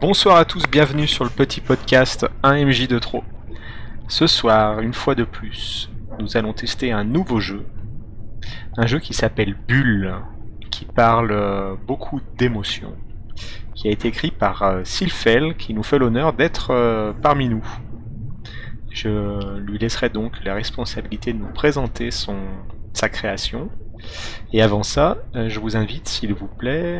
Bonsoir à tous, bienvenue sur le petit podcast 1MJ de trop. Ce soir, une fois de plus, nous allons tester un nouveau jeu. Un jeu qui s'appelle Bulle, qui parle euh, beaucoup d'émotions. Qui a été écrit par euh, Sylphel, qui nous fait l'honneur d'être euh, parmi nous. Je lui laisserai donc la responsabilité de nous présenter sa création. Et avant ça, je vous invite, s'il vous plaît,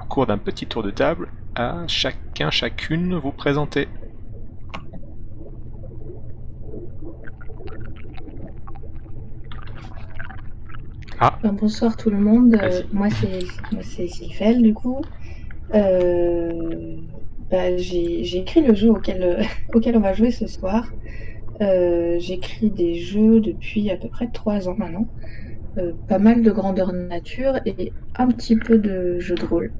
au cours d'un petit tour de table, à chacun, chacune vous présenter. Ah. Ben, bonsoir tout le monde. moi c'est moi c'est Sylphel du coup. Euh, bah, j'ai écrit le jeu auquel, auquel on va jouer ce soir. Euh, J'écris des jeux depuis à peu près trois ans maintenant. Euh, pas mal de grandeur nature et un petit peu de jeu de rôle.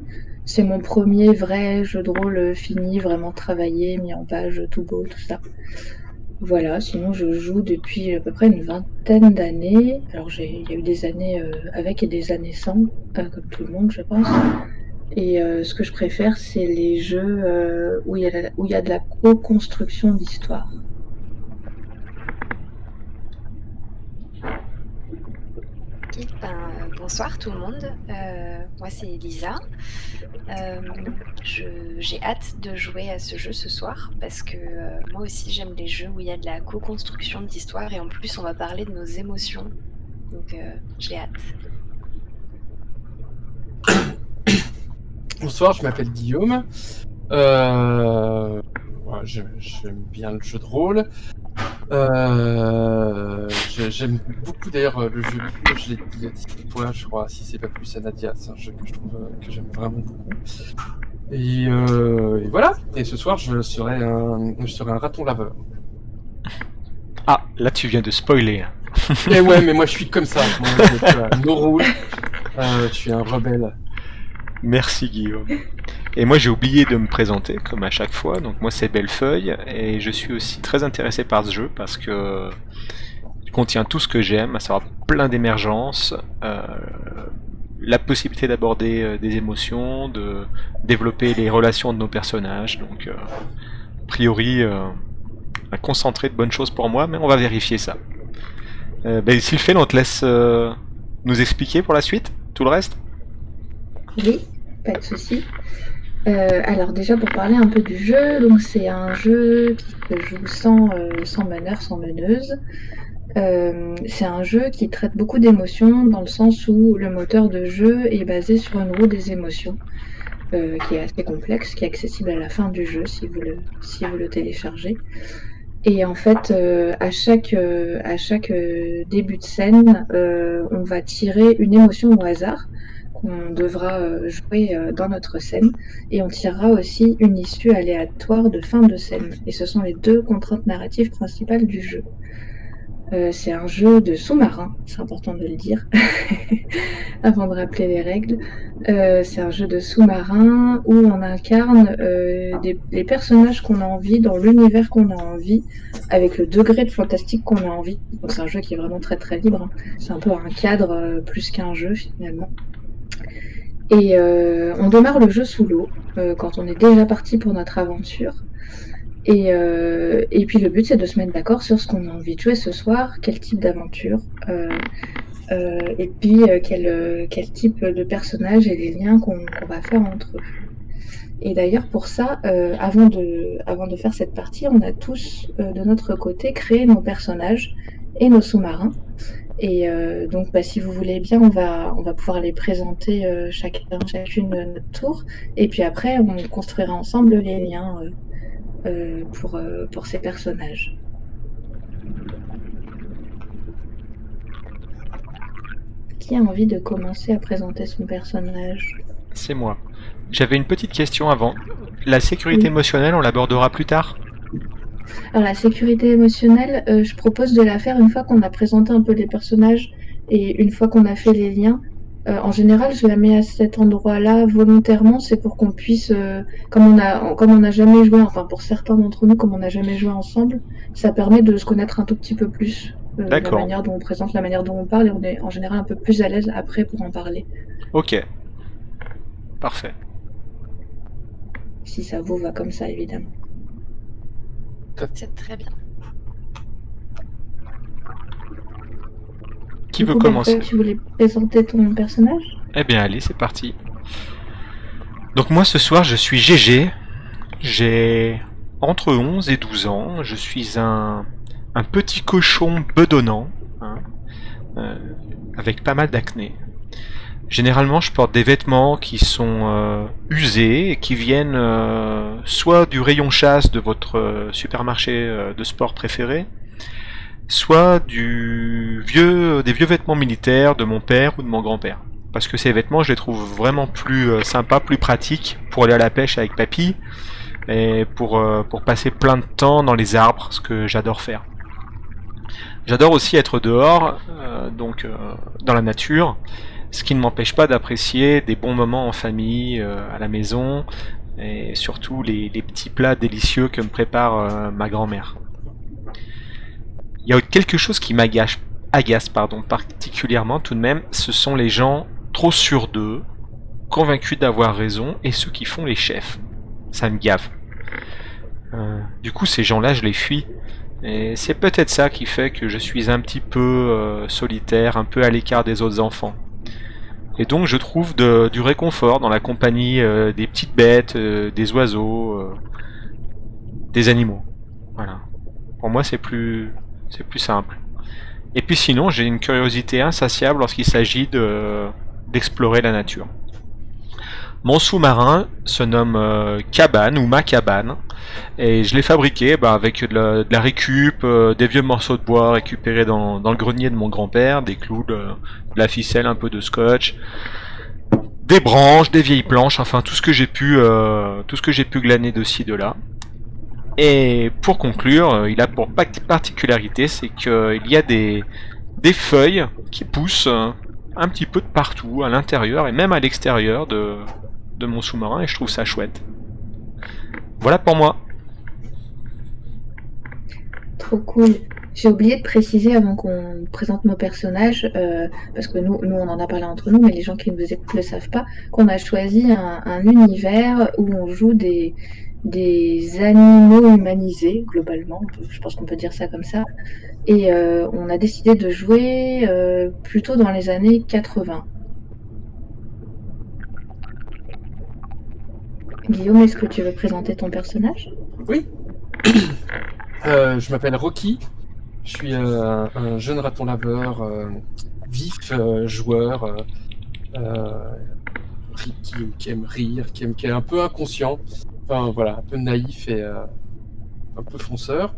C'est mon premier vrai jeu de rôle fini, vraiment travaillé, mis en page, tout beau, tout ça. Voilà, sinon je joue depuis à peu près une vingtaine d'années. Alors il y a eu des années euh, avec et des années sans, euh, comme tout le monde je pense. Et euh, ce que je préfère, c'est les jeux où il y, a de la co-construction d'histoire. Ben, bonsoir tout le monde, euh, moi c'est Lisa. Euh, j'ai hâte de jouer à ce jeu ce soir parce que euh, moi aussi j'aime les jeux où il y a de la co-construction d'histoire et en plus on va parler de nos émotions. Donc j'ai hâte. Bonsoir, je m'appelle Guillaume. J'aime bien le jeu de rôle. Euh, j'aime beaucoup d'ailleurs le jeu je l'ai dit toi, je crois, si c'est pas plus à Nadia, c'est un jeu que je trouve euh, que j'aime vraiment beaucoup. Et, euh, et, voilà, et ce soir je serai un, je serai un raton laveur. Ah, là tu viens de spoiler. eh ouais, mais moi je suis comme ça, moi, je, no rule, euh, je suis un rebelle. Merci Guillaume. Et moi j'ai oublié de me présenter comme à chaque fois, donc moi c'est Bellefeuille et je suis aussi très intéressé par ce jeu parce que il contient tout ce que j'aime, à savoir plein d'émergences, euh, la possibilité d'aborder euh, des émotions, de développer les relations de nos personnages, donc euh, a priori un concentré de bonnes choses pour moi, mais on va vérifier ça. ben, Sylphène, on te laisse nous expliquer pour la suite tout le reste? Oui, pas de souci. Euh, alors déjà pour parler un peu du jeu, donc c'est un jeu qui se joue sans, euh, sans meneur, sans meneuse. Euh, c'est un jeu qui traite beaucoup d'émotions dans le sens où le moteur de jeu est basé sur une roue des émotions, qui est assez complexe, qui est accessible à la fin du jeu si vous le, téléchargez. Et en fait, à chaque début de scène, on va tirer une émotion au hasard qu'on devra euh, jouer euh, dans notre scène et on tirera aussi une issue aléatoire de fin de scène. Et ce sont les deux contraintes narratives principales du jeu. Euh, c'est un jeu de sous-marin, c'est important de le dire, avant de rappeler les règles. c'est un jeu de sous-marin où on incarne les personnages qu'on a envie, dans l'univers qu'on a envie, avec le degré de fantastique qu'on a envie. C'est un jeu qui est vraiment très très libre. Hein. C'est un peu un cadre plus qu'un jeu finalement. Et euh, on démarre le jeu sous l'eau, euh, quand on est déjà parti pour notre aventure. Et, euh, et puis le but c'est de se mettre d'accord sur ce qu'on a envie de jouer ce soir, quel type d'aventure, et puis quel, quel type de personnage et les liens qu'on va faire entre eux. Et d'ailleurs pour ça, avant, de, avant de faire cette partie, on a tous de notre côté créé nos personnages et nos sous-marins. Et euh, donc, bah, si vous voulez bien, on va, on va pouvoir les présenter euh, chacun, chacune notre tour. Et puis après, on construira ensemble les liens euh, pour, pour ces personnages. Qui a envie de commencer à présenter son personnage? C'est moi. J'avais une petite question avant. La sécurité émotionnelle, on l'abordera plus tard? Alors la sécurité émotionnelle, euh, je propose de la faire une fois qu'on a présenté un peu les personnages et une fois qu'on a fait les liens. Euh, en général, je la mets à cet endroit-là volontairement, c'est pour qu'on puisse, euh, comme on a, comme on n'a jamais joué, enfin pour certains d'entre nous, comme on n'a jamais joué ensemble, ça permet de se connaître un tout petit peu plus. la manière dont on présente, la manière dont on parle, et on est en général un peu plus à l'aise après pour en parler. Ok. Parfait. si ça vous va comme ça, évidemment. C'est très bien. Qui veut commencer Tu voulais présenter ton personnage Eh bien allez, c'est parti. Donc moi ce soir je suis GG. J'ai entre 11 et 12 ans. Je suis un, un petit cochon bedonnant. hein, euh, avec pas mal d'acné. Généralement je porte des vêtements qui sont euh, usés et qui viennent euh, soit du rayon chasse de votre euh, supermarché de sport préféré, soit du vieux, des vieux vêtements militaires de mon père ou de mon grand-père parce que ces vêtements, je les trouve vraiment plus sympas, plus pratiques pour aller à la pêche avec papy et pour, pour passer plein de temps dans les arbres, ce que j'adore faire. J'adore aussi être dehors, donc dans la nature, ce qui ne m'empêche pas d'apprécier des bons moments en famille, euh, à la maison, et surtout les, petits plats délicieux que me prépare euh, ma grand-mère. Il y a quelque chose qui m'agace agace particulièrement tout de même, ce sont les gens trop sûrs d'eux, convaincus d'avoir raison, et ceux qui font les chefs. Ça me gave. Euh, du coup, ces gens-là, je les fuis. Et c'est peut-être ça qui fait que je suis un petit peu solitaire, un peu à l'écart des autres enfants. Et donc, je trouve de- du réconfort dans la compagnie euh, des petites bêtes, euh, des oiseaux, euh, des animaux. Voilà. Pour moi, c'est plus, c'est plus simple. Et puis sinon, j'ai une curiosité insatiable lorsqu'il s'agit de d'explorer la nature. Mon sous-marin se nomme euh, cabane ou ma cabane et je l'ai fabriqué bah, avec de la, récup, euh, des vieux morceaux de bois récupérés dans, le grenier de mon grand-père, des clous, de, la ficelle, un peu de scotch, des branches, des vieilles planches, enfin tout ce que j'ai pu, euh, glaner de ci de là. Et pour conclure, il a pour pa- particularité, c'est qu'il y a des, feuilles qui poussent un petit peu de partout, à l'intérieur et même à l'extérieur de, de mon sous-marin, et je trouve ça chouette. Voilà pour moi. Trop cool. J'ai oublié de préciser avant qu'on présente nos personnages, euh, parce que nous, nous, on en a parlé entre nous, mais les gens qui nous écoutent ne le savent pas, qu'on a choisi un, un univers où on joue des, des animaux humanisés, globalement, je pense qu'on peut dire ça comme ça, et euh, on a décidé de jouer euh, plutôt dans les années 80. Guillaume, est-ce que tu veux présenter ton personnage? Oui. Euh, je m'appelle Rocky. Je suis euh, un jeune raton laveur, euh, vif, joueur, qui, qui aime rire, qui, aime, est un peu inconscient. Voilà, un peu naïf et un peu fonceur.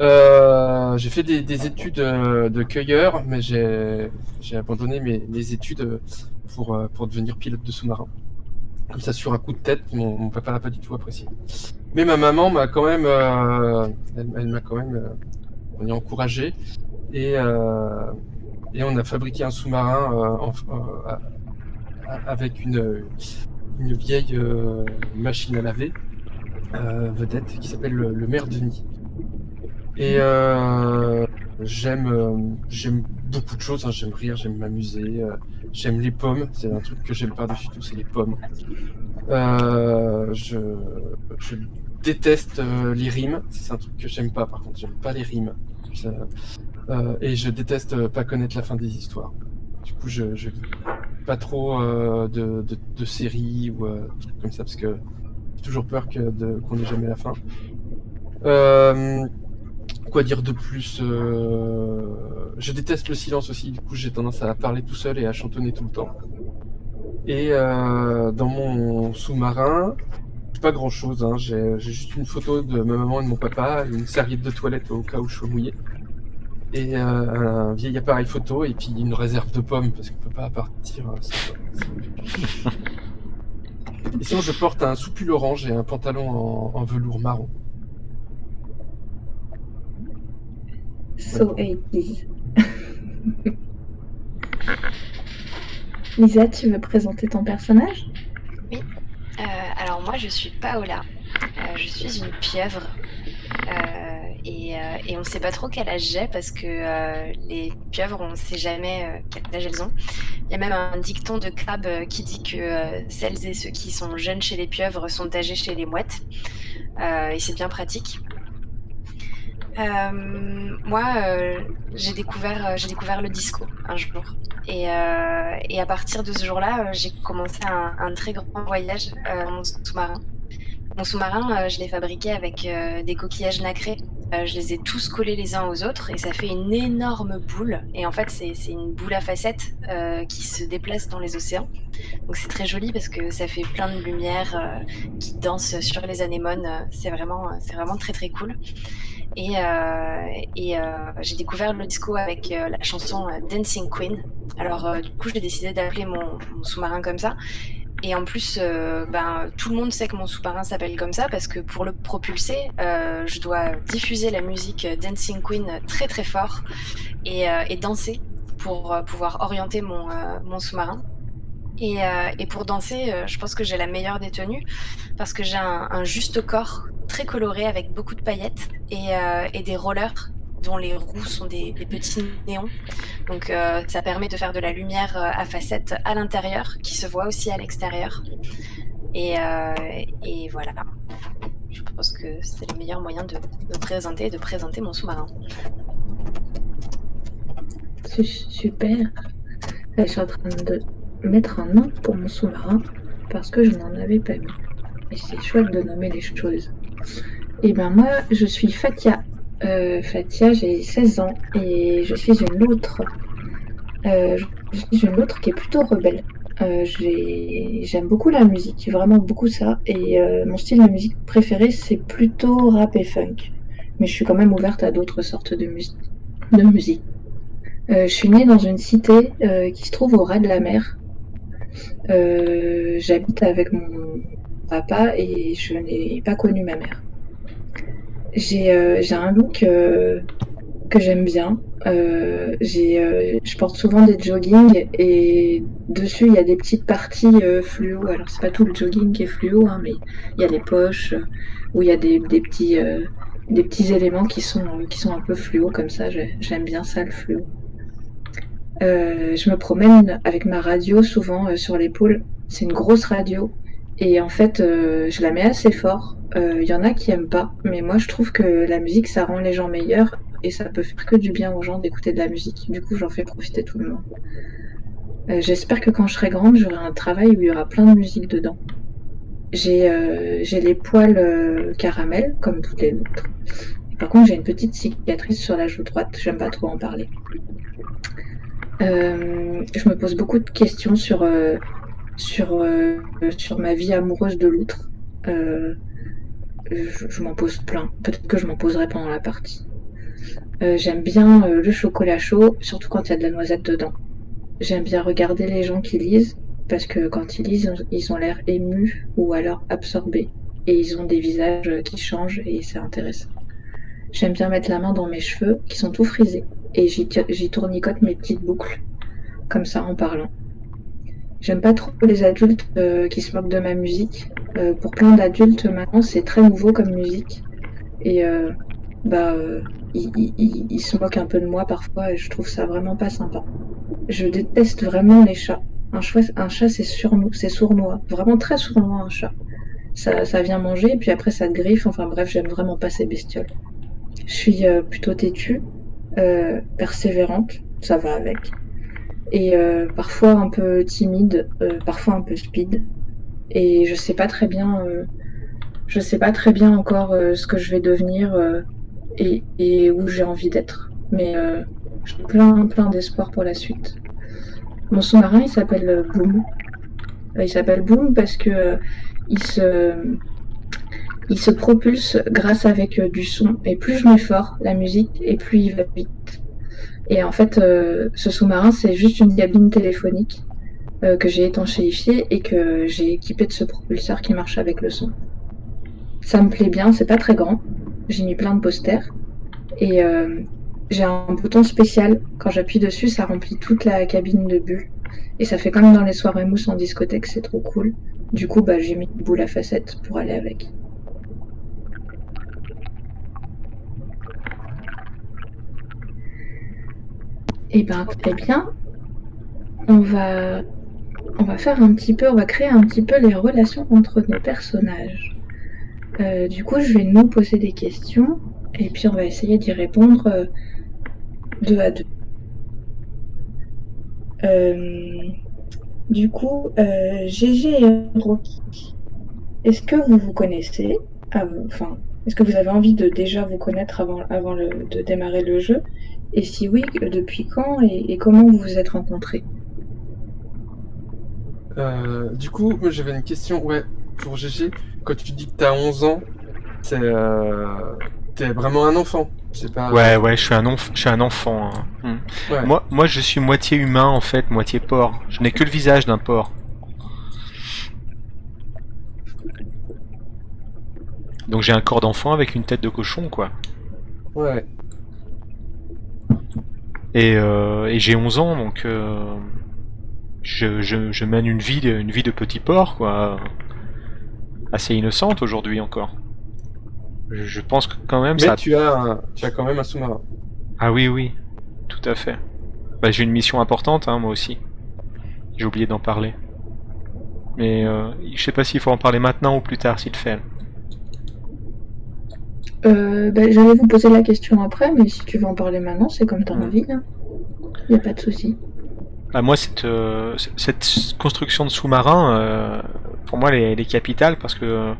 J'ai fait des, des études de cueilleur, mais j'ai abandonné mes, études pour devenir pilote de sous-marin. Comme ça, sur un coup de tête, mon, mon papa l'a pas du tout apprécié. Mais ma maman m'a quand même, euh, elle, m'a quand même, euh, on est encouragé et euh, et on a fabriqué un sous-marin avec une vieille machine à laver vedette qui s'appelle le, le Maire Denis. Et j'aime j'aime beaucoup de choses. hein. J'aime rire, j'aime m'amuser, j'aime les pommes. C'est un truc que j'aime par-dessus tout, c'est les pommes. Euh, je, je déteste euh, les rimes. C'est un truc que j'aime pas. Par contre, j'aime pas les rimes. Euh, et je déteste euh, pas connaître la fin des histoires. Du coup, je, je pas trop de, de, de séries ou trucs comme ça parce que j'ai toujours peur que qu'on n'ait jamais la fin. Quoi dire de plus euh, Je déteste le silence aussi. Du coup, j'ai tendance à parler tout seul et à chantonner tout le temps. Et euh, dans mon sous-marin, pas grand chose. Hein. J'ai juste une photo de ma maman et de mon papa, une serviette de toilette au cas où je sois mouillé, et euh, un vieil appareil photo, et puis une réserve de pommes parce qu'on peut pas partir. euh, sans et sinon, je porte un soupul orange et un pantalon en, en velours marron. So 80s. Lisa, tu veux présenter ton personnage? Euh, alors moi je suis Paola, Euh, je suis une pieuvre euh, et, on ne sait pas trop quel âge j'ai parce que les pieuvres, on ne sait jamais quel âge elles ont. Il y a même un dicton de crabe qui dit que celles et ceux qui sont jeunes chez les pieuvres sont âgés chez les mouettes. et c'est bien pratique. Moi, j'ai découvert, j'ai découvert le disco un jour. Et, et à partir de ce jour-là, j'ai commencé un, un, très grand voyage en sous-marin. Mon sous-marin, je l'ai fabriqué avec des coquillages nacrés euh, je les ai tous collés les uns aux autres et ça fait une énorme boule. Et en fait, c'est une boule à facettes euh, qui se déplace dans les océans. Donc c'est très joli parce que ça fait plein de lumière euh, qui danse sur les anémones. C'est vraiment, vraiment très très cool. Et, j'ai découvert le disco avec la chanson Dancing Queen. Alors du coup, j'ai décidé d'appeler mon sous-marin comme ça. Et en plus, euh, ben, tout le monde sait que mon sous-marin s'appelle comme ça parce que pour le propulser, euh, je dois diffuser la musique Dancing Queen très très fort et, euh, danser pour pouvoir orienter mon, sous-marin. Et, pour danser, je pense que j'ai la meilleure des tenues parce que j'ai un, juste corps très coloré avec beaucoup de paillettes et, et des rollers dont les roues sont des, petits néons. Donc euh, ça permet de faire de la lumière euh, à facettes à l'intérieur, qui se voit aussi à l'extérieur. Et, euh, voilà. Je pense que c'est le meilleur moyen de, présenter de présenter mon sous-marin. Super. Je suis en train de mettre un nom pour mon sous-marin parce que je n'en avais pas mis. Et c'est chouette de nommer les choses. Et ben moi, je suis Fatia euh, Fatia, j'ai 16 ans et je suis une loutre. Euh, je suis une loutre qui est plutôt rebelle. Euh, j'aime beaucoup la musique, vraiment beaucoup ça. Et mon style de musique préféré, c'est plutôt rap et funk. Mais je suis quand même ouverte à d'autres sortes de, de musique. je suis née dans une cité qui se trouve au ras de la mer. J'habite avec mon papa et je n'ai pas connu ma mère. Euh, j'ai un look euh, que j'aime bien. Euh, je porte souvent des joggings et dessus il y a des petites parties fluo. Alors c'est pas tout le jogging qui est fluo, hein, mais il y a les poches où il y a des, des petits des petits éléments qui sont qui sont un peu fluo comme ça. J'aime bien ça le fluo. je me promène avec ma radio souvent sur l'épaule. C'est une grosse radio et en fait, euh, je la mets assez fort. Il euh, y en a qui aiment pas, mais moi je trouve que la musique ça rend les gens meilleurs et ça peut faire que du bien aux gens d'écouter de la musique. Du coup, j'en fais profiter tout le monde. Euh, j'espère que quand je serai grande, j'aurai un travail où il y aura plein de musique dedans. J'ai les poils caramel, comme toutes les autres. par contre, j'ai une petite cicatrice sur la joue droite, j'aime pas trop en parler. je me pose beaucoup de questions sur sur, euh, sur ma vie amoureuse de l'outre. Euh, je, m'en pose plein. Peut-être que je m'en poserai pendant la partie. Euh, j'aime bien le chocolat chaud, surtout quand il y a de la noisette dedans. J'aime bien regarder les gens qui lisent, parce que quand ils lisent, ils ont l'air émus ou alors absorbés. Et ils ont des visages qui changent et c'est intéressant. J'aime bien mettre la main dans mes cheveux, qui sont tout frisés, et j'y tournicote mes petites boucles, comme ça en parlant. J'aime pas trop les adultes euh, qui se moquent de ma musique. Euh, pour plein d'adultes maintenant, c'est très nouveau comme musique. Et euh, bah, ils, se moquent un peu de moi parfois et je trouve ça vraiment pas sympa. Je déteste vraiment les chats. Un, un chat, c'est c'est sournois. Vraiment très sournois, un chat. Ça, ça vient manger et puis après ça te griffe. Enfin bref, j'aime vraiment pas ces bestioles. Je suis plutôt têtue, persévérante, ça va avec et euh, parfois un peu timide, euh, parfois un peu speed. Et je sais pas très bien, euh, je sais pas très bien encore ce que je vais devenir et, et, où j'ai envie d'être. Mais j'ai plein plein d'espoir pour la suite. Mon sous-marin il s'appelle Boom. Il s'appelle Boom parce que il se il se propulse grâce avec du son. Et plus je mets fort la musique, et plus il va vite. Et en fait, euh, ce sous-marin, c'est juste une cabine téléphonique euh, que j'ai étanchéifiée et que j'ai équipée de ce propulseur qui marche avec le son. Ça me plaît bien, c'est pas très grand. J'ai mis plein de posters. Et euh, j'ai un bouton spécial. Quand j'appuie dessus, ça remplit toute la cabine de bulles. Et ça fait comme dans les soirées mousse en discothèque, c'est trop cool. Du coup, bah, j'ai mis une boule à facettes pour aller avec. Eh ben, très bien. On va, faire un petit peu, on va créer un petit peu les relations entre nos personnages. Euh, du coup, je vais nous poser des questions et puis on va essayer d'y répondre euh, deux à deux. Euh, du coup, GG et Rocky, est-ce que vous vous connaissez? Avant- Enfin, est-ce que vous avez envie de déjà vous connaître avant, de démarrer le jeu? Et si oui, depuis quand et, et comment vous vous êtes rencontrés? Euh, du coup, j'avais une question, ouais, pour GG. Quand tu dis que t'as 11 ans, c'est euh, t'es vraiment un enfant. Pas. Ouais, ouais, je suis un, enf- je suis un enfant. hein. Hmm. Ouais. Moi, moi, je suis moitié humain en fait, moitié porc. Je n'ai que le visage d'un porc. Donc j'ai un corps d'enfant avec une tête de cochon, quoi. Ouais. Et, euh, et j'ai 11 ans, donc euh, je, je, je mène une vie, de, une vie de petit porc, quoi. Assez innocente aujourd'hui encore. Je, je pense que quand même Mais ça. tu as, un- tu as quand même un sous-marin. Ah oui, oui, tout à fait. Bah, j'ai une mission importante, hein, moi aussi. J'ai oublié d'en parler. Mais euh, je sais pas s'il faut en parler maintenant ou plus tard, s'il fait. Euh, ben, J'allais vous poser la question après, mais si tu veux en parler maintenant, c'est comme t'as Mm. envie. Il n'y a pas de souci. Bah, moi, cette, euh, cette construction de sous-marin, euh, pour moi, elle est, elle est capitale parce que euh,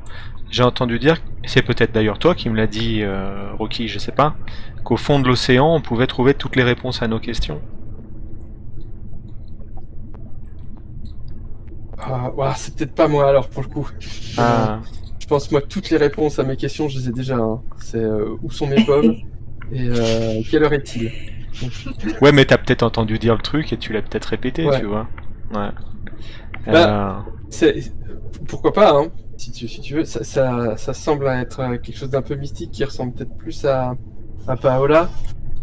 j'ai entendu dire, c'est peut-être d'ailleurs toi qui me l'as dit, euh, Rocky, je sais pas, qu'au fond de l'océan, on pouvait trouver toutes les réponses à nos questions. Ah, c'est peut-être pas moi alors pour le coup. Ah, Je pense moi toutes les réponses à mes questions, je les ai déjà. hein. C'est euh, où sont mes pommes et euh, quelle heure est-il? Ouais, mais t'as peut-être entendu dire le truc et tu l'as peut-être répété, Ouais. tu vois. Ouais. Bah, Euh, C'est pourquoi pas hein si tu si tu veux ça, ça, ça semble être quelque chose d'un peu mystique qui ressemble peut-être plus à, à Paola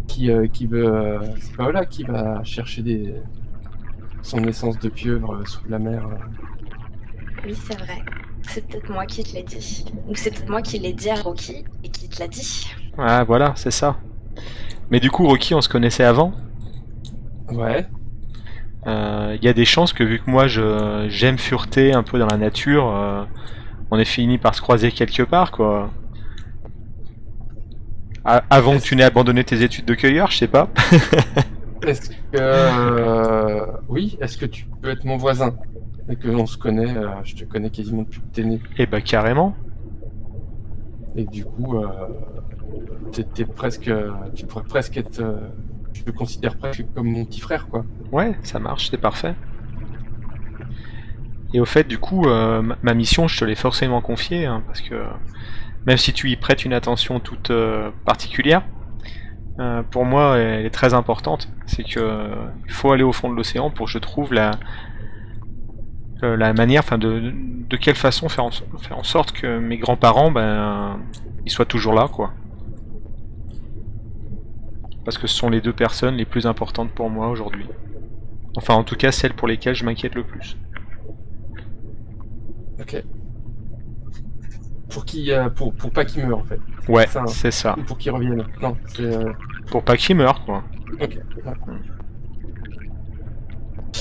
qui euh, qui veut c'est Paola qui va chercher des son essence de pieuvre sous la mer. Oui, c'est vrai. C'est peut-être moi qui te l'ai dit. Ou c'est peut-être moi qui l'ai dit à Rocky et qui te l'a dit. Ah voilà, c'est ça. Mais du coup, Rocky, on se connaissait avant? Ouais. Euh, Il y a des chances que vu que moi je j'aime fureter un peu dans la nature, euh, on ait fini par se croiser quelque part, quoi. A- avant que tu n'aies abandonné tes études de cueilleur, je sais pas. Est-ce que euh, oui est-ce que tu peux être mon voisin? Et que on se connaît euh, je te connais quasiment depuis que t'es né Eh bah carrément. et du coup euh, t'es t'es presque tu pourrais presque être euh, je te considère presque comme mon petit frère quoi. Ouais, ça marche, c'est parfait. Et au fait, du coup, euh, ma- ma mission, je te l'ai forcément confiée, hein, parce que même si tu y prêtes une attention toute euh, particulière, euh, pour moi, elle est très importante. C'est que euh, il faut aller au fond de l'océan pour que je trouve la euh, la manière, enfin, de, de quelle façon faire en, so- faire en sorte que mes grands-parents, ben, ils soient toujours là, quoi. Parce que ce sont les deux personnes les plus importantes pour moi aujourd'hui. Enfin, en tout cas, celles pour lesquelles je m'inquiète le plus. Ok. Pour qui euh, pour pour pas qu'il meure en fait. Ouais, hein. c'est ça. Ou pour qu'il revienne. Non, c'est euh, Pour pas qu'il meure, quoi. ok. ouais.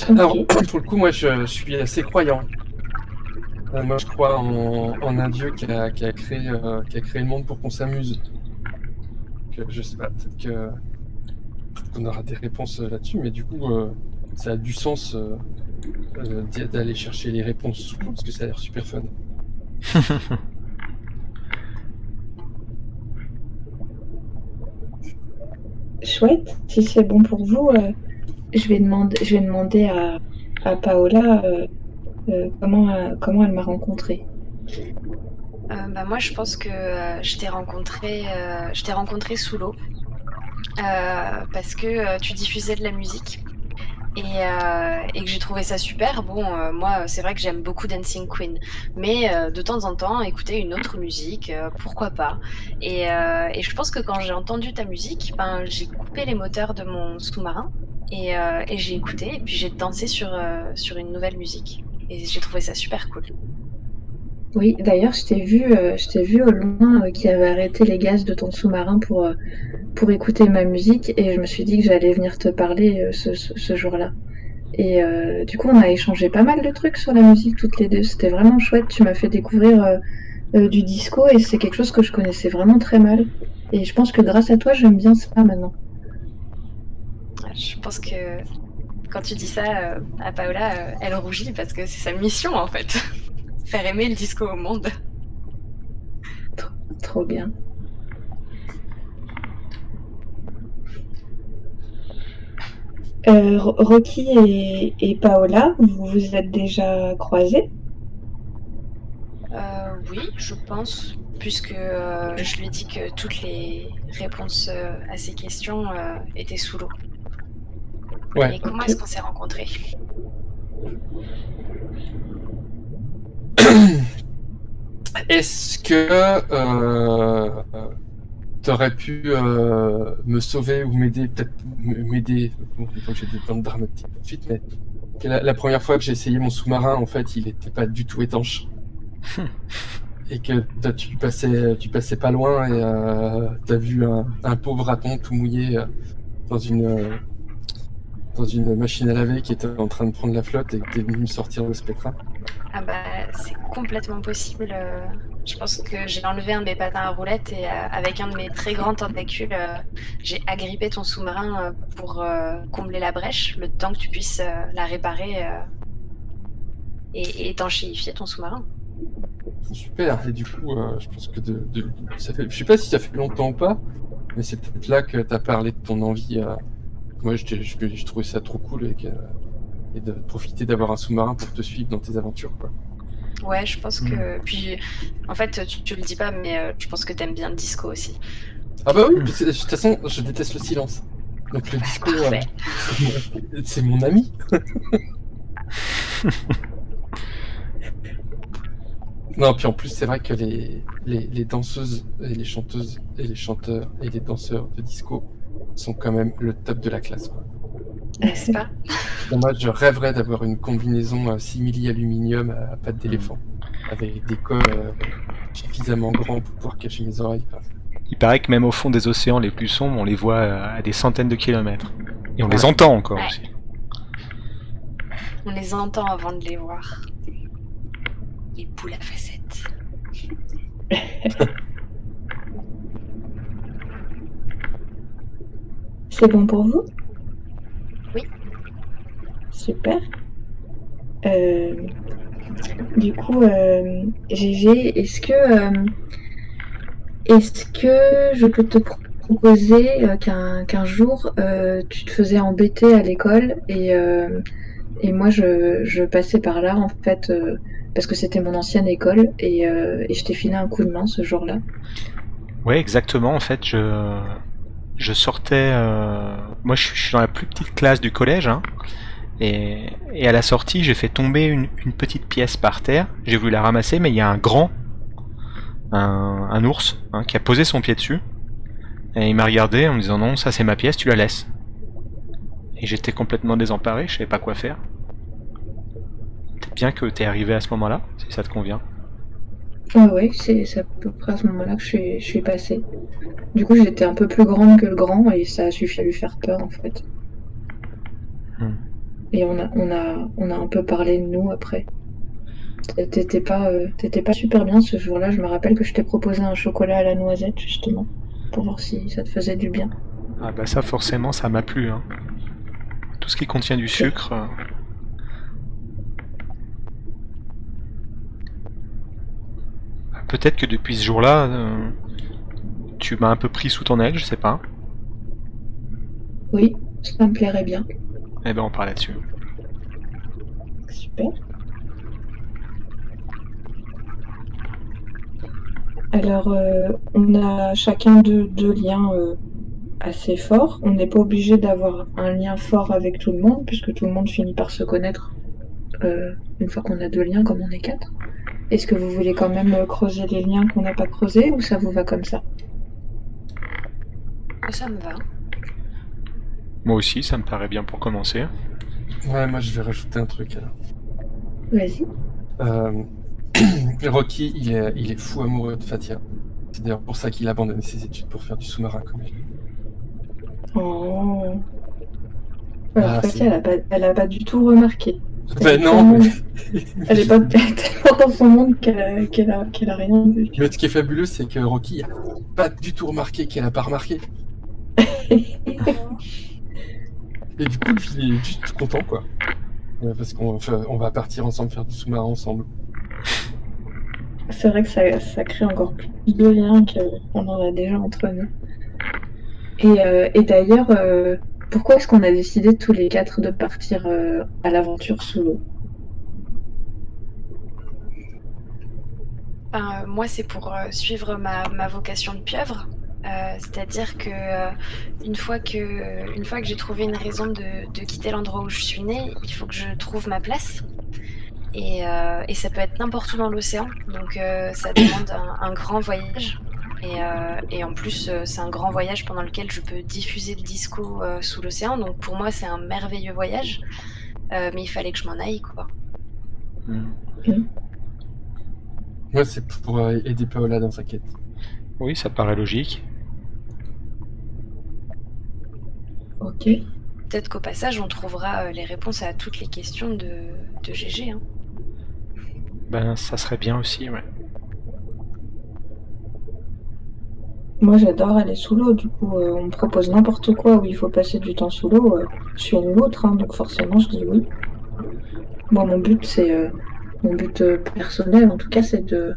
Alors pour le coup moi je, je suis assez croyant. Euh, moi je crois en, en un dieu qui a, qui a créé euh, qui a créé le monde pour qu'on s'amuse. Je sais pas peut-être que qu'on aura des réponses euh, là-dessus, mais du coup euh, ça a du sens d'aller chercher les réponses parce que ça a l'air super fun. Chouette, si c'est bon pour vous, je, vais demander, à, à Paola euh, euh, comment, euh, comment elle m'a rencontrée. Bah, moi, je pense que je t'ai rencontré, je t'ai rencontré sous l'eau parce que tu diffusais de la musique et, et que j'ai trouvé ça super. Bon, moi, c'est vrai que j'aime beaucoup Dancing Queen, mais de temps en temps, écouter une autre musique, pourquoi pas et, et je pense que quand j'ai entendu ta musique, ben, j'ai coupé les moteurs de mon sous-marin et, euh, et j'ai écouté et puis j'ai dansé sur, euh, sur une nouvelle musique et j'ai trouvé ça super cool. Oui, d'ailleurs, je t'ai vu, euh, je t'ai vu au loin euh, qui avait arrêté les gaz de ton sous-marin pour, euh, pour écouter ma musique et je me suis dit que j'allais venir te parler euh, ce, ce- ce jour-là. Et du coup, on a échangé pas mal de trucs sur la musique toutes les deux. C'était vraiment chouette. Tu m'as fait découvrir du disco et c'est quelque chose que je connaissais vraiment très mal. Et je pense que grâce à toi, j'aime bien ça maintenant. Je pense que quand tu dis ça euh, à Paola, euh, elle rougit parce que c'est sa mission en fait. Faire aimer le disco au monde. Trop bien. Euh, Ro- Rocky et, et Paola, vous vous êtes déjà croisés? Oui, je pense, puisque je lui ai dit que toutes les réponses à ces questions étaient sous l'eau. Ouais. Et comment est-ce qu'on s'est rencontrés Est-ce que euh, t'aurais pu euh, me sauver ou m'aider, peut-être m'aider, bon, j'ai des temps de dramatique tout de suite, mais que la, la première fois que j'ai essayé mon sous-marin, en fait, il était pas du tout étanche. et que toi, tu passais, tu passais pas loin et euh, t'as vu un, un pauvre raton tout mouillé euh, dans une euh, dans une machine à laver qui était en train de prendre la flotte et que t'es venu me sortir de ce pétrin. Ah bah c'est complètement possible. euh, Je pense que j'ai enlevé un de mes patins à roulettes et euh, avec un de mes très grands tentacules, euh, j'ai agrippé ton sous-marin euh, pour combler la brèche, le temps que tu puisses la réparer et, étanchéifier ton sous-marin. Super. Et du coup, je pense que de, de- ça fait, je sais pas si ça fait longtemps ou pas, mais c'est peut-être là que t'as parlé de ton envie. Moi, je, je, je trouvais ça trop cool et, de profiter d'avoir un sous-marin pour te suivre dans tes aventures, quoi. Ouais, je pense que. Puis, en fait, tu, tu le dis pas, mais euh, je pense que t'aimes bien le disco aussi. Ah bah oui. De toute façon, je déteste le silence. Donc le disco, euh, c'est mon- ami. Non, puis en plus, c'est vrai que les, les, les danseuses et les chanteuses et les chanteurs et les danseurs de disco sont quand même le top de la classe. Quoi. N'est-ce pas? Moi, je rêverais d'avoir une combinaison euh, simili-aluminium à pattes d'éléphant, avec des cols euh, suffisamment grands pour pouvoir cacher mes oreilles. Il paraît que même au fond des océans les plus sombres, on les voit euh, à des centaines de kilomètres. Et on les entend encore Ouais. aussi. On les entend avant de les voir. Les boules à facettes. C'est bon pour vous Oui. Super. Euh, du coup, euh, GG, est-ce que, euh, est-ce que je peux te pro- proposer euh, qu'un qu'un jour euh, tu te faisais embêter à l'école et, euh, et moi je, je passais par là en fait euh, parce que c'était mon ancienne école et, euh, et je t'ai filé un coup de main ce jour-là. Ouais, exactement. En fait, je, je sortais. euh, Moi, je suis, dans la plus petite classe du collège. hein. Et, à la sortie, j'ai fait tomber une, petite pièce par terre. J'ai voulu la ramasser, mais il y a un grand, un, ours, hein, qui a posé son pied dessus. Et il m'a regardé en me disant non, ça c'est ma pièce, tu la laisses. Et j'étais complètement désemparé, je savais pas quoi faire. C'est bien que t'es arrivé à ce moment-là, si ça te convient. Ouais, ouais, c'est à peu près à ce moment-là que je suis, je suis passée. Du coup, j'étais un peu plus grande que le grand et ça a suffi à lui faire peur en fait. Hmm. Et on a, on a, on a un peu parlé de nous après. T'étais pas, euh, pas super bien ce jour-là. Je me rappelle que je t'ai proposé un chocolat à la noisette justement pour voir si ça te faisait du bien. Ah bah ça forcément ça m'a plu. Hein. Tout ce qui contient du sucre. euh, ah, Peut-être que depuis ce jour-là, euh, tu m'as un peu pris sous ton aile, je sais pas. Oui, ça me plairait bien. Eh ben on parle là-dessus. Super. Alors, euh, on a chacun deux, deux liens euh, assez forts. On n'est pas obligé d'avoir un lien fort avec tout le monde, puisque tout le monde finit par se connaître euh, une fois qu'on a deux liens, comme on est quatre. Est-ce que vous voulez quand même euh, creuser les liens qu'on n'a pas creusés, ou ça vous va comme ça? Ça me va. Moi aussi, ça me paraît bien pour commencer. Ouais, moi je vais rajouter un truc alors. Vas-y. Euh, Rocky, il est, il est fou amoureux de Fatia. C'est d'ailleurs pour ça qu'il a abandonné ses études pour faire du sous-marin comme elle. Oh. Alors, Ah, Fatia, elle a, pas, elle a pas du tout remarqué. Ben non, mais... Elle est pas tellement dans son monde qu'elle a, qu'elle a, a rien vu. Mais ce qui est fabuleux, c'est que Rocky a pas du tout remarqué qu'elle a pas remarqué. Et du coup, il est juste content, quoi. Parce qu'on on va partir ensemble faire du sous-marin ensemble. C'est vrai que ça, ça crée encore plus de liens qu'on en a déjà entre nous. Et, euh, et d'ailleurs, euh, pourquoi est-ce qu'on a décidé tous les quatre de partir euh, à l'aventure sous l'eau? Euh, moi, c'est pour euh, suivre ma, ma vocation de pieuvre. C'est-à-dire que une fois que, une fois que j'ai trouvé une raison de, de quitter l'endroit où je suis née, il faut que je trouve ma place. Et, et ça peut être n'importe où dans l'océan. Donc ça demande un grand voyage. Et, euh, et en plus, euh, c'est un grand voyage pendant lequel je peux diffuser le disco euh, sous l'océan. Donc pour moi, c'est un merveilleux voyage. Euh, mais il fallait que je m'en aille, quoi. Moi, c'est pour euh, aider Paola dans sa quête. Oui, ça paraît logique. Ok. Peut-être qu'au passage, on trouvera euh, les réponses à toutes les questions de, de GG. hein. Ben, ça serait bien aussi, ouais. Moi, j'adore aller sous l'eau. Du coup, euh, on me propose n'importe quoi où il faut passer du temps sous l'eau. euh, je suis une loutre, hein, donc forcément, je dis oui. Moi, mon but, c'est euh, mon but euh, personnel, en tout cas, c'est de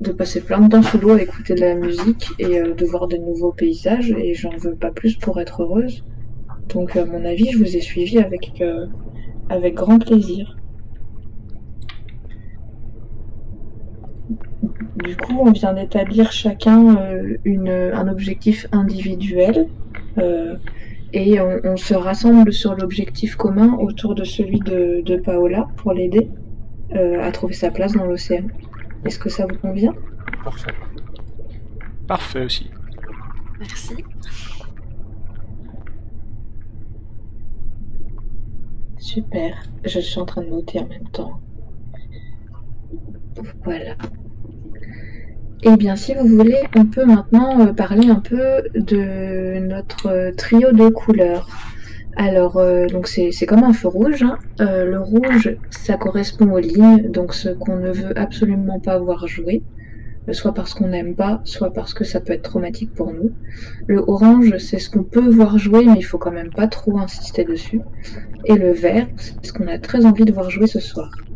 de passer plein de temps sous l'eau à écouter de la musique et de voir de nouveaux paysages. Et j'en veux pas plus pour être heureuse. Donc, à mon avis, je vous ai suivi avec avec grand plaisir. Du coup, on vient d'établir chacun euh, une, un objectif individuel euh, et on, on se rassemble sur l'objectif commun autour de celui de, de Paola pour l'aider euh, à trouver sa place dans l'océan. Est-ce que ça vous convient? Parfait. Parfait aussi. Merci. Super. Je suis en train de noter en même temps. Voilà. Eh bien, si vous voulez, on peut maintenant euh, parler un peu de notre euh, trio de couleurs. Alors, euh, donc c'est comme un feu rouge. hein. Le rouge, ça correspond aux lignes, donc ce qu'on ne veut absolument pas voir jouer, soit parce qu'on n'aime pas, soit parce que ça peut être traumatique pour nous. Le orange, c'est ce qu'on peut voir jouer, mais il faut quand même pas trop insister dessus. Et le vert, c'est ce qu'on a très envie de voir jouer ce soir.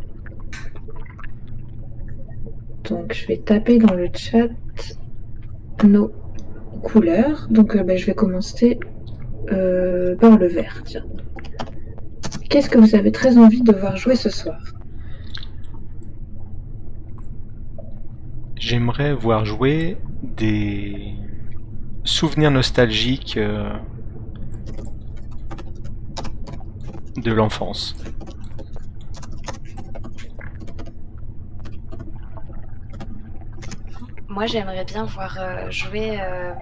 Donc je vais taper dans le chat nos couleurs. Donc euh, ben, je vais commencer euh, par le vert. Qu'est-ce que vous avez très envie de voir jouer ce soir? J'aimerais voir jouer des souvenirs nostalgiques euh, de l'enfance. Moi, j'aimerais bien voir euh, jouer euh,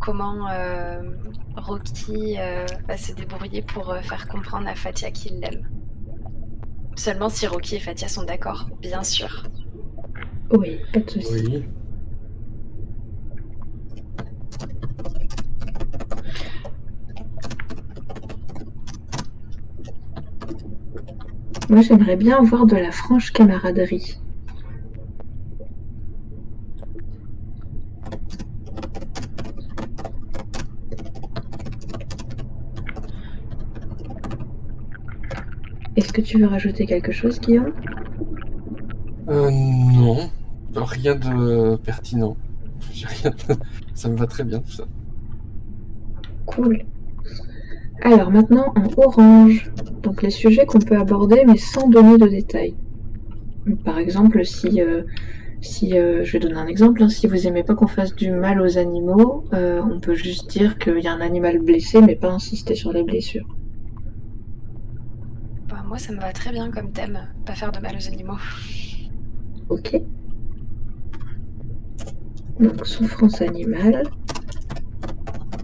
comment euh, Rocky euh, va se débrouiller pour euh, faire comprendre à Fatia qu'il l'aime. Seulement si Rocky et Fatia sont d'accord, bien sûr. Oui, pas de souci. Oui. Moi j'aimerais bien avoir de la franche camaraderie. Est-ce que tu veux rajouter quelque chose, Guillaume? Euh, non. Rien de pertinent. J'ai rien de- Ça me va très bien tout ça. Cool. Alors maintenant en orange, donc les sujets qu'on peut aborder mais sans donner de détails. Par exemple, si, euh, si euh, je vais donner un exemple, hein, si vous aimez pas qu'on fasse du mal aux animaux, euh, on peut juste dire qu'il y a un animal blessé mais pas insister sur les blessures. Moi, ça me va très bien comme thème, pas faire de mal aux animaux. Ok. Donc souffrance animale.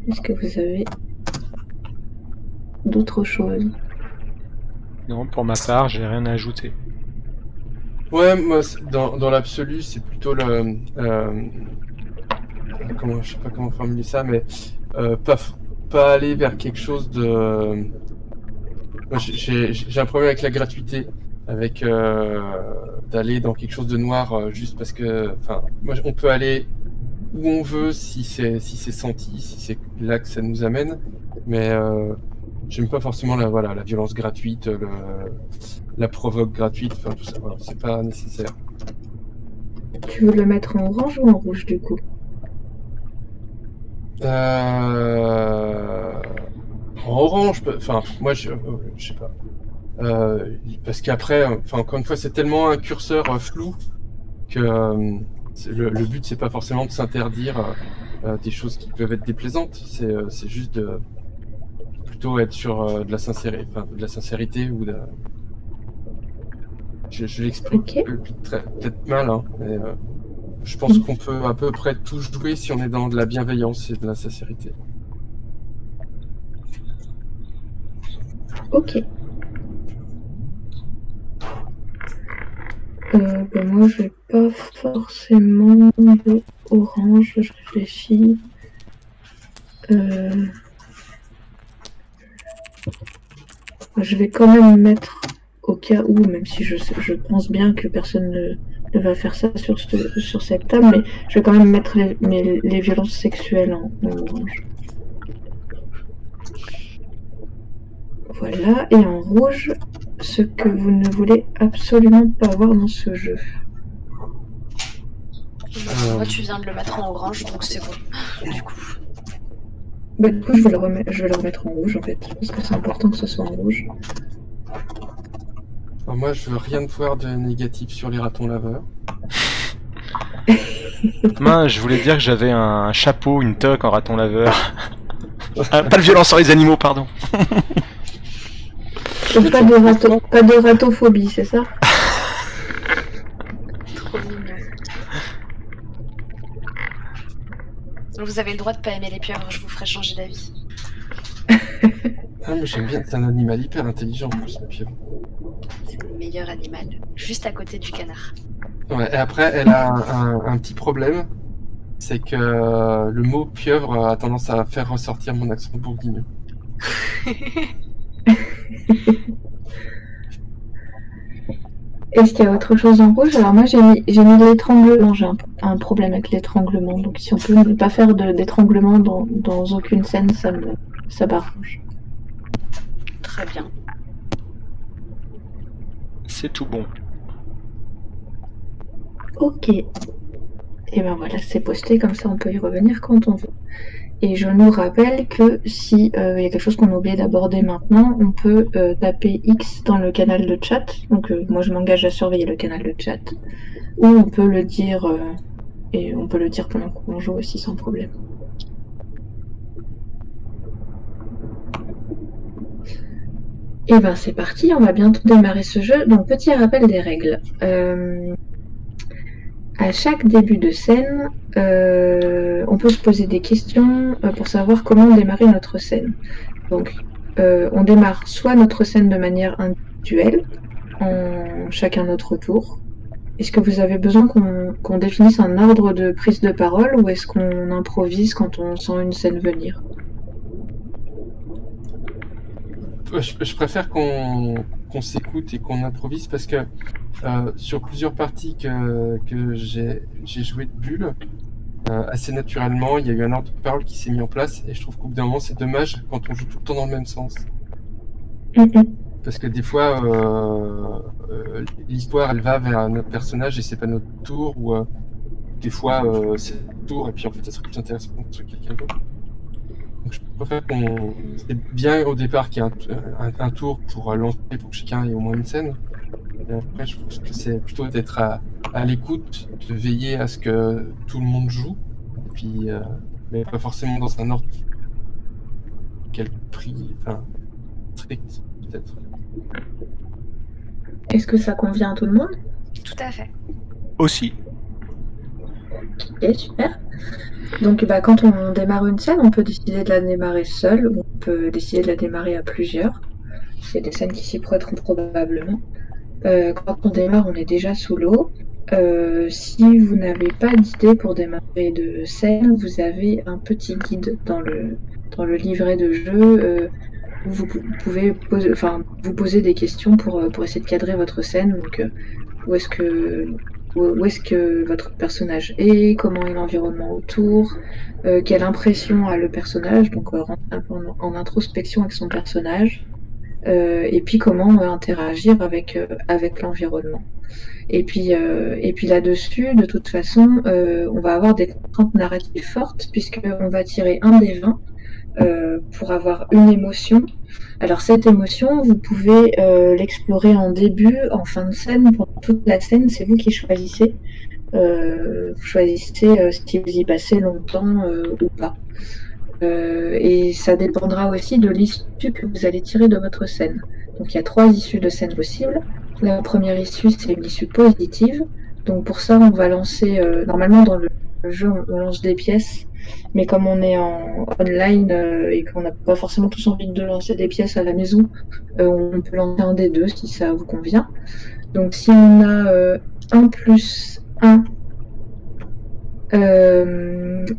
Est-ce que vous avez d'autres choses? Non, pour ma part, j'ai rien à ajouter. Ouais, moi, dans, dans l'absolu, c'est plutôt le. euh, comment, je sais pas comment formuler ça, mais euh, pas, pas aller vers quelque chose de. J'ai- un problème avec la gratuité, avec euh, d'aller dans quelque chose de noir euh, juste parce que. Enfin, moi, on peut aller où on veut si c'est si c'est senti, si c'est là que ça nous amène, mais euh, j'aime pas forcément la voilà la violence gratuite, le, la provoque gratuite, enfin tout ça, voilà, c'est pas nécessaire. Tu veux le mettre en orange ou en rouge du coup? Euh... En orange, enfin moi je, euh, je sais pas, Euh, parce qu'après, euh, enfin encore une fois, c'est tellement un curseur euh, flou que euh, le, le but c'est pas forcément de s'interdire des choses qui peuvent être déplaisantes, c'est c'est juste de plutôt être sur de la sincérité, de la sincérité ou de je, je peut-être mal, hein, mais je pense qu'on peut à peu près tout jouer si on est dans de la bienveillance et de la sincérité. Ok. Euh, ben moi, je vais pas forcément de orange, je réfléchis. Euh, Je vais quand même mettre, au cas où, même si je, je pense bien que personne ne, va faire ça sur, sur cette table, mais je vais quand même mettre les, violences sexuelles en orange. Voilà, et en rouge, ce que vous ne voulez absolument pas voir dans ce jeu. Euh. Moi, tu viens de le mettre en orange, donc c'est bon. Du coup, Bah, du coup, je vais, le remettre, je vais le remettre en rouge en fait, parce que c'est important que ce soit en rouge. Alors moi, je veux rien voir de négatif sur les ratons laveurs. Mince, je voulais dire que j'avais un chapeau, une toque en raton laveur. Ah, pas de violence sur les animaux, pardon. Donc, pas de, rato, pas de ratophobie, c'est ça trop mignon. Vous avez le droit de pas aimer les pieuvres, je vous ferai changer d'avis. Ah, mais j'aime bien, c'est un animal hyper intelligent en plus, la pieuvre. C'est le meilleur animal, juste à côté du canard. Ouais, et après, elle a un, un- un petit problème, c'est que euh, le mot pieuvre a tendance à faire ressortir mon accent bourguignon. Est-ce qu'il y a autre chose en rouge? Alors moi j'ai mis, j'ai mis l'étranglement, j'ai un, un problème avec l'étranglement, donc si on peut ne pas faire d'étranglement dans, dans aucune scène, ça me ça m'arrange. Très bien. C'est tout bon. Ok. Et ben voilà, c'est posté, comme ça on peut y revenir quand on veut. Et je nous rappelle que si euh, il y a quelque chose qu'on a oublié d'aborder maintenant, on peut euh, taper X dans le canal de chat. Donc euh, moi je m'engage à surveiller le canal de chat. Ou on peut le dire et on peut le dire pendant qu'on joue aussi sans problème. Et ben c'est parti, on va bientôt démarrer ce jeu. Donc petit rappel des règles. À chaque début de scène, euh, on peut se poser des questions euh, pour savoir comment démarrer notre scène. Donc, euh, on démarre soit notre scène de manière individuelle, chacun notre tour. Est-ce que vous avez besoin qu'on définisse un ordre de prise de parole ou est-ce qu'on improvise quand on sent une scène venir? Je, préfère qu'on s'écoute et qu'on improvise parce que euh, sur plusieurs parties que, que j'ai joué de Bulle, euh, assez naturellement, il y a eu un ordre de parole qui s'est mis en place et je trouve qu'au bout d'un moment, c'est dommage quand on joue tout le temps dans le même sens. Mhm. Parce que des fois, euh, l'histoire, elle va vers notre personnage et c'est pas notre tour, ou des fois, c'est notre tour et puis en fait, ça serait plus intéressant sur quelqu'un d'autre. Donc je préfère qu'on... C'est bien au départ qu'il y ait un, un- un tour pour lancer, pour que chacun ait au moins une scène. Après, je pense que c'est plutôt d'être à, à l'écoute, de veiller à ce que tout le monde joue, et puis, euh, mais pas forcément dans un ordre quel prix, enfin, strict, peut-être. Est-ce que ça convient à tout le monde? Tout à fait. Aussi. Ok, super. Donc bah, quand on démarre une scène, on peut décider de la démarrer seule ou on peut décider de la démarrer à plusieurs. C'est des scènes qui s'y prêteront probablement. Euh, quand on démarre, on est déjà sous l'eau. Euh, si vous n'avez pas d'idée pour démarrer de scène, vous avez un petit guide dans le, dans le livret de jeu euh, où vous pouvez enfin, vous poser des questions pour, pour essayer de cadrer votre scène. Donc, où est-ce que où est-ce que votre personnage est, comment est l'environnement autour, quelle impression a le personnage, donc euh, en, introspection avec son personnage, et puis comment interagir avec, avec l'environnement. Et puis, puis là-dessus, de toute façon, on va avoir des contraintes narratives fortes, puisqu'on va tirer un des 20 euh, pour avoir une émotion. Alors cette émotion, vous pouvez euh, l'explorer en début, en fin de scène, pendant toute la scène, c'est vous qui choisissez. Euh, vous choisissez si vous y passez longtemps ou pas. Et ça dépendra aussi de l'issue que vous allez tirer de votre scène. Donc il y a trois issues de scène possibles. La première issue, c'est une issue positive. Donc pour ça, on va lancer, normalement dans le jeu, on lance des pièces mais comme on est en online euh, et qu'on n'a pas forcément tous envie de lancer des pièces à la maison, euh, on peut lancer un des deux si ça vous convient. Donc si on a euh, 1 plus 1,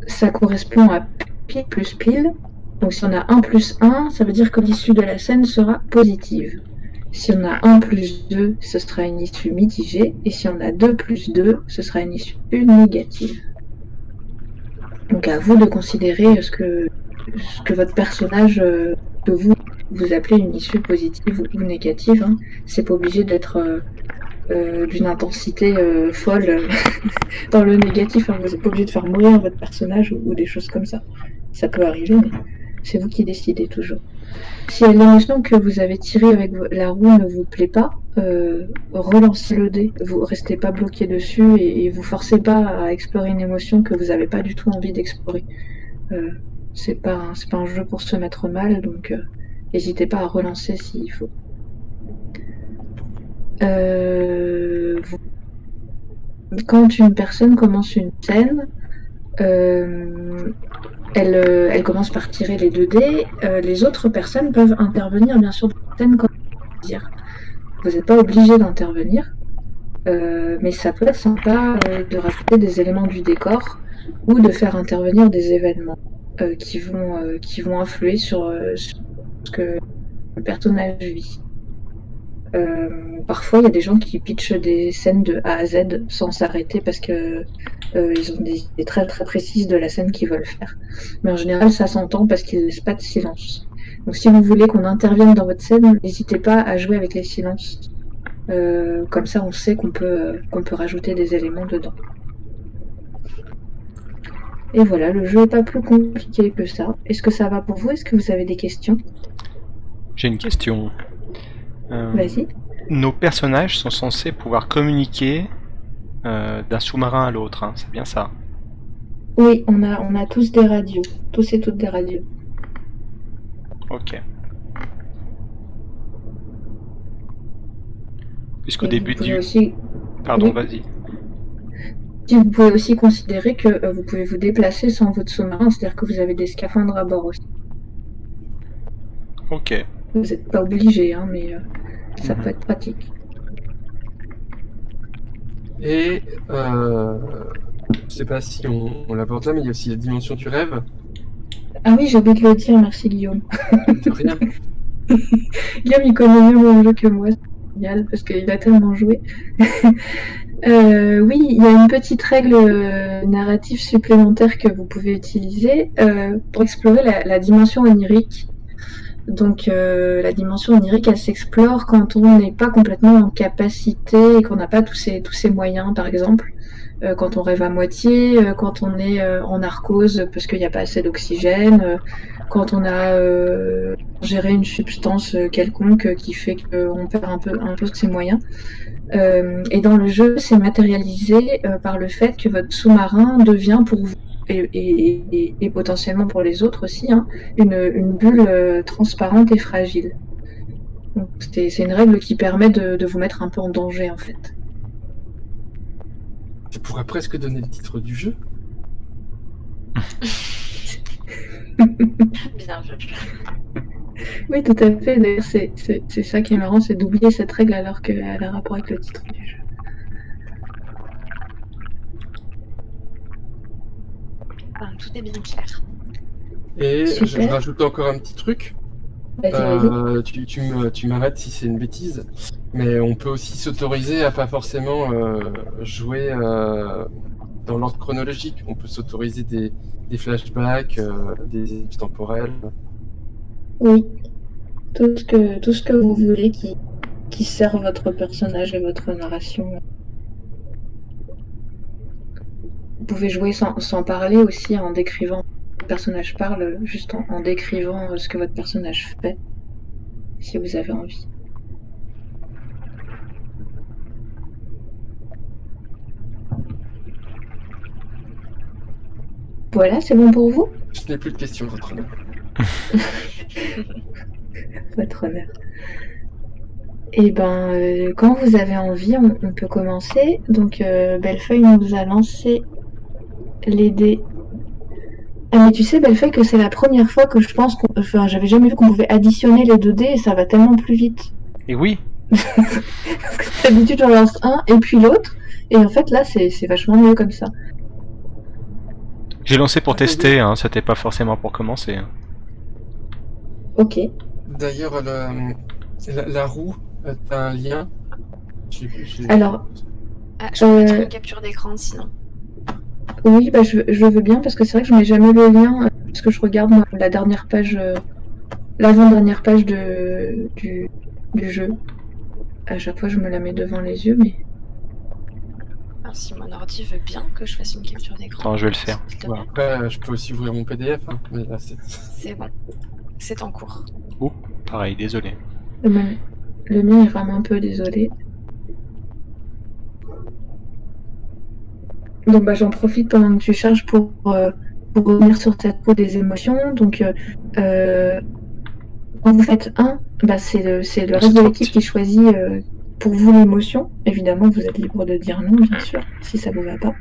ça correspond à pile plus pile. Donc si on a 1 plus 1, ça veut dire que l'issue de la scène sera positive. Si on a 1 plus 2, ce sera une issue mitigée. Et si on a 2 plus 2, ce sera une issue négative. Donc à vous de considérer ce que, votre personnage, euh, que vous, vous appelez une issue positive ou négative. Hein. C'est pas obligé d'être euh, euh, d'une intensité folle dans le négatif. Hein. Vous n'êtes pas obligé de faire mourir votre personnage ou, des choses comme ça. Ça peut arriver, mais c'est vous qui décidez toujours. Si l'émotion que vous avez tirée avec la roue ne vous plaît pas, euh, relancez le dé. Vous restez pas bloqué dessus et, vous forcez pas à explorer une émotion que vous n'avez pas du tout envie d'explorer. Euh, c'est pas un jeu pour se mettre mal, donc euh, n'hésitez pas à relancer s'il faut. Euh, quand une personne commence une scène, elle, euh, elle, commence par tirer les 2 dés. Euh, les autres personnes peuvent intervenir, bien sûr, dire. Vous n'êtes pas obligé d'intervenir, euh, mais ça peut être sympa de rajouter des éléments du décor ou de faire intervenir des événements qui, vont, influer sur ce que le personnage vit. Euh, parfois, il y a des gens qui pitchent des scènes de A à Z sans s'arrêter parce que euh, ont des idées très très précises de la scène qu'ils veulent faire. Mais en général, ça s'entend parce qu'ils ne laissent pas de silence. Donc, si vous voulez qu'on intervienne dans votre scène, n'hésitez pas à jouer avec les silences. Euh, comme ça, on sait qu'on peut qu'on peut rajouter des éléments dedans. Et voilà, le jeu n'est pas plus compliqué que ça. Est-ce que ça va pour vous? Est-ce que vous avez des questions? J'ai une question. Euh, Vas-y. Nos personnages sont censés pouvoir communiquer euh, d'un sous-marin à l'autre, hein, c'est bien ça Oui, on a, on a tous des radios. Tous et toutes des radios. Ok. Puisqu'au début du... Pardon, vas-y. Vous pouvez aussi considérer que euh, vous pouvez vous déplacer sans votre sous-marin, c'est-à-dire que vous avez des scaphandres à bord aussi. Ok. Vous n'êtes pas obligé, hein, mais euh, ça mhm. peut être pratique. Et euh, je sais pas si on, on l'aborde là, mais il y a aussi la dimension du rêve. Ah oui, j'ai oublié de le dire, merci Guillaume. rien. Guillaume, il connaît mieux mon jeu que moi, c'est génial, parce qu'il a tellement joué. Euh, oui, il y a une petite règle narrative supplémentaire que vous pouvez utiliser pour explorer la, dimension onirique donc euh, la dimension onirique, elle s'explore quand on n'est pas complètement en capacité et qu'on n'a pas tous ces, tous ces moyens, par exemple. Euh, quand on rêve à moitié, euh, quand on est en narcose parce qu'il n'y a pas assez d'oxygène, quand on a géré une substance quelconque qui fait qu'on perd un peu, un peu ses moyens. et dans le jeu, c'est matérialisé par le fait que votre sous-marin devient pour vous et, potentiellement pour les autres aussi, hein, une, bulle euh, transparente et fragile. C'est une règle qui permet de, vous mettre un peu en danger en fait. Tu pourrais presque donner le titre du jeu. Bien Oui, tout à fait. D'ailleurs, c'est ça qui est marrant, c'est d'oublier cette règle alors qu'elle a rapport avec le titre du jeu. Enfin, tout est bien clair. Et je Super. rajoute encore un petit truc. Vas-y, vas-y. Euh, tu tu me- tu m'arrêtes si c'est une bêtise, mais on peut aussi s'autoriser à pas forcément euh, jouer euh, dans l'ordre chronologique. On peut s'autoriser des, des flashbacks, euh, des ellipses temporelles. Oui. Tout ce que, tout ce que vous voulez qui, qui sert votre personnage et votre narration. Vous pouvez jouer sans, sans parler aussi en décrivant. Le personnage parle juste en, en décrivant euh, ce que votre personnage fait. Si vous avez envie. Voilà, c'est bon pour vous? Je n'ai plus de questions, votre honneur. Votre honneur. Et ben, euh, quand vous avez envie, on, on peut commencer. Donc, euh, Bellefeuille nous a lancé les dés. Ah, mais tu sais, Bellefeuille, que c'est la première fois que je pense qu'on. Enfin, j'avais jamais vu qu'on pouvait additionner les deux dés et ça va tellement plus vite. Et oui, Parce que d'habitude, j'en lance un et puis l'autre. Et en fait, là, c'est c'est vachement mieux comme ça. j'ai lancé pour tester, hein, c'était pas forcément pour commencer. hein. Ok. D'ailleurs, le- la, la roue, euh, t'as un lien J'ai- j'ai- Alors, Ah, je peux mettre Euh, une capture d'écran sinon. Oui, bah, je, je veux bien parce que c'est vrai que je mets jamais le lien euh, parce que je regarde moi, la dernière page, euh, l'avant-dernière page de, du, du jeu. À chaque fois, je me la mets devant les yeux, mais Alors, si mon ordi veut bien que je fasse une capture d'écran. Je vais le faire. après, euh, je peux aussi ouvrir mon PDF, hein, c'est... Bon. C'est en cours. Pareil, désolé. le mien, le mien il rame un peu, désolé. Donc bah, j'en profite pendant que tu charges pour, euh, pour revenir sur cette peau des émotions. Donc euh, euh, quand vous faites un, bah, c'est le, c'est le reste de l'équipe qui choisit euh, pour vous l'émotion. Évidemment, vous êtes libre de dire non, bien sûr, si ça vous va pas.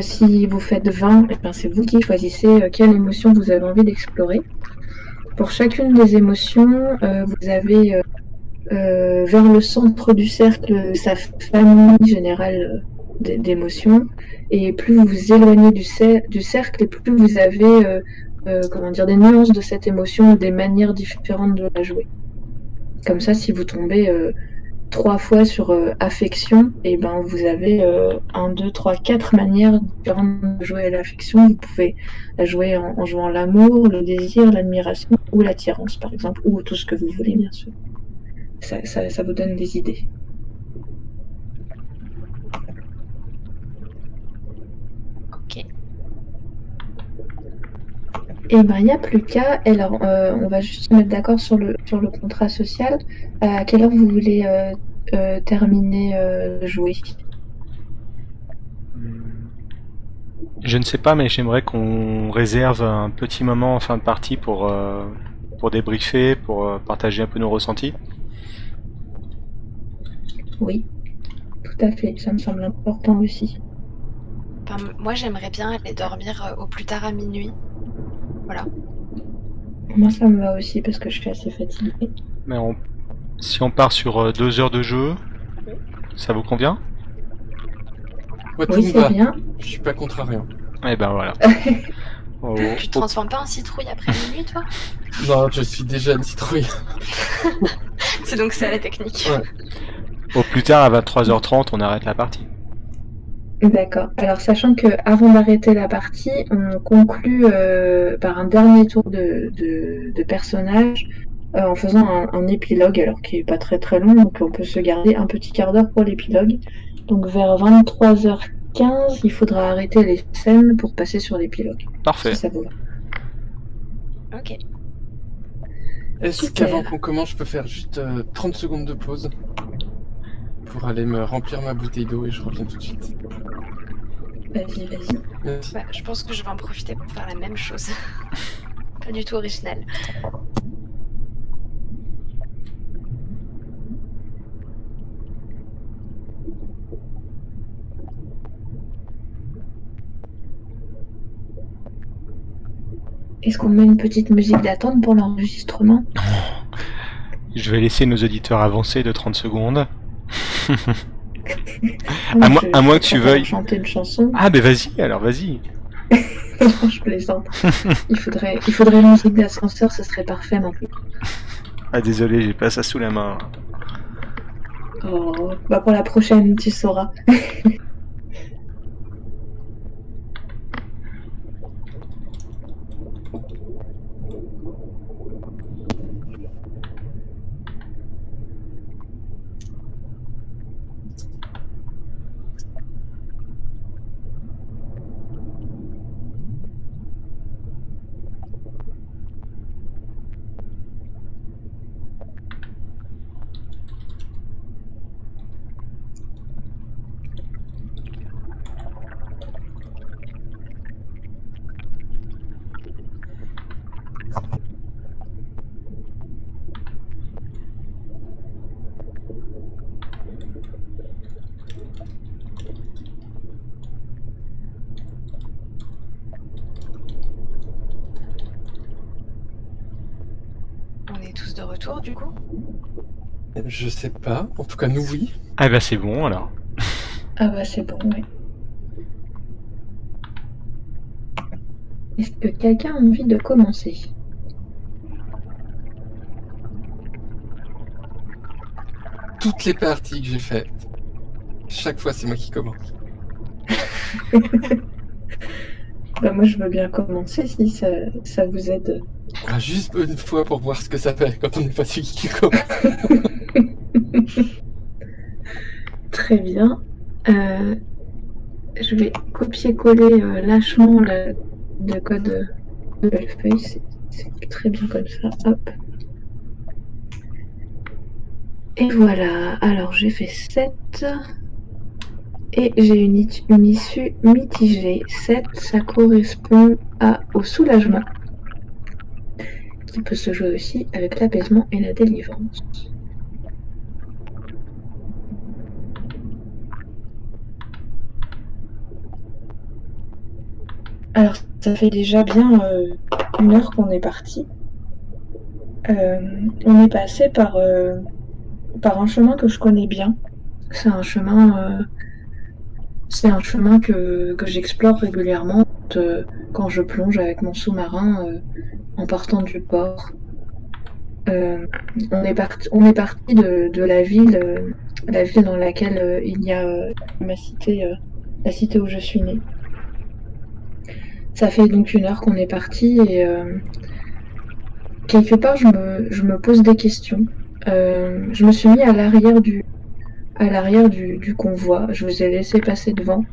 Si vous faites 20, eh ben, c'est vous qui choisissez quelle émotion vous avez envie d'explorer. Pour chacune des émotions, vous avez vers le centre du cercle sa famille générale d'émotions. Et plus vous vous éloignez du, cer- du cercle, et plus vous avez euh, euh, comment dire, des nuances de cette émotion, des manières différentes de la jouer. Comme ça, si vous tombez euh, trois fois sur affection, et ben vous avez un, deux, trois, quatre manières différentes de jouer à l'affection. Vous pouvez la jouer en, jouant l'amour, le désir, l'admiration ou l'attirance, par exemple, ou tout ce que vous voulez, bien sûr. Ça, ça vous donne des idées. Et ben, il n'y a plus qu'à. Alors, euh, on va juste se mettre d'accord sur le, sur le contrat social. Euh, à quelle heure vous voulez euh, euh, terminer euh, de jouer Je ne sais pas, mais j'aimerais qu'on réserve un petit moment en fin de partie pour, euh, pour débriefer, pour euh, partager un peu nos ressentis. Oui, tout à fait. Ça me semble important aussi. Enfin, moi, j'aimerais bien aller dormir au plus tard à minuit. Voilà. Moi, ça me va aussi parce que je suis assez fatiguée. Mais on- si on part sur euh, deux heures de jeu, ça vous convient? Moi, tout Oui, me va. bien. Je suis pas contre à rien. Eh ben voilà. Au, Tu te transformes pas en citrouille après minuit, toi? Non, je suis déjà une citrouille. C'est donc ça la technique. Ouais. au plus tard, à 23h30, on arrête la partie. D'accord. Alors, sachant que avant d'arrêter la partie, on conclut euh, par un dernier tour de, de, de personnage euh, en faisant un, un épilogue, alors qui est pas très très long, donc on peut se garder un petit quart d'heure pour l'épilogue. Donc vers 23h15, il faudra arrêter les scènes pour passer sur l'épilogue, Parfait. si ça vous va. Ok. Est-ce qu'avant qu'on commence, je peux faire juste euh, 30 secondes de pause? Pour aller me remplir ma bouteille d'eau et je reviens tout de suite. Vas-y, vas-y. Merci. Bah, je pense que je vais en profiter pour faire la même chose. pas du tout original. Est-ce qu'on met une petite musique d'attente pour l'enregistrement? Je vais laisser nos auditeurs avancer de 30 secondes. Moi, moins- à moins je que tu veuilles. chanter une chanson. Ah, ben vas-y, alors vas-y. je plaisante. il faudrait, il faudrait une musique d'ascenseur, ce serait parfait maintenant. Ah, désolé, j'ai pas ça sous la main. Oh, bah pour la prochaine, tu sauras. On est tous de retour du coup Je sais pas. En tout cas, nous, oui. Ah, bah c'est bon alors. Ah bah c'est bon, ouais. Est-ce que quelqu'un a envie de commencer? Toutes les parties que j'ai faites, chaque fois, c'est moi qui commence. Bah moi je veux bien commencer si ça, ça vous aide. Ah, juste une fois pour voir ce que ça fait quand on qui commence. Très bien. Euh, je vais copier-coller euh, lâchement le, le code de Bellefeuille. C'est c'est très bien comme ça. Hop. Et voilà. Alors j'ai fait 7. Et j'ai une, issue mitigée. 7, ça correspond au soulagement. Qui peut se jouer aussi avec l'apaisement et la délivrance. Alors, ça fait déjà bien euh, une heure qu'on est parti. Euh, on est passé par, euh, par un chemin que je connais bien. C'est un chemin, c'est un chemin que, j'explore régulièrement euh, quand je plonge avec mon sous-marin euh, en partant du port. Euh, on est parti, de, la ville, la ville dans laquelle il y a ma cité, la cité où je suis née. Ça fait donc une heure qu'on est parti et quelque part je me, pose des questions. Je me suis mis à l'arrière du à l'arrière du, convoi. Je vous ai laissé passer devant.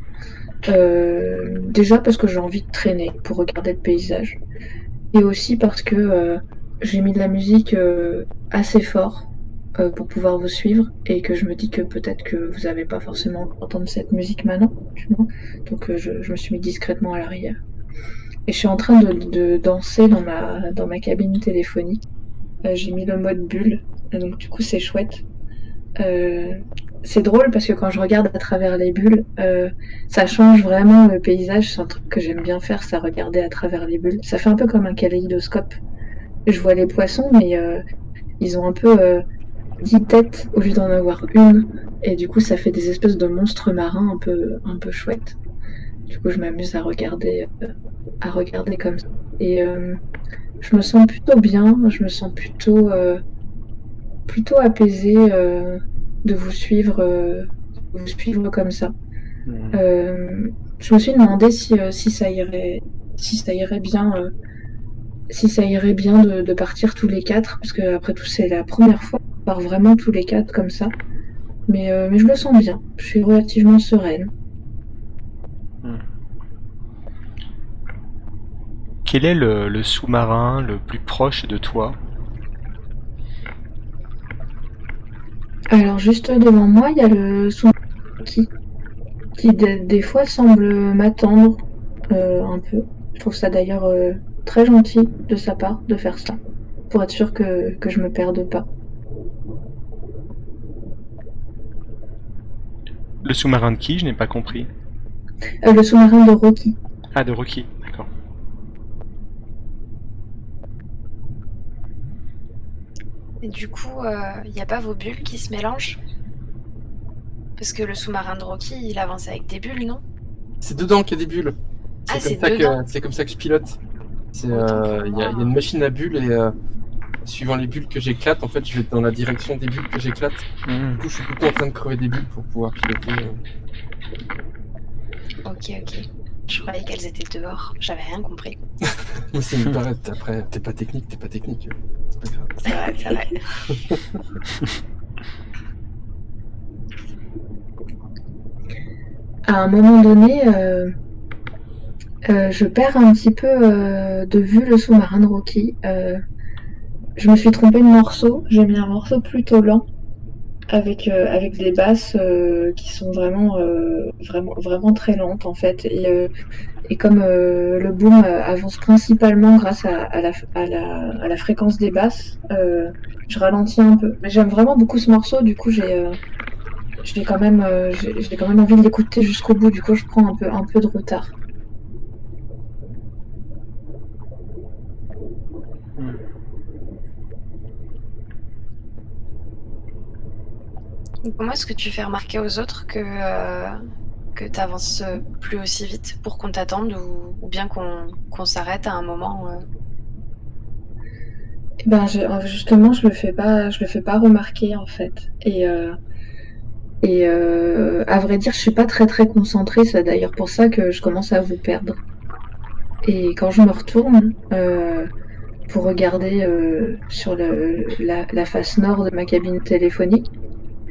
Euh, déjà parce que j'ai envie de traîner pour regarder le paysage. Et aussi parce que euh, j'ai mis de la musique euh, assez fort pour pouvoir vous suivre et que je me dis que peut-être que vous n'avez pas forcément entendu cette musique maintenant. tu vois. Donc je, me suis mis discrètement à l'arrière. Et je suis en train de, danser dans ma, dans ma cabine téléphonique. J'ai mis le mode bulle, donc du coup c'est chouette. C'est drôle parce que quand je regarde à travers les bulles, euh, ça change vraiment le paysage. C'est un truc que j'aime bien faire, ça regarder à travers les bulles. Ça fait un peu comme un kaléidoscope. Je vois les poissons, mais euh, ils ont un peu euh, dix têtes au lieu d'en avoir une. Et du coup, ça fait des espèces de monstres marins un peu, un peu chouettes. Du coup, je m'amuse à regarder, euh, à regarder comme ça. Et je me sens plutôt bien, je me sens plutôt, plutôt apaisée de vous suivre, euh, de vous suivre comme ça. Euh, je me suis demandé si, euh, si ça irait, si ça irait bien, euh, si ça irait bien de, de partir tous les quatre, parce que après tout c'est la première fois qu'on part vraiment tous les quatre comme ça. Mais, euh, mais je me sens bien, je suis relativement sereine. Quel est le, le sous-marin le plus proche de toi? Alors juste devant moi, il y a le son qui, qui des, des fois semble m'attendre euh, un peu. Je trouve ça d'ailleurs euh, très gentil de sa part de faire ça, pour être sûr que, que je me perde pas. Le sous-marin de qui? Je n'ai pas compris. Euh, le sous-marin de Rocky. Ah, de Rocky, d'accord. Et du coup, il n'y a pas vos bulles qui se mélangent? Parce que le sous-marin de Rocky, il avance avec des bulles, non? C'est dedans qu'il y a des bulles. Ah, C'est c'est comme, ça dedans. que- c'est comme ça que je pilote. Euh, Il y, a y une machine à bulles et euh, suivant les bulles que j'éclate, en fait, je vais dans la direction des bulles que j'éclate. Hmm. Du coup, je suis temps en train de crever des bulles pour pouvoir piloter. euh. Ok, ok. Je croyais qu'elles étaient dehors. J'avais rien compris. Moi, ça me paraît, après, t'es pas technique, t'es pas technique. C'est. C'est vrai, c'est vrai. À un moment donné, euh, euh, je perds un petit peu euh, de vue le sous-marin de Rocky. Euh, je me suis trompée de morceau. J'ai mis un morceau plutôt lent avec, euh, avec des basses euh, qui sont vraiment, euh, vraiment, vraiment très lentes en fait. Et, et comme le boom avance principalement grâce à, à la, à, la, à la fréquence des basses, je ralentis un peu. Mais j'aime vraiment beaucoup ce morceau, du coup j'ai j'ai quand même j'ai quand même envie de l'écouter jusqu'au bout. Du coup je prends un peu un peu de retard. Comment est-ce que tu fais remarquer aux autres que, euh, tu avances plus aussi vite pour qu'on t'attende ou, bien qu'on s'arrête à un moment euh, Eh ben je- euh, justement je le fais pas le fais pas remarquer en fait. Et à vrai dire je suis pas très très concentrée. C'est d'ailleurs pour ça que je commence à vous perdre. Et quand je me retourne pour regarder sur la face nord de ma cabine téléphonique,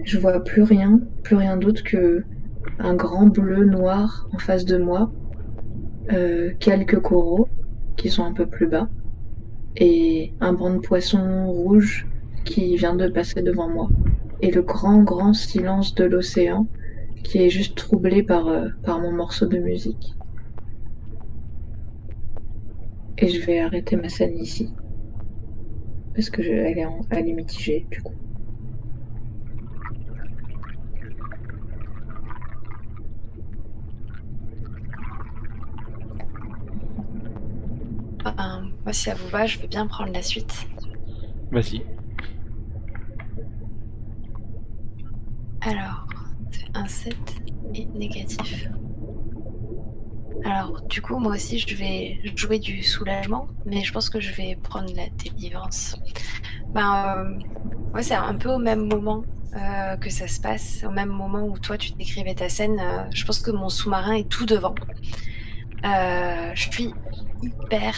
je vois plus rien, plus rien d'autre que un grand bleu noir en face de moi, euh, quelques coraux qui sont un peu plus bas, et un banc de poisson rouge qui vient de passer devant moi, et le grand grand silence de l'océan qui est juste troublé par, euh, mon morceau de musique. Et je vais arrêter ma scène ici. Parce que elle, est elle est mitigée, du coup. Ben, Moi, si ça vous va, je veux bien prendre la suite. Vas-y. Alors, c'est un 7 et négatif. Alors, du coup, moi aussi, je vais jouer du soulagement, mais je pense que je vais prendre la délivrance. Ben, euh, ouais, c'est un peu au même moment euh, que ça se passe, au même moment où toi, tu décrivais ta scène. euh, je pense que mon sous-marin est tout devant. Euh, je suis hyper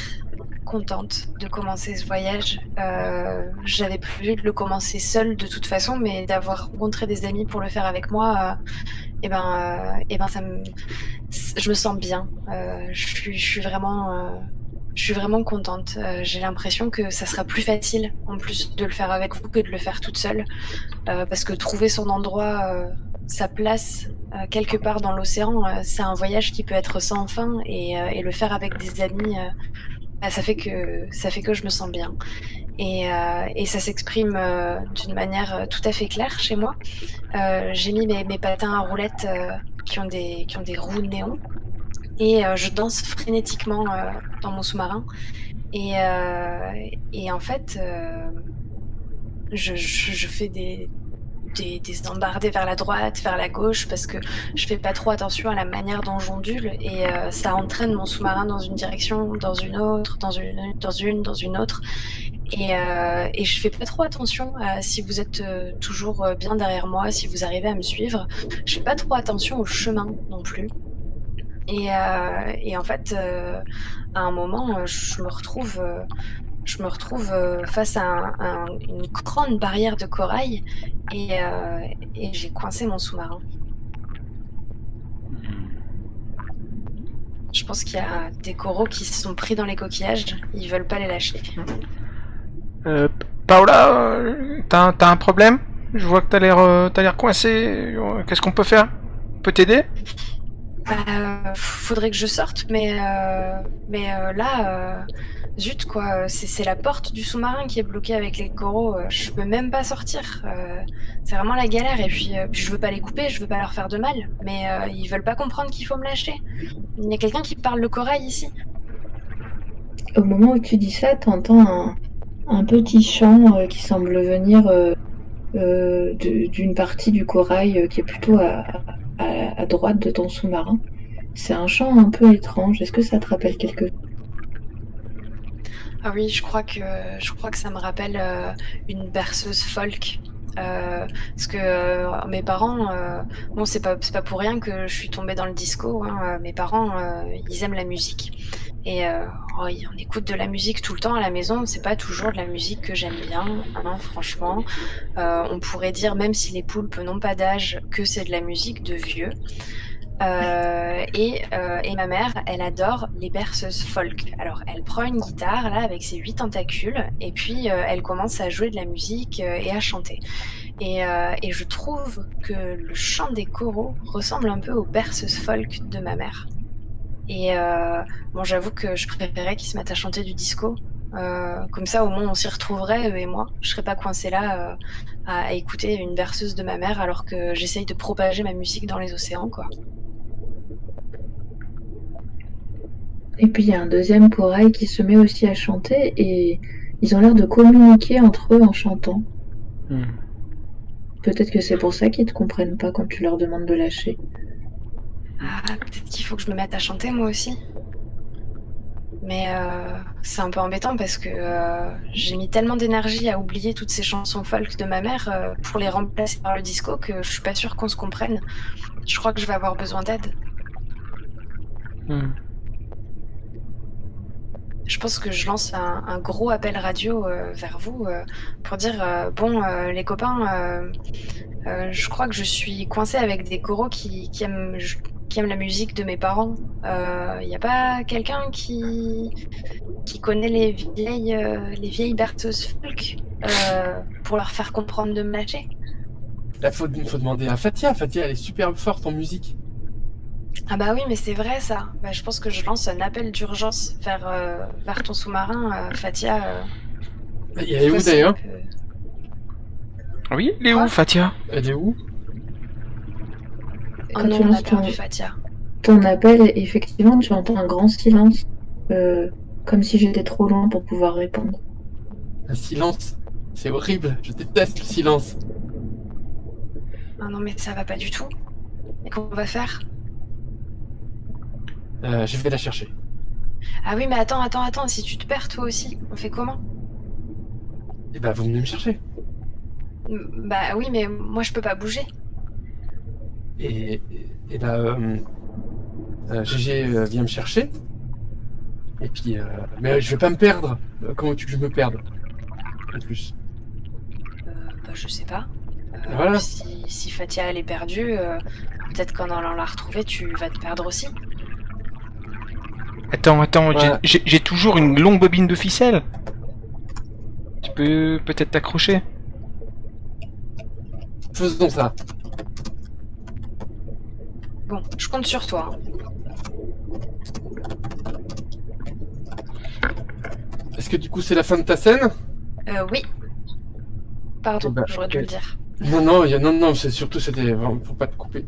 contente de commencer ce voyage. Euh, J'avais prévu de le commencer seule de toute façon, mais d'avoir rencontré des amis pour le faire avec moi, et ben, euh, eh ben ça me, je me sens bien. Euh, je suis, vraiment, euh, je suis vraiment contente. Euh, J'ai l'impression que ça sera plus facile en plus de le faire avec vous que de le faire toute seule, Euh, parce que trouver son endroit, euh, sa place euh, quelque part dans l'océan, euh, c'est un voyage qui peut être sans fin, et, euh, le faire avec des amis. bah, ça fait que ça fait que je me sens bien et, et ça s'exprime d'une manière tout à fait claire chez moi. J'ai mis mes, patins à roulettes qui ont des qui ont des roues néon et je danse frénétiquement dans mon sous-marin et, et en fait je, je fais des des, des embardées vers la droite, vers la gauche, parce que je fais pas trop attention à la manière dont j'ondule et euh, ça entraîne mon sous-marin dans une direction, dans une autre, dans une, dans une, dans une autre. Et, euh, et je fais pas trop attention à si vous êtes euh, toujours euh, bien derrière moi, si vous arrivez à me suivre. Je fais pas trop attention au chemin non plus. Et, et en fait, à un moment, je me retrouve, je me retrouve euh, face à un- un- une grande barrière de corail et, euh, et j'ai coincé mon sous-marin. Je pense qu'il y a des coraux qui se sont pris dans les coquillages, ils veulent pas les lâcher. Euh, Paola, t'as t'as un problème? Je vois que t'as l'air euh, l'air coincé. Qu'est-ce qu'on peut faire? On peut t'aider? Bah, faudrait que je sorte, mais, euh, mais euh, là, euh, zut quoi, c'est la porte du sous-marin qui est bloquée avec les coraux. Je peux même pas sortir. c'est vraiment la galère. Et puis, puis je veux pas les couper, je veux pas leur faire de mal, mais ils veulent pas comprendre qu'il faut me lâcher. Il y a quelqu'un qui parle le corail ici. Au moment où tu dis ça, t'entends un, un petit chant qui semble venir d'une partie du corail qui est plutôt à, à- droite de ton sous-marin. C'est un chant un peu étrange. Est-ce que ça te rappelle quelque chose? Ah oui, je crois que je crois que ça me rappelle euh, une berceuse folk. Euh, parce que euh, mes parents, bon c'est pas pas pour rien que je suis tombée dans le disco. hein, Mes parents, ils aiment la musique et euh, oh, on écoute de la musique tout le temps à la maison. C'est pas toujours de la musique que j'aime bien, hein, franchement. Euh, on pourrait dire même si les poulpes n'ont pas d'âge que c'est de la musique de vieux. Euh, et, euh, et ma mère, elle adore les berceuses folk. Alors, elle prend une guitare là avec ses huit tentacules et puis euh, elle commence à jouer de la musique euh, et à chanter. Et, euh, et je trouve que le chant des coraux ressemble un peu aux berceuses folk de ma mère. Et euh, bon, j'avoue que je préférais qu'ils se mettent à chanter du disco. Euh, comme ça, au moins, on s'y retrouverait, eux et moi. Je serais pas coincée là euh, à, à écouter une berceuse de ma mère alors que j'essaye de propager ma musique dans les océans, quoi. Et puis il y a un deuxième corail qui se met aussi à chanter et ils ont l'air de communiquer entre eux en chantant. Hmm. Peut-être que c'est pour ça qu'ils te comprennent pas quand tu leur demandes de lâcher. Ah, peut-être qu'il faut que je me mette à chanter moi aussi. Mais euh, c'est un peu embêtant parce que euh, j'ai mis tellement d'énergie à oublier toutes ces chansons folk de ma mère euh, pour les remplacer par le disco que je suis pas sûre qu'on se comprenne. Je crois que je vais avoir besoin d'aide. Hmm. Je pense que je lance un, un gros appel radio vers vous pour dire bon les copains, je crois que je suis coincée avec des coraux qui, qui aiment qui aiment la musique de mes parents. Il n'y a pas quelqu'un qui qui connaît les vieilles euh, les vieilles berceuses folk euh, pour leur faire comprendre de me lâcher? Là, faut, faut demander à Fatia. Fatia, elle est super forte en musique. Ah bah oui mais c'est vrai ça. Bah, je pense que je lance un appel d'urgence vers euh, vers ton sous-marin euh, Fatia. euh, Elle est où d'ailleurs? que- Oui, il est où, Fatia? Elle est où? Oh Quand non, tu on a lances ton- perdu Fatia. Ton appel, effectivement, tu entends un grand silence, euh, comme si j'étais trop loin pour pouvoir répondre. Un silence. C'est horrible. Je déteste le silence. Ah non, mais ça va pas du tout. Et qu'on va faire? Euh, je vais la chercher. Ah oui, mais attends, attends, attends, si tu te perds toi aussi, on fait comment? Et bah, vous venez me chercher. Bah oui, mais moi je peux pas bouger. Et, et, là, euh, euh, GG euh, vient me chercher. Et puis, euh, mais je vais pas me perdre. Euh, Comment tu que je me perde En plus? Euh, bah je sais pas. Euh, Voilà. si, si Fatia elle est perdue, euh, peut-être qu'en allant la retrouver, tu vas te perdre aussi. Attends, attends, Voilà. j'ai toujours une longue bobine de ficelle. Tu peux peut-être t'accrocher Faisons ça. Bon, je compte sur toi. Est-ce que du coup c'est la fin de ta scène? Euh, oui. Pardon, ben, j'aurais dû le dire. Non, non, il y a- non, non, c'est surtout c'était pour pas te couper.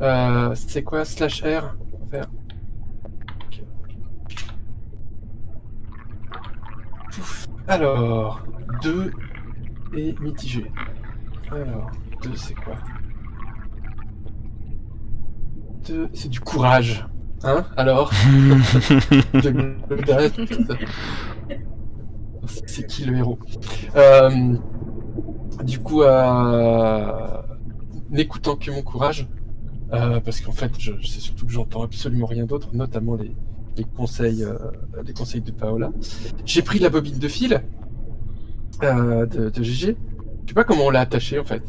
Euh, c'est quoi slash R? Alors, 2 et mitigé. Alors, 2 c'est quoi? 2 c'est du courage. Hein Alors C'est qui le héros Euh, Du coup, euh, n'écoutant que mon courage, euh, parce qu'en fait, je, c'est surtout que j'entends absolument rien d'autre, notamment les, les conseils, euh, les conseils de Paola. J'ai pris la bobine de fil euh, de, de GG. Je sais pas comment on l'a attaché en fait.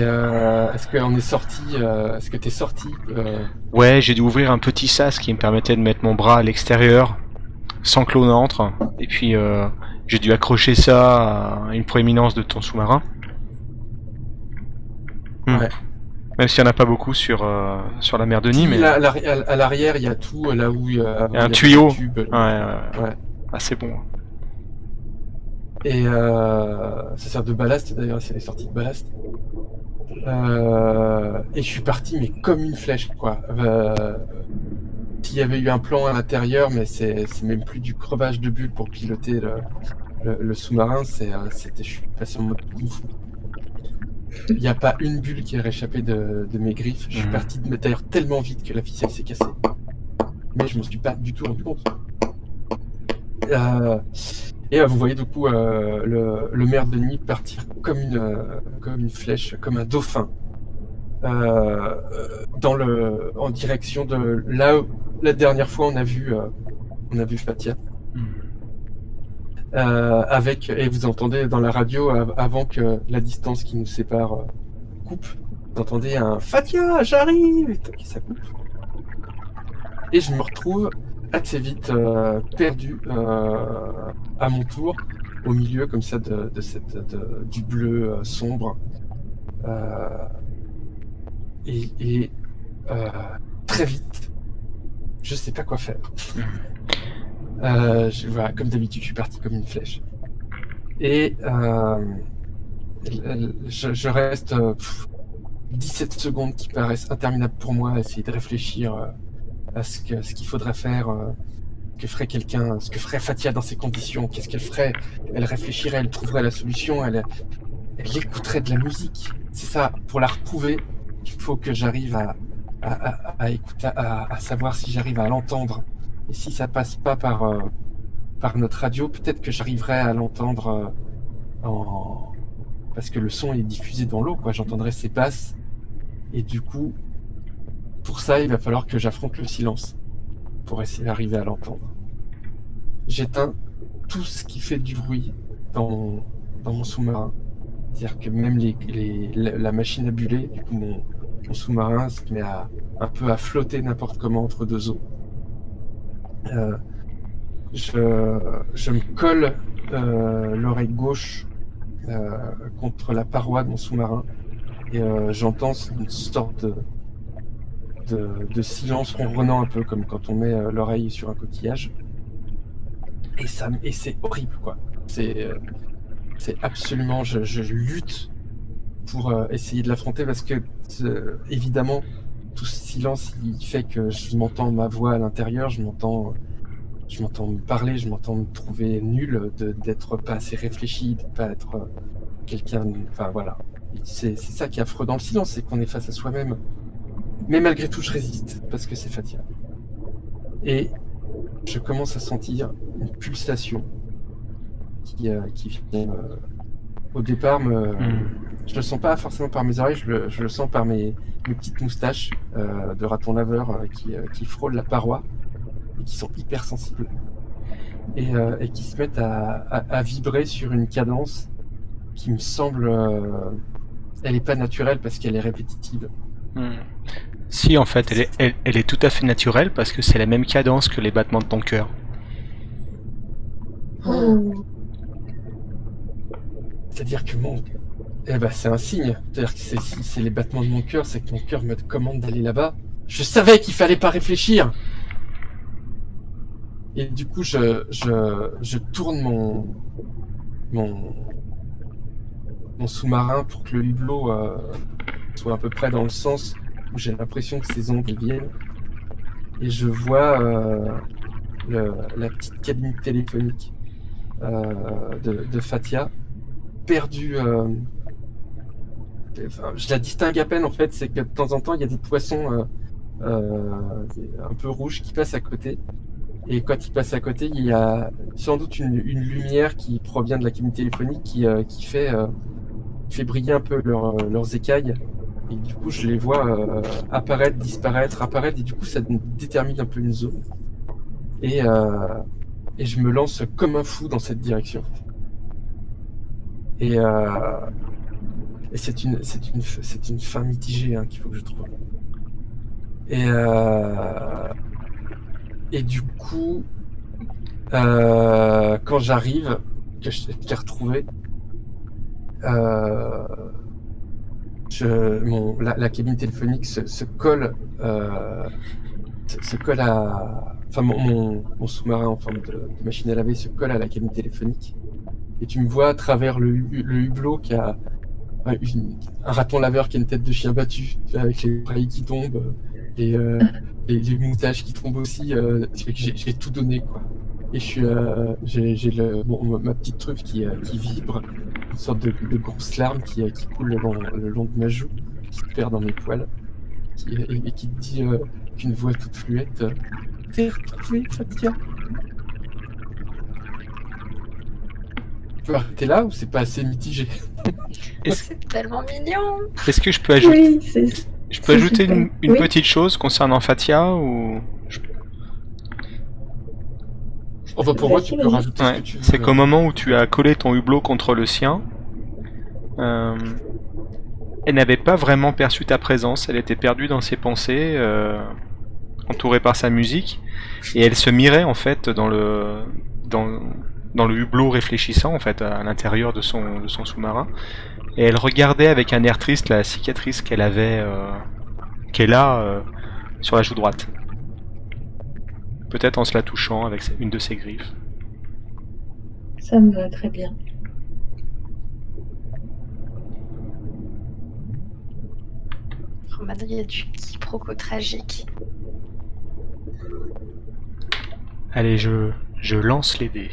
Euh, est-ce qu'on est sorti euh, Est-ce que t'es sorti euh, Ouais, j'ai dû ouvrir un petit sas qui me permettait de mettre mon bras à l'extérieur sans que l'eau n'entre. Et puis euh, j'ai dû accrocher ça à une proéminence de ton sous-marin. Hmm. Ouais. Même s'il n'y en a pas beaucoup sur, euh, sur la mer de Nîmes. Mais... Là, à l'arri- à l'arrière, il y a tout là où il y a, Il y a un tuyau. tube. Ouais, ouais. Ouais. Ah, c'est bon. Et euh, ça sert de ballast d'ailleurs, c'est les sorties de ballast. Euh, et je suis parti mais comme une flèche quoi. Euh, qu'il y avait eu un plan à l'intérieur, mais c'est même plus du crevage de bulles pour piloter le, le, le sous-marin, euh, c'était, je suis passé en mode fu. Il n'y a pas une bulle qui est réchappée de, de mes griffes. Je suis Mhm. parti de d'ailleurs tellement vite que la ficelle s'est cassée. Mais je m'en suis pas du tout rendu compte. Euh, et euh, vous voyez du coup euh, le, le maire de nuit partir comme une, euh, comme une flèche, comme un dauphin, euh, dans le, en direction de là où la dernière fois on a vu, on a vu Fatia. Euh, avec et vous entendez dans la radio av- avant que la distance qui nous sépare coupe, vous entendez un Fatia, j'arrive, et ça coupe. Et je me retrouve assez vite euh, perdu euh, à mon tour au milieu comme ça de, de cette de- du bleu euh, sombre et, et, très vite je sais pas quoi faire. Euh, je, voilà, comme d'habitude, je suis parti comme une flèche. Et euh, je, je reste pff, 17 secondes qui paraissent interminables pour moi à essayer de réfléchir ce que ce qu'il faudrait faire, euh, que ferait quelqu'un, ce que ferait Fatia dans ces conditions, qu'est-ce qu'elle ferait? Elle réfléchirait, elle trouverait la solution, elle, elle écouterait de la musique. C'est ça, pour la retrouver, il faut que j'arrive à, à, à, à écouter, à, à savoir si j'arrive à l'entendre. Et si ça passe pas par, euh, par notre radio, peut-être que j'arriverai à l'entendre euh, en... parce que le son est diffusé dans l'eau, quoi. J'entendrai ses basses. Et du coup, pour ça, il va falloir que j'affronte le silence pour essayer d'arriver à l'entendre. J'éteins tout ce qui fait du bruit dans mon, sous-marin. C'est-à-dire que même la, machine à buller, du coup, mon, sous-marin se met à, un peu à flotter n'importe comment entre deux eaux. Euh, je, me colle euh, l'oreille gauche euh, contre la paroi de mon sous-marin et j'entends une sorte de, de, silence ronronnant un peu comme quand on met euh, l'oreille sur un coquillage. Et, ça, et c'est horrible quoi. C'est euh, absolument, je, je lutte pour euh, essayer de l'affronter parce que évidemment tout ce silence il fait que je m'entends ma voix à l'intérieur, je m'entends je m'entends me parler, je m'entends me trouver nul de- d'être pas assez réfléchi, de pas être quelqu'un. Enfin voilà. C'est c'est ça qui est affreux dans le silence, c'est qu'on est face à soi-même. Mais malgré tout, je résiste parce que c'est Fatia. Et je commence à sentir une pulsation qui, euh, qui vient euh, au départ me. Mm. Je le sens pas forcément par mes oreilles, je le, je le sens par mes, mes petites moustaches euh, de raton laveur qui, qui frôlent la paroi et qui sont hyper sensibles et, et qui se mettent à, à- à vibrer sur une cadence qui me semble. elle est pas naturelle parce qu'elle est répétitive. Hmm. Si, en fait, elle est, tout à fait naturelle parce que c'est la même cadence que les battements de ton cœur. Oh. C'est-à-dire que mon. Eh ben, c'est un signe. C'est-à-dire que c'est, si c'est les battements de mon cœur, c'est que mon cœur me commande d'aller là-bas. Je savais qu'il fallait pas réfléchir. Et du coup, je tourne mon, mon, mon sous-marin pour que le hublot euh, soit à peu près dans le sens où j'ai l'impression que ces ondes viennent. Et je vois euh, le- la petite cabine téléphonique euh, de, de Fatia perdue. euh, enfin, je la distingue à peine en fait, c'est que de temps en temps il y a des poissons euh, euh, un peu rouges qui passent à côté. Et quand ils passent à côté, il y a sans doute une, une lumière qui provient de la cabine téléphonique qui, euh, qui fait, euh, fait briller un peu leur- leurs écailles. Et du coup, je les vois euh, apparaître, disparaître, apparaître, et du coup, ça détermine un peu une zone. Et, euh, et je me lance comme un fou dans cette direction. Et, euh, et c'est une, c'est une, c'est une fin mitigée hein, qu'il faut que je trouve. Et, euh, et du coup, euh, quand j'arrive, que je t'ai retrouvé, euh, je, mon, la, la cabine téléphonique se, se colle, euh, se, se colle à, enfin mon, mon, mon sous-marin en forme de, de machine à laver se colle à la cabine téléphonique. Et tu me vois à travers le, le hublot qui a un, une- un raton laveur qui a une tête de chien battu, avec les oreilles qui tombent, et, euh, les, les qui tombent aussi. euh, j'ai- tout donné, quoi. Et je suis, euh, j'ai j'ai le, bon, ma petite truffe qui, euh, qui vibre, une sorte de, de grosse larme qui, qui coule le long, le long de ma joue, qui se perd dans mes poils, qui, et, et qui te dit euh, qu'une voix toute fluette euh, T'es retrouvé, Fatia Tu peux arrêter là ou c'est pas assez mitigé? Est-ce C'est tellement mignon. est-ce que je peux ajouter, Oui, je peux ajouter une, une Oui. petite chose concernant Fatia ou je- Enfin, pour moi, Vas-y, tu peux vas-y. rajouter Ouais, ce que tu veux. c'est qu'au moment où tu as collé ton hublot contre le sien, euh, elle n'avait pas vraiment perçu ta présence. Elle était perdue dans ses pensées, euh, entourée par sa musique, et elle se mirait en fait dans le dans, dans le hublot réfléchissant en fait à l'intérieur de son de son sous-marin, et elle regardait avec un air triste la cicatrice qu'elle avait euh, qu'elle a euh, sur la joue droite. Peut-être en se la touchant avec une de ses griffes. Ça me va très bien. Il y a du quiproquo tragique. Allez, je, je lance les dés.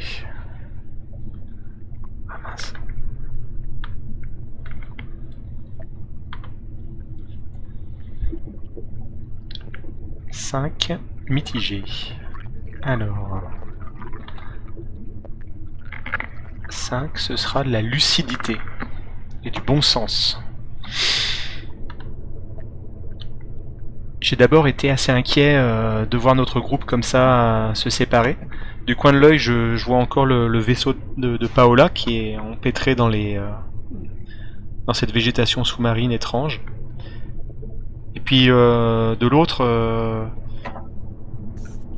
Ah mince. Cinq mitigés. Alors. 5, ce sera de la lucidité et du bon sens. J'ai d'abord été assez inquiet euh, de voir notre groupe comme ça euh, se séparer. Du coin de l'œil, je, vois encore le, vaisseau de, Paola qui est empêtré dans les euh, dans cette végétation sous-marine étrange. Et puis de l'autre,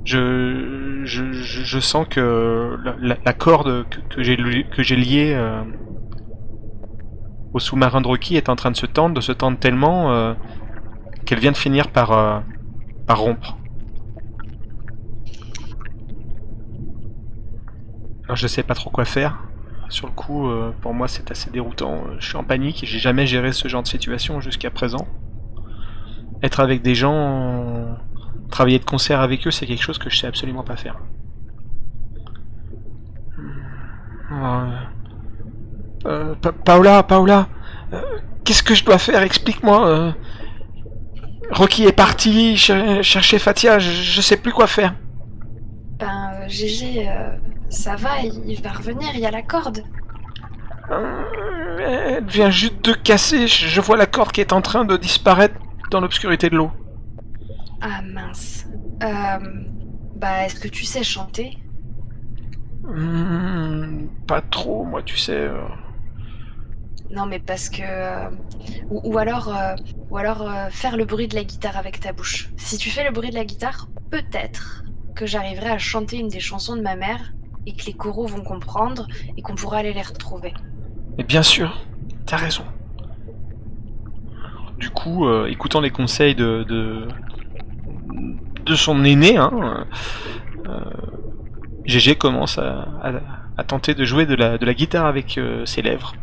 je, je, je, sens que la, corde que, que j'ai liée euh, au sous-marin de Rocky est en train de se tendre, de se tendre tellement euh, qu'elle vient de finir par, euh, par rompre. Alors je sais pas trop quoi faire. Sur le coup, pour moi c'est assez déroutant. Je suis en panique et j'ai jamais géré ce genre de situation jusqu'à présent. Être avec des gens, travailler de concert avec eux, c'est quelque chose que je sais absolument pas faire. Euh, euh, Pa- Paola, Paola, euh, qu'est-ce que je dois faire? Explique-moi. euh. Rocky est parti cher- chercher Fatia, je, je sais plus quoi faire. Ben, euh, GG, euh, ça va, il, il va revenir, il y a la corde. Euh, Elle vient juste de casser, je je vois la corde qui est en train de disparaître dans l'obscurité de l'eau. Ah mince. Euh, bah, est-ce que tu sais chanter? Hmm, pas trop, moi tu sais. euh. Non, mais parce que. euh, ou, ou alors, euh, ou alors faire le bruit de la guitare avec ta bouche. Si tu fais le bruit de la guitare, peut-être que j'arriverai à chanter une des chansons de ma mère et que les coraux vont comprendre et qu'on pourra aller les retrouver. Mais bien sûr, t'as raison. Du coup, écoutant les conseils de, de, de son aîné, hein, euh, GG commence à, à, à tenter de jouer de la, de la guitare avec euh, ses lèvres.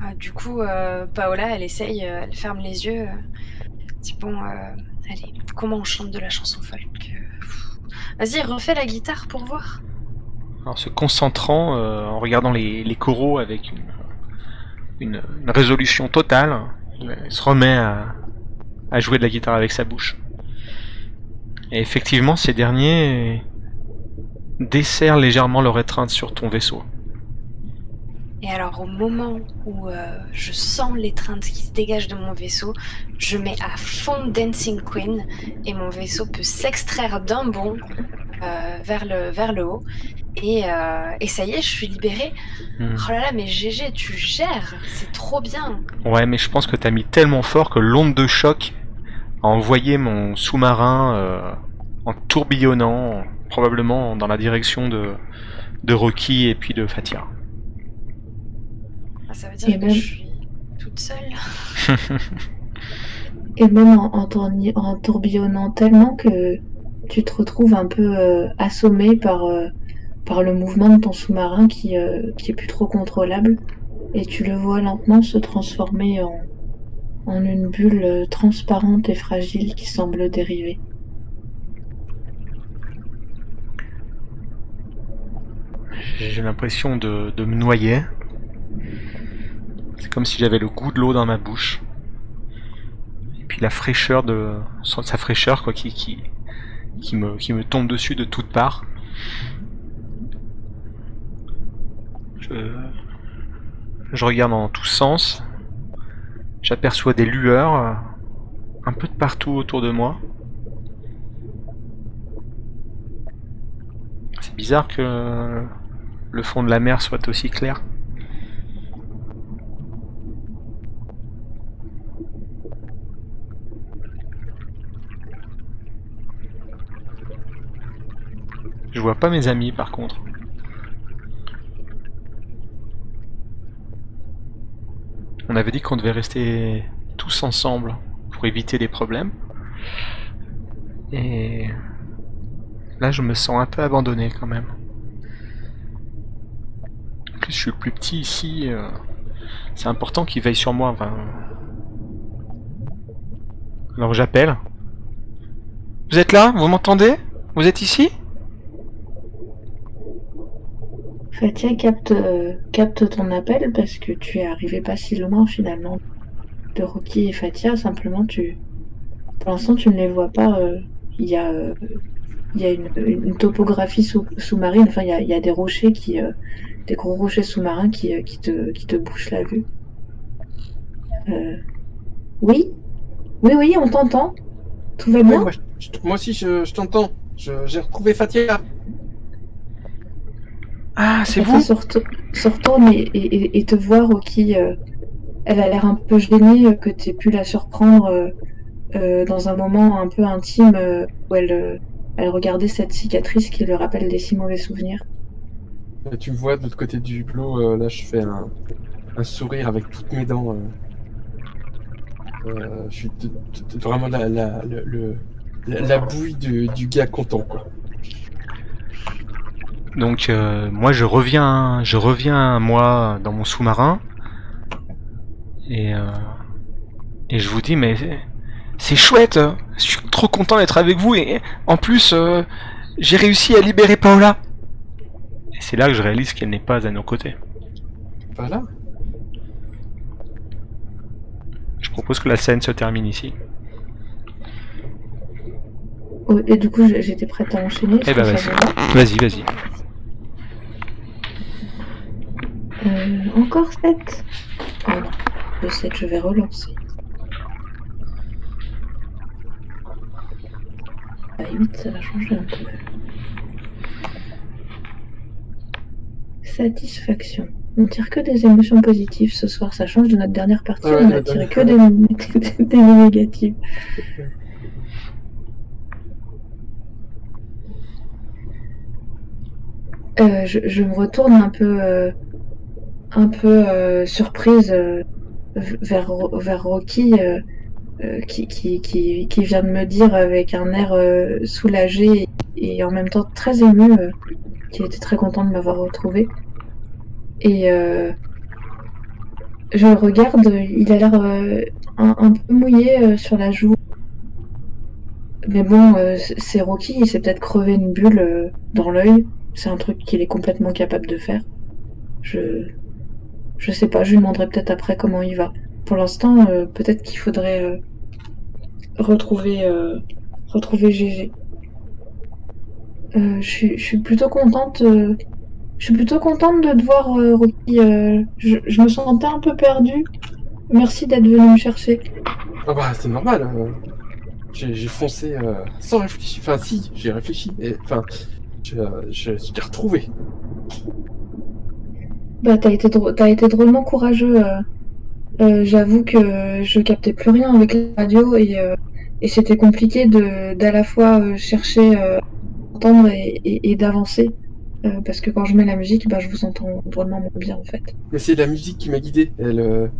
Ah, du coup, euh, Paola, elle essaye, euh, elle ferme les yeux. euh, dit bon, euh, allez, comment on chante de la chanson folk euh, Vas-y, refais la guitare pour voir. En se concentrant, euh, en regardant les, les coraux avec une, une, résolution totale, il se remet à, jouer de la guitare avec sa bouche. Et effectivement, ces derniers desserrent légèrement leur étreinte sur ton vaisseau. Et alors, au moment où euh, je sens l'étreinte qui se dégage de mon vaisseau, je mets à fond Dancing Queen et mon vaisseau peut s'extraire d'un bond euh, vers le haut. Et, euh, et ça y est, je suis libérée. Hmm. Oh là là, mais GG, tu gères, c'est trop bien. Ouais, mais je pense que t'as mis tellement fort que l'onde de choc a envoyé mon sous-marin euh, en tourbillonnant, probablement dans la direction de, de Rocky et puis de Fatia. Ah, ça veut dire Et que même- je suis toute seule. Et même en, en, tourni- en tourbillonnant tellement que tu te retrouves un peu euh, assommé par, euh, par le mouvement de ton sous-marin qui, euh, qui est plus trop contrôlable. et tu le vois lentement se transformer en, une bulle euh, transparente et fragile qui semble dériver. J'ai l'impression de, me noyer. C'est comme si j'avais le goût de l'eau dans ma bouche. Et puis la fraîcheur de sa fraîcheur quoi qui me tombe dessus de toutes parts. Je je regarde en tous sens. J'aperçois des lueurs euh, un peu de partout autour de moi. C'est bizarre que le fond de la mer soit aussi clair. Je vois pas mes amis par contre. On avait dit qu'on devait rester tous ensemble pour éviter des problèmes. Et là je me sens un peu abandonné quand même. En plus je suis le plus petit ici. euh, C'est important qu'il veille sur moi. Alors j'appelle. Vous êtes là? Vous m'entendez? Vous êtes ici? Fatia capte, euh, capte ton appel parce que tu es arrivé pas si loin finalement de Rocky et Fatia. Simplement, tu, pour l'instant, tu ne les vois pas. Il y a, il y a une, une topographie sous- sous-marine. Enfin, il y a, y a des rochers qui, euh, des gros rochers sous-marins qui, euh, qui te, qui te bouchent la vue. Oui, oui, oui, on t'entend. Tout va Ouais, bien? moi, je- moi aussi, je, je t'entends. J'ai retrouvé Fatia. Ah, c'est vous? Se, retour- se retourne et, et- et- et te voit, Rocky. euh, elle a l'air un peu gênée euh, que tu aies pu la surprendre euh, euh, dans un moment un peu intime euh, où elle, euh, elle regardait cette cicatrice qui lui rappelle des si mauvais souvenirs. Euh, Tu me vois de l'autre côté du hublot, euh, là je fais un, un sourire avec toutes mes dents. euh. Euh, je suis vraiment la, la, le- le- la, la bouille de- du gars content quoi. Donc euh, moi je reviens, je reviens moi dans mon sous-marin et euh, et je vous dis mais c'est- chouette, euh, je suis trop content d'être avec vous et en plus euh, j'ai réussi à libérer Paola. Et c'est là que je réalise qu'elle n'est pas à nos côtés. Voilà. Je propose que la scène se termine ici. Oh, et du coup, j'étais prête à enchaîner. Eh ben, que vas-y. Vas-y, vas-y. Euh, encore 7 Oh non, le 7, je vais relancer. À 8, ça va changer un peu. Satisfaction. On tire que des émotions positives ce soir, ça change de notre dernière partie, Ouais, on a tiré que des, des négatives. Euh, je, je me retourne un peu, euh, un peu euh, surprise euh, vers, vers Rocky, euh, qui, qui, qui, qui vient de me dire avec un air soulagé et en même temps très ému qu'il était très content de m'avoir retrouvé. Et euh, je le regarde, il a l'air euh, un, peu mouillé sur la joue. Mais bon, c'est Rocky, il s'est peut-être crevé une bulle dans l'œil. C'est un truc qu'il est complètement capable de faire. Je je sais pas, je lui demanderai peut-être après comment il va. Pour l'instant, euh, peut-être qu'il faudrait euh, retrouver euh, retrouver GG. Euh, je suis plutôt contente. je suis plutôt contente de te voir, Rocky. je, je me sentais un peu perdue. Merci d'être venu me chercher. Ah bah c'est normal. euh. J'ai foncé sans réfléchir. Enfin si, j'ai réfléchi. Enfin, je, je, je t'ai retrouvé. Bah, t'as été, t'as été drôlement courageux. euh. Euh, J'avoue que je captais plus rien avec la radio et, euh, et c'était compliqué d'à la fois chercher à entendre et, et- d'avancer. Parce que quand je mets la musique, bah, je vous entends drôlement bien en fait. Mais c'est la musique qui m'a guidé. Elle,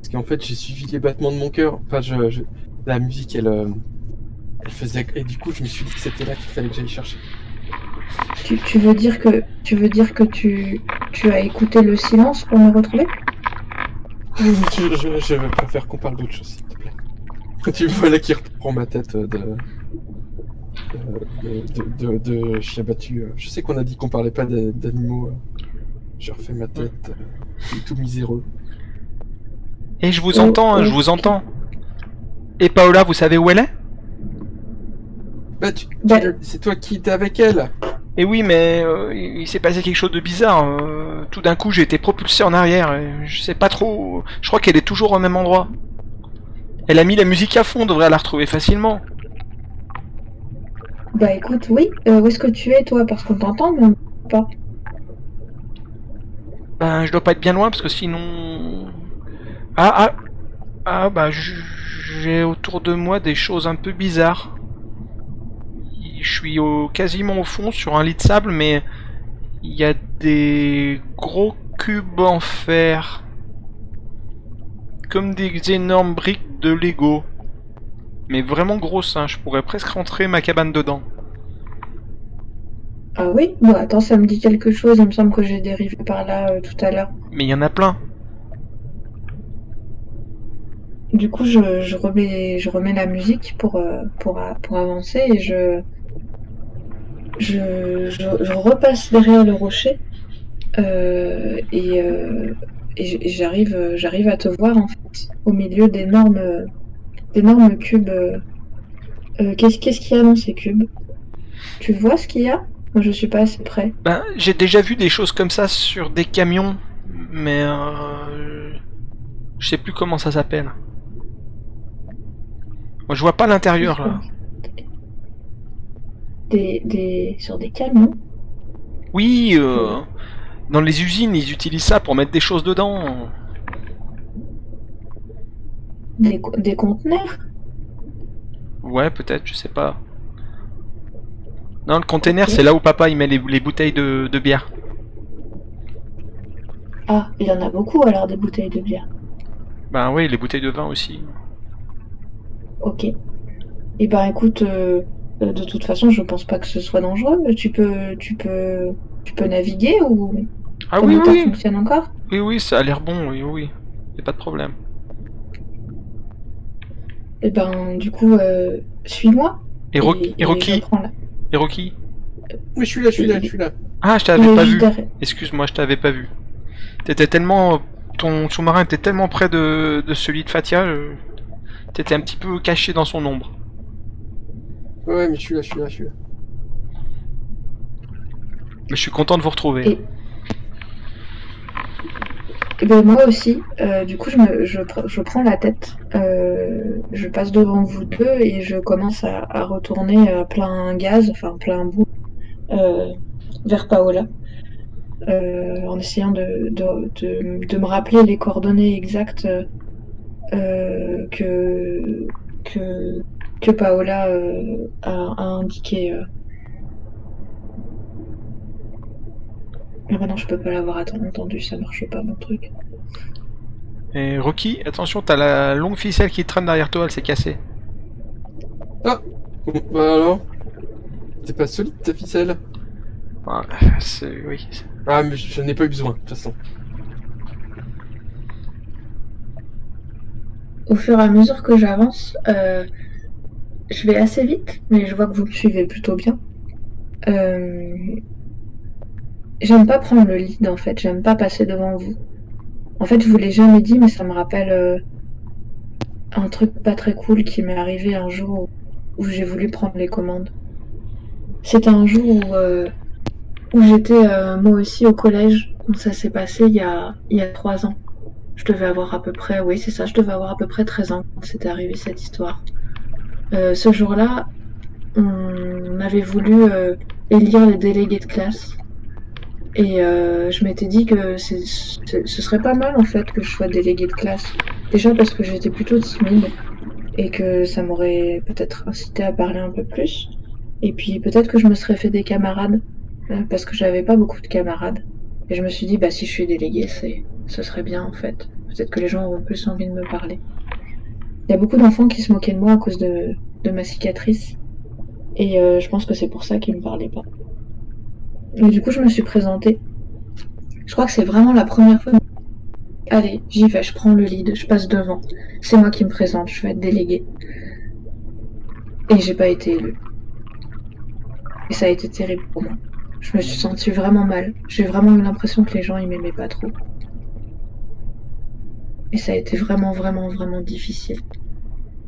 parce qu'en fait, j'ai suivi les battements de mon cœur. Enfin, je, la musique, elle, elle faisait. Et du coup, je me suis dit que c'était là qu'il fallait que j'aille chercher. Tu, tu veux dire que tu veux dire que tu, tu as écouté le silence pour me retrouver? Je, je, je préfère qu'on parle d'autre chose, s'il te plaît. Tu vois là qui reprend ma tête de. de, de, de, de chien battu. Je sais qu'on a dit qu'on parlait pas d'a- d'animaux. Je refais ma tête. euh, tout miséreux. Et je vous Oh, entends, hein, je oh. vous entends. Et Paola, vous savez où elle est? Bah, tu, tu Bah- c'est toi qui étais avec elle. Et oui, mais euh, il s'est passé quelque chose de bizarre. euh, tout d'un coup, j'ai été propulsé en arrière. Et je sais pas trop. Je crois qu'elle est toujours au même endroit. Elle a mis la musique à fond, on devrait la retrouver facilement. Bah écoute, oui. Euh, où est-ce que tu es, toi? Parce qu'on t'entend, mais on pas. Ben, je dois pas être bien loin parce que sinon. Ah, ah, ah, bah, j'ai autour de moi des choses un peu bizarres. Je suis au, quasiment au fond sur un lit de sable, mais il y a des gros cubes en fer. Comme des énormes briques de Lego. Mais vraiment grosses, hein, je pourrais presque rentrer ma cabane dedans. Ah oui? Bon, attends, ça me dit quelque chose. Il me semble que j'ai dérivé par là euh, tout à l'heure. Mais il y en a plein. Du coup, je, je remets, je remets la musique pour, euh, pour, pour avancer et je, je, je, je repasse derrière le rocher euh, et, euh, et j'arrive, j'arrive à te voir en fait au milieu d'énormes, d'énormes cubes. euh, qu'est-ce, qu'est-ce qu'il y a dans ces cubes? Tu vois ce qu'il y a? Moi, je suis pas assez près. Ben, j'ai déjà vu des choses comme ça sur des camions, mais euh, je sais plus comment ça s'appelle. Moi, je vois pas l'intérieur là. Des, des, sur des camions Oui, euh, dans les usines, ils utilisent ça pour mettre des choses dedans. des, des conteneurs Ouais, peut-être, je sais pas. Non, le container, Ok. c'est là où papa il met les, les bouteilles de, de bière. Ah, il y en a beaucoup alors des bouteilles de bière. Ben oui, les bouteilles de vin aussi. Ok. Et ben écoute, euh, de toute façon, je pense pas que ce soit dangereux. Tu peux, tu peux, tu peux naviguer ou Ah ton oui, oui, fonctionne encore? Oui, oui, ça a l'air bon, oui, oui. Y a pas de problème. Et ben du coup, euh, suis-moi. Et, et Rocky Rocky Mais je suis là, je suis là, je suis là. Ah, je t'avais pas juste vu. derrière. Excuse-moi, je t'avais pas vu. T'étais tellement. Ton sous-marin était tellement près de, de celui de Fatia, euh, t'étais un petit peu caché dans son ombre. Ouais, ouais, mais je suis là, je suis là, je suis là. Mais je suis content de vous retrouver. Et- Et ben moi aussi. Euh, du coup, je, me, je, pr- je prends la tête. euh, je passe devant vous deux et je commence à, à retourner à plein gaz, enfin plein bout, euh, vers Paola. Euh, en essayant de, de, de, de me rappeler les coordonnées exactes euh, que, que, que Paola euh, a, a indiquées. euh. Ah bah non, je peux pas l'avoir entendu, ça marche pas mon truc. Et Rocky, attention, t'as la longue ficelle qui traîne derrière toi, elle s'est cassée. Bon, bah alors? C'est pas solide ta ficelle? Ouais, c'est. Oui. Ah, mais je, je n'ai pas eu besoin, de toute façon. Au fur et à mesure que j'avance, euh, je vais assez vite, mais je vois que vous me suivez plutôt bien. Euh, J'aime pas prendre le lead en fait, j'aime pas passer devant vous. En fait, je vous l'ai jamais dit, mais ça me rappelle euh, un truc pas très cool qui m'est arrivé un jour où, j'ai voulu prendre les commandes. C'était un jour où, euh, j'étais moi aussi au collège. Donc ça s'est passé il y a, il y a trois ans. Je devais avoir à peu près, oui c'est ça, je devais avoir à peu près 13 ans quand c'était arrivé cette histoire. Euh, ce jour-là, on avait voulu euh, élire les délégués de classe. Et euh, je m'étais dit que ce serait pas mal en fait que je sois déléguée de classe. Déjà parce que j'étais plutôt timide et que ça m'aurait peut-être incité à parler un peu plus. Et puis peut-être que je me serais fait des camarades euh, parce que j'avais pas beaucoup de camarades. Et je me suis dit, bah si je suis déléguée, c'est, ce serait bien en fait. Peut-être que les gens auront plus envie de me parler. Il y a beaucoup d'enfants qui se moquaient de moi à cause de, ma cicatrice. Et euh, je pense que c'est pour ça qu'ils me parlaient pas. Et du coup, je me suis présentée. Je crois que c'est vraiment la première fois allez, j'y vais, je prends le lead, je passe devant. C'est moi qui me présente, je vais être déléguée. Et j'ai pas été élue. Et ça a été terrible pour moi. Je me suis sentie vraiment mal. J'ai vraiment eu l'impression que les gens ils m'aimaient pas trop. Et ça a été vraiment, vraiment, vraiment difficile.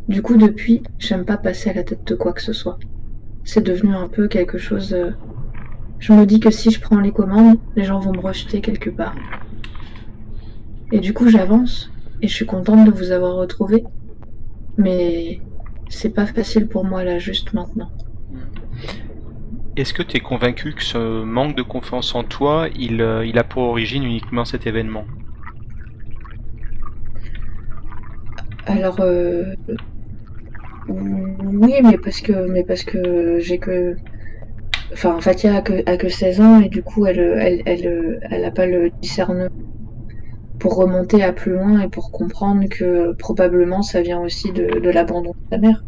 Du coup, depuis, j'aime pas passer à la tête de quoi que ce soit. C'est devenu un peu quelque chose. euh, Je me dis que si je prends les commandes, les gens vont me rejeter quelque part. Et du coup, j'avance. Et je suis contente de vous avoir retrouvé. Mais c'est pas facile pour moi là, juste maintenant. Est-ce que tu es convaincu que ce manque de confiance en toi, il, euh, il a pour origine uniquement cet événement? Alors, euh, oui, mais parce que, mais parce que j'ai que, enfin, Fatia a que, a que 16 ans et du coup, elle, elle, elle, elle pas le discernement pour remonter à plus loin et pour comprendre que probablement ça vient aussi de, de l'abandon de sa mère.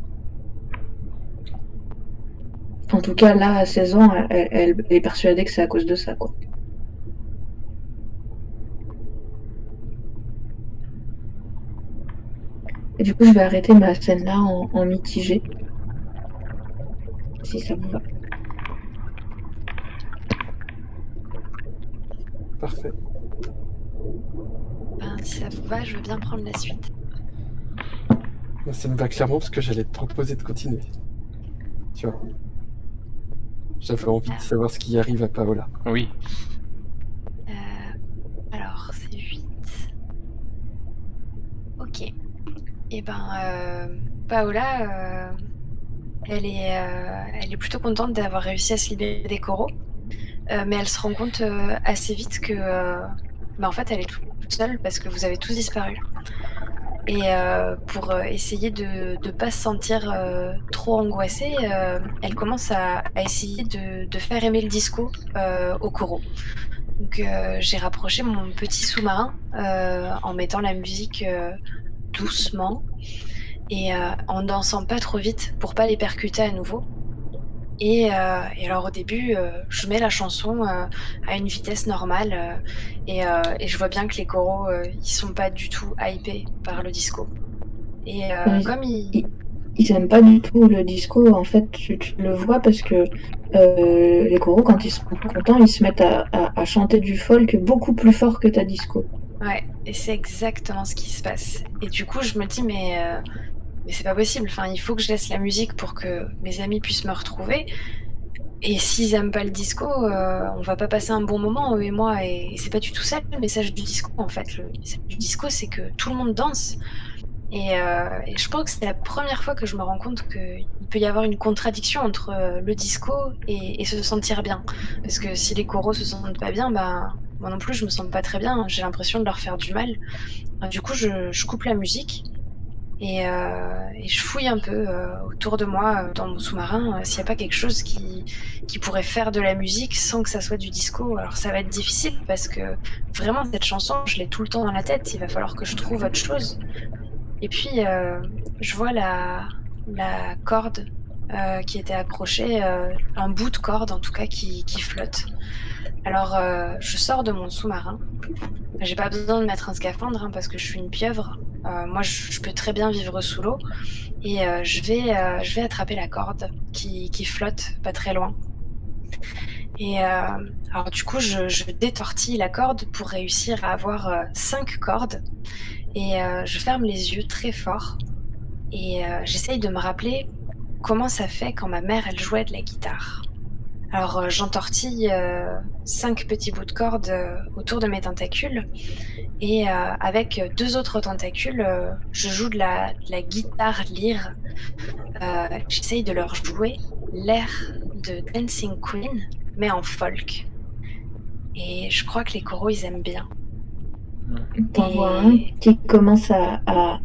En tout cas, là, à 16 ans, elle, elle est persuadée que c'est à cause de ça, quoi. Et du coup, je vais arrêter ma scène là en, en mitigé. Si ça vous va. Parfait. Ben, si ça vous va, je veux bien prendre la suite. Moi, Ça me va clairement parce que j'allais te proposer de continuer. Tu vois. J'avais envie de savoir ce qui arrive à Paola. Oui. Euh, alors, c'est 8. Ok. Et ben, euh, Paola, euh, elle, est, euh, elle est plutôt contente d'avoir réussi à se libérer des coraux. Mais elle se rend compte assez vite que, bah, en fait, elle est toute seule parce que vous avez tous disparu. Et pour essayer de ne pas se sentir trop angoissée, elle commence à, essayer de, de faire aimer le disco aux coraux. Donc j'ai rapproché mon petit sous-marin en mettant la musique doucement et euh, en dansant pas trop vite pour pas les percuter à nouveau. Et, euh, et alors au début, euh, je mets la chanson à une vitesse normale et, et je vois bien que les coraux, ils sont pas du tout hypés par le disco. Et Oui. comme ils... Ils aiment pas du tout le disco. En fait, tu, tu le vois parce que les coraux, quand ils sont contents, ils se mettent à, à- à chanter du folk beaucoup plus fort que ta disco. Ouais, et c'est exactement ce qui se passe. Et du coup, je me dis, mais, euh, mais c'est pas possible. Enfin, il faut que je laisse la musique pour que mes amis puissent me retrouver. Et s'ils aiment pas le disco, euh, on va pas passer un bon moment, eux et moi. Et, c'est pas du tout ça le message du disco, en fait. Le message du disco, c'est que tout le monde danse. Et, euh, je pense que c'est la première fois que je me rends compte qu'il peut y avoir une contradiction entre le disco et, et se sentir bien. Parce que si les coraux se sentent pas bien, bah, moi non plus, je me sens pas très bien. J'ai l'impression de leur faire du mal. Euh, Du coup, je, coupe la musique et, euh, je fouille un peu euh, autour de moi, dans mon sous-marin, s'il n'y a pas quelque chose qui, pourrait faire de la musique sans que ça soit du disco. Alors, ça va être difficile parce que vraiment, cette chanson, je l'ai tout le temps dans la tête. Il va falloir que je trouve autre chose. Et puis, je vois la, la corde qui était accrochée, un bout de corde en tout cas, qui flotte. Alors, euh, je sors de mon sous-marin. J'ai pas besoin de mettre un scaphandre hein, parce que je suis une pieuvre. Euh, moi, je, peux très bien vivre sous l'eau. Et euh, je, vais, je vais attraper la corde qui, qui flotte pas très loin. Et alors, du coup, je, je détortille la corde pour réussir à avoir cinq cordes. Et je ferme les yeux très fort. Et j'essaye de me rappeler comment ça fait quand ma mère, elle jouait de la guitare. Alors euh, j'entortille euh, cinq petits bouts de corde euh, autour de mes tentacules et avec deux autres tentacules, je joue de la, de la guitare lyre. J'essaye de leur jouer l'air de Dancing Queen, mais en folk. Et je crois que les coraux, ils aiment bien. T'en Et- vois un qui commence à, à,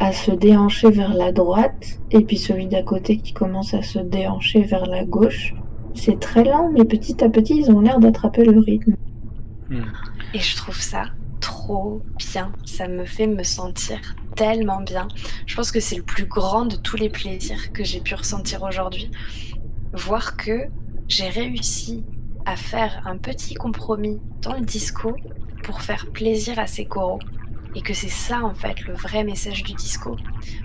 à se déhancher vers la droite, et puis celui d'à côté qui commence à se déhancher vers la gauche. C'est très lent, mais petit à petit, ils ont l'air d'attraper le rythme. Et je trouve ça trop bien. Ça me fait me sentir tellement bien. Je pense que c'est le plus grand de tous les plaisirs que j'ai pu ressentir aujourd'hui. Voir que j'ai réussi à faire un petit compromis dans le disco pour faire plaisir à ces coraux. et que c'est ça en fait le vrai message du disco,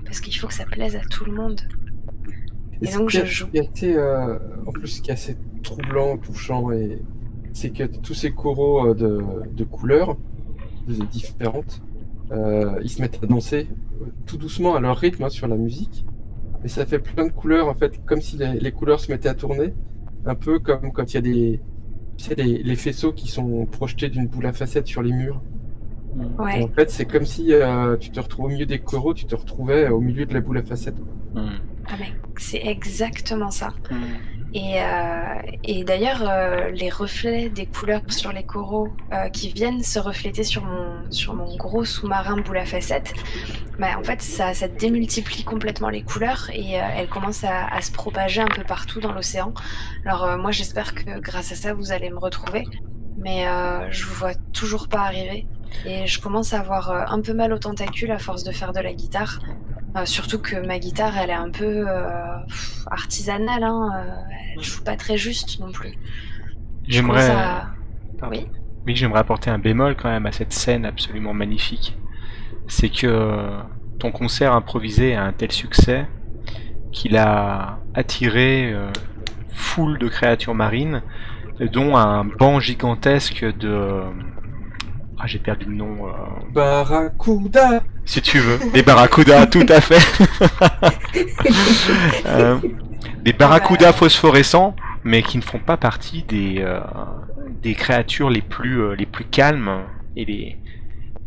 parce qu'il faut que ça plaise à tout le monde. Et ce donc qui je joue. qui est assez, euh, en plus, ce qui est assez troublant, touchant, et c'est que tous ces coraux euh, de, de couleurs de- différentes, euh, ils se mettent à danser tout doucement à leur rythme hein, sur la musique. Et ça fait plein de couleurs, en fait, comme si les, les couleurs se mettaient à tourner. Un peu comme quand il y a des, tu sais, les, les faisceaux qui sont projetés d'une boule à facettes sur les murs. Ouais, en fait, c'est comme si euh, tu te retrouvais au milieu des coraux, tu te retrouvais au milieu de la boule à facettes. Ah, mais c'est exactement ça. Hmm. Et, euh, et d'ailleurs, euh, les reflets des couleurs sur les coraux euh, qui viennent se refléter sur mon, sur mon gros sous-marin boule à facettes, bah, en fait, ça, ça démultiplie complètement les couleurs et elles commencent à, à se propager un peu partout dans l'océan. Alors, moi, j'espère que grâce à ça, vous allez me retrouver, mais je vous vois toujours pas arriver. Et je commence à avoir un peu mal aux tentacules à force de faire de la guitare. Euh, surtout que ma guitare, elle est un peu euh, artisanale, hein, euh, elle joue pas très juste non plus. J'aimerais. Oui. Oui, j'aimerais apporter un bémol quand même à cette scène absolument magnifique. C'est que ton concert improvisé a un tel succès qu'il a attiré euh, foule de créatures marines, dont un banc gigantesque de... Ah, j'ai perdu le nom. euh, Barracuda Si tu veux. Des barracudas, tout à fait. Euh, des barracudas phosphorescents, mais qui ne font pas partie des, euh, des créatures les plus, euh, les plus calmes et les,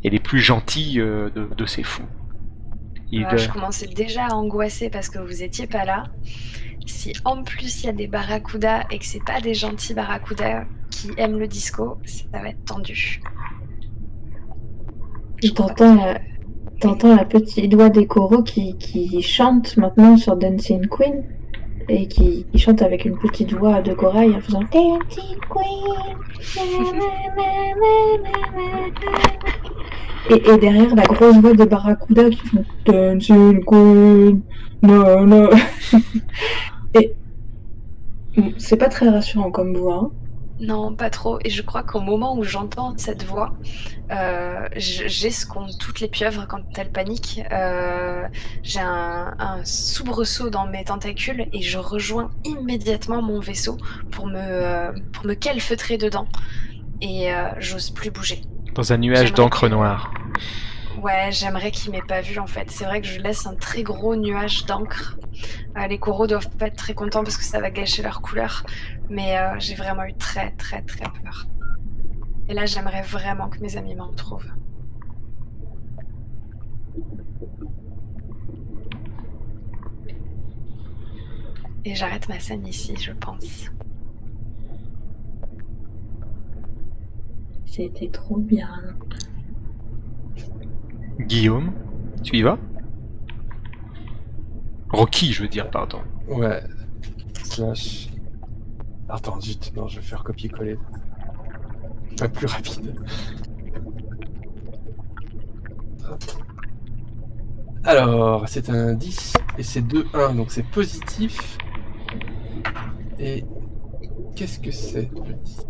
et les plus gentilles euh, de, de ces fous. Euh, je commençais déjà à angoisser parce que vous étiez pas là. Si en plus il y a des barracudas et que c'est pas des gentils barracudas qui aiment le disco, ça va être tendu. T'entends la, t'entends la petite doigt des coraux qui, qui chante maintenant sur Dancing Queen et qui, qui chante avec une petite voix de corail en faisant Dancing Queen. Et, et derrière la grosse voix de Barracuda qui font Dancing Queen. No, no. et c'est pas très rassurant comme voix. hein. Non, pas trop. Et je crois qu'au moment où j'entends cette voix, euh, j'ai ce qu'ont toutes les pieuvres quand elles paniquent. Euh, j'ai un, un soubresaut dans mes tentacules et je rejoins immédiatement mon vaisseau pour me, euh, pour me calfeutrer dedans. Et euh, j'ose plus bouger. dans un nuage d'encre noire. Ouais, j'aimerais qu'il m'ait pas vu en fait. C'est vrai que je laisse un très gros nuage d'encre. Euh, les coraux doivent pas être très contents parce que ça va gâcher leur couleur. Mais euh, j'ai vraiment eu très très très peur. Et là, j'aimerais vraiment que mes amis m'en retrouvent. Et j'arrête ma scène ici, je pense. C'était trop bien. Guillaume, tu y vas? Rocky, je veux dire, pardon. Ouais. Slash. Attends, zut, non, je vais faire copier-coller. Pas plus rapide. Alors, c'est un 10 et c'est 2-1, donc c'est positif. Et qu'est-ce que c'est le 10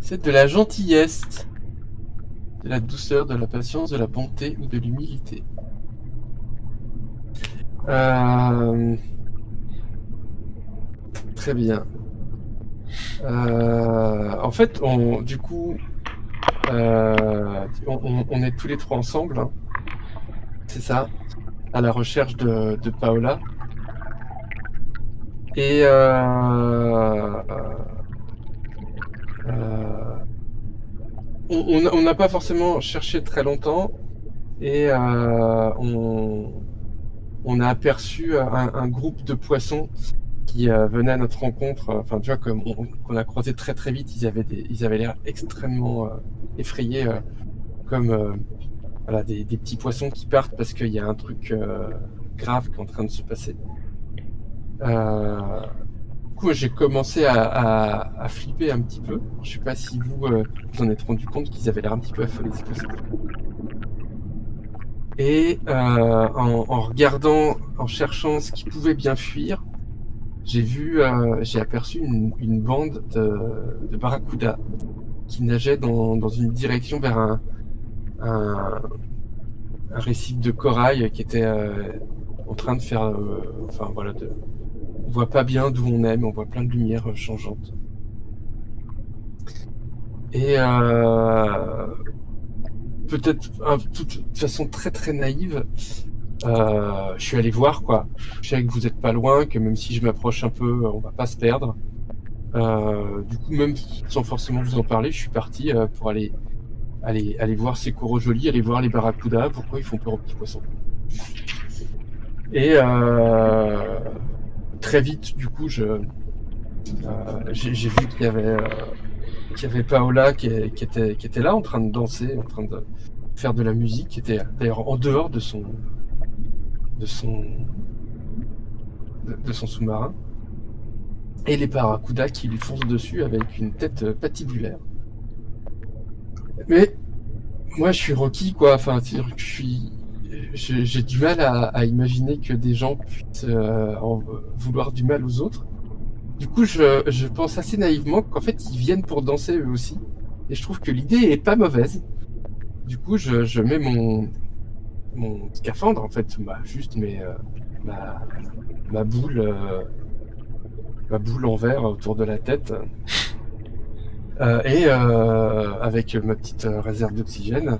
C'est de la gentillesse, de la douceur, de la patience, de la bonté ou de l'humilité. Euh, Très bien. Euh, en fait, on, du coup, euh, on, est tous les trois ensemble. hein. C'est ça, à la recherche de, Paola. Et euh, on n'a pas forcément cherché très longtemps et on, on a aperçu un groupe de poissons qui euh, venaient à notre rencontre. Enfin, tu vois, qu'on a croisé très très vite, ils avaient ils avaient l'air extrêmement euh, effrayés, euh, comme euh, voilà des, petits poissons qui partent parce qu'il y a un truc euh, grave qui est en train de se passer. Euh, du coup, j'ai commencé à, à, flipper un petit peu. Je sais pas si vous euh, vous en êtes rendu compte qu'ils avaient l'air un petit peu affolés. Et euh, en, en regardant, en cherchant ce qui pouvait bien fuir, j'ai vu, euh, j'ai aperçu une, une bande de, de barracudas qui nageait dans, dans une direction vers un, un, un récif de corail qui était euh, en train de faire. euh, enfin voilà, de, on voit pas bien d'où on est, mais on voit plein de lumières euh, changeantes. Et euh, peut-être de toute façon très très naïve, euh, je suis allé voir quoi. Je sais que vous êtes pas loin, que même si je m'approche un peu, on va pas se perdre. Euh, du coup, même sans forcément vous en parler, je suis parti euh, pour aller, aller, aller voir ces coraux jolis, aller voir les barracudas, pourquoi ils font peur aux petits poissons. Et euh, très vite, du coup, je, euh, j'ai vu qu'il y avait, euh, qu'il y avait Paola qui, qui était, qui était là, en train de danser, en train de faire de la musique, qui était d'ailleurs en dehors de son, de son, de, son sous-marin. Et les barracudas qui lui foncent dessus avec une tête euh, patibulaire. Mais moi, je suis Rocky, quoi. Enfin, c'est-à-dire que je suis, j'ai du mal à, à imaginer que des gens puissent euh, en vouloir du mal aux autres. Du coup, je, je pense assez naïvement qu'en fait, ils viennent pour danser eux aussi. Et je trouve que l'idée est pas mauvaise. Du coup, je, je mets mon, mon scaphandre, en fait, bah, juste mes, euh, ma, ma boule, euh, ma boule en verre autour de la tête. Euh, et euh, avec ma petite euh, réserve d'oxygène.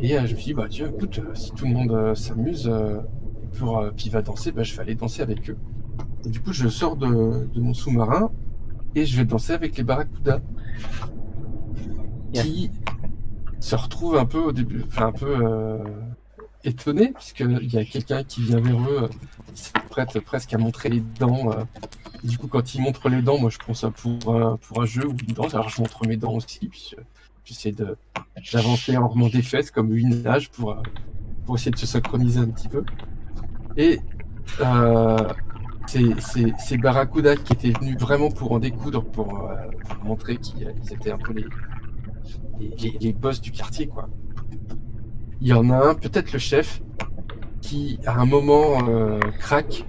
Et euh, je me suis dit, bah tiens, écoute, si tout le monde s'amuse euh, pour euh, puis va danser, bah, je vais aller danser avec eux. Et du coup, je sors de, de mon sous-marin et je vais danser avec les barracudas. Yeah. Qui se retrouvent un peu au début, enfin un peu euh, étonnés, puisqu'il y a quelqu'un qui vient vers eux, euh, qui s'apprête presque à montrer les dents. euh. Du coup, quand il montre les dents, moi je prends ça pour un, pour un jeu ou une danse, alors je montre mes dents aussi, puis je- j'essaie d'avancer en remontant des fesses comme une nage pour, euh, pour essayer de se synchroniser un petit peu. Et euh, ces, ces, ces barracudas qui étaient venus vraiment pour en découdre, pour, euh, montrer qu'ils ils étaient un peu les, les, les boss du quartier, quoi. Il y en a un, peut-être le chef, qui à un moment euh, craque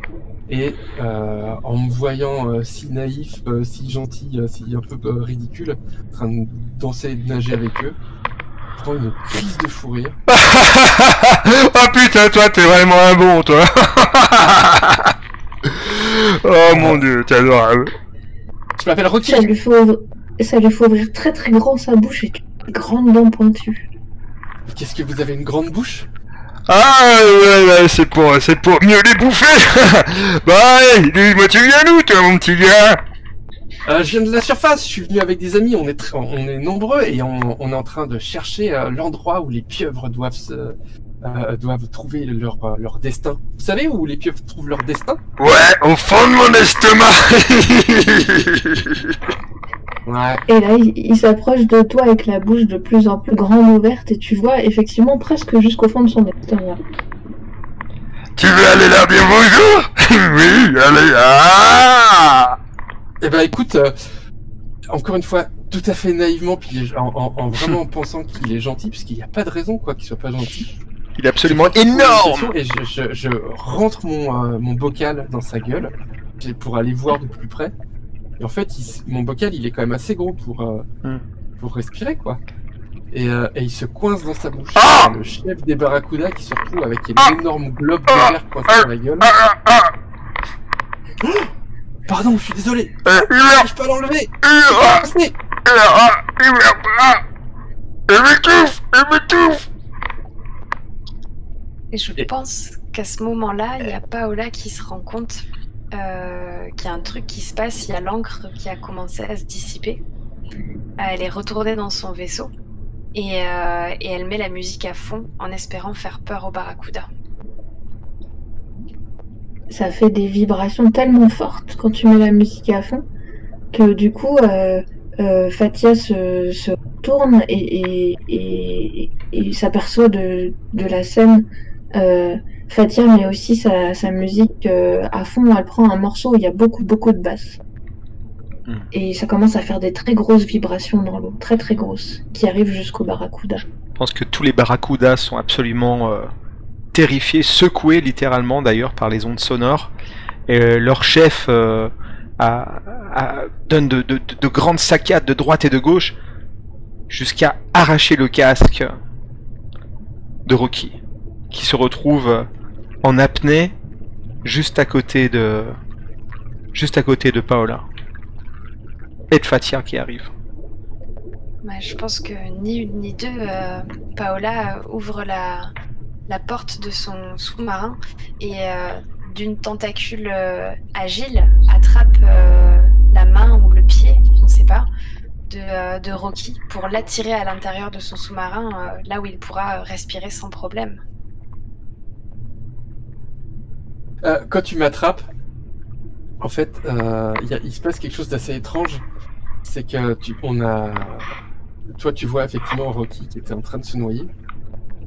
et euh, en me voyant euh, si naïf, euh, si gentil, euh, si un peu euh, ridicule, en train de danser et de nager avec eux, prend une crise de fou rire. oh putain, toi, t'es vraiment un bon, toi. oh mon dieu, t'es adorable. Je m'appelle Rocky. Ça lui, faut ouvrir... ça lui faut ouvrir très très grand sa bouche et des grandes dents pointues. Qu'est-ce que vous avez une grande bouche? Ah, ouais, ouais, c'est pour, c'est pour mieux les bouffer. bah, dis-moi, tu viens d'où, toi, mon petit gars? Euh, je viens de la surface, je suis venu avec des amis, on est, on est nombreux et on, on est en train de chercher euh, l'endroit où les pieuvres doivent se, euh, doivent trouver leur, leur destin. Vous savez où les pieuvres trouvent leur destin? Ouais, au fond de mon estomac. Ouais. Et là, il, il s'approche de toi avec la bouche de plus en plus grande ouverte et tu vois effectivement presque jusqu'au fond de son estomac. tu veux aller leur dire bonjour? Oui, allez, ah Eh ben écoute, euh, encore une fois, tout à fait naïvement, puis en, en- en vraiment pensant qu'il est gentil, puisqu'il n'y a pas de raison quoi qu'il soit pas gentil. Il est absolument énorme Et je, je- je rentre mon, euh, mon bocal dans sa gueule pour aller voir de plus près. Et en fait, il mon bocal, il est quand même assez gros pour, euh, Hmm. pour respirer, quoi. Et, euh, et il se coince dans sa bouche. Ah le chef des barracudas qui se retrouve avec un Ah énorme globe de verre coincé dans la gueule. Ah, ah, ah Pardon, je suis désolé. Euh, il meurt J'arrive pas à l'enlever? Il meurt Coincé. Il meurt Il meurt Il m'étouffe Il m'étouffe Et je pense qu'à ce moment-là, il y a Paola qui se rend compte euh, qu'il y a un truc qui se passe, il y a l'encre qui a commencé à se dissiper. Euh, Elle est retournée dans son vaisseau et, euh, et elle met la musique à fond en espérant faire peur au barracuda. Ça fait des vibrations tellement fortes quand tu mets la musique à fond que du coup, Fatia se, tourne et, s'aperçoit de la scène. Fatia met aussi sa, sa musique euh, à fond. Elle prend un morceau où il y a beaucoup, beaucoup de basses. Hmm. Et ça commence à faire des très grosses vibrations dans l'eau, très très grosses, qui arrivent jusqu'au barracuda. Je pense que tous les barracudas sont absolument euh, terrifiés, secoués littéralement d'ailleurs par les ondes sonores. Et euh, leur chef a- a- donne de, de- de grandes saccades de droite et de gauche jusqu'à arracher le casque de Rocky, qui se retrouve en apnée juste à côté de juste à côté de Paola et de Fatia qui arrive. Bah, je pense que ni une ni deux, euh, Paola ouvre la, la porte de son sous-marin et euh, d'une tentacule euh, agile attrape la main ou le pied, on ne sait pas, de, de Rocky pour l'attirer à l'intérieur de son sous-marin, là où il pourra respirer sans problème. Euh, quand tu m'attrapes, en fait, euh, y a- il se passe quelque chose d'assez étrange. C'est que tu, on a, toi, tu vois effectivement Rocky qui était en train de se noyer.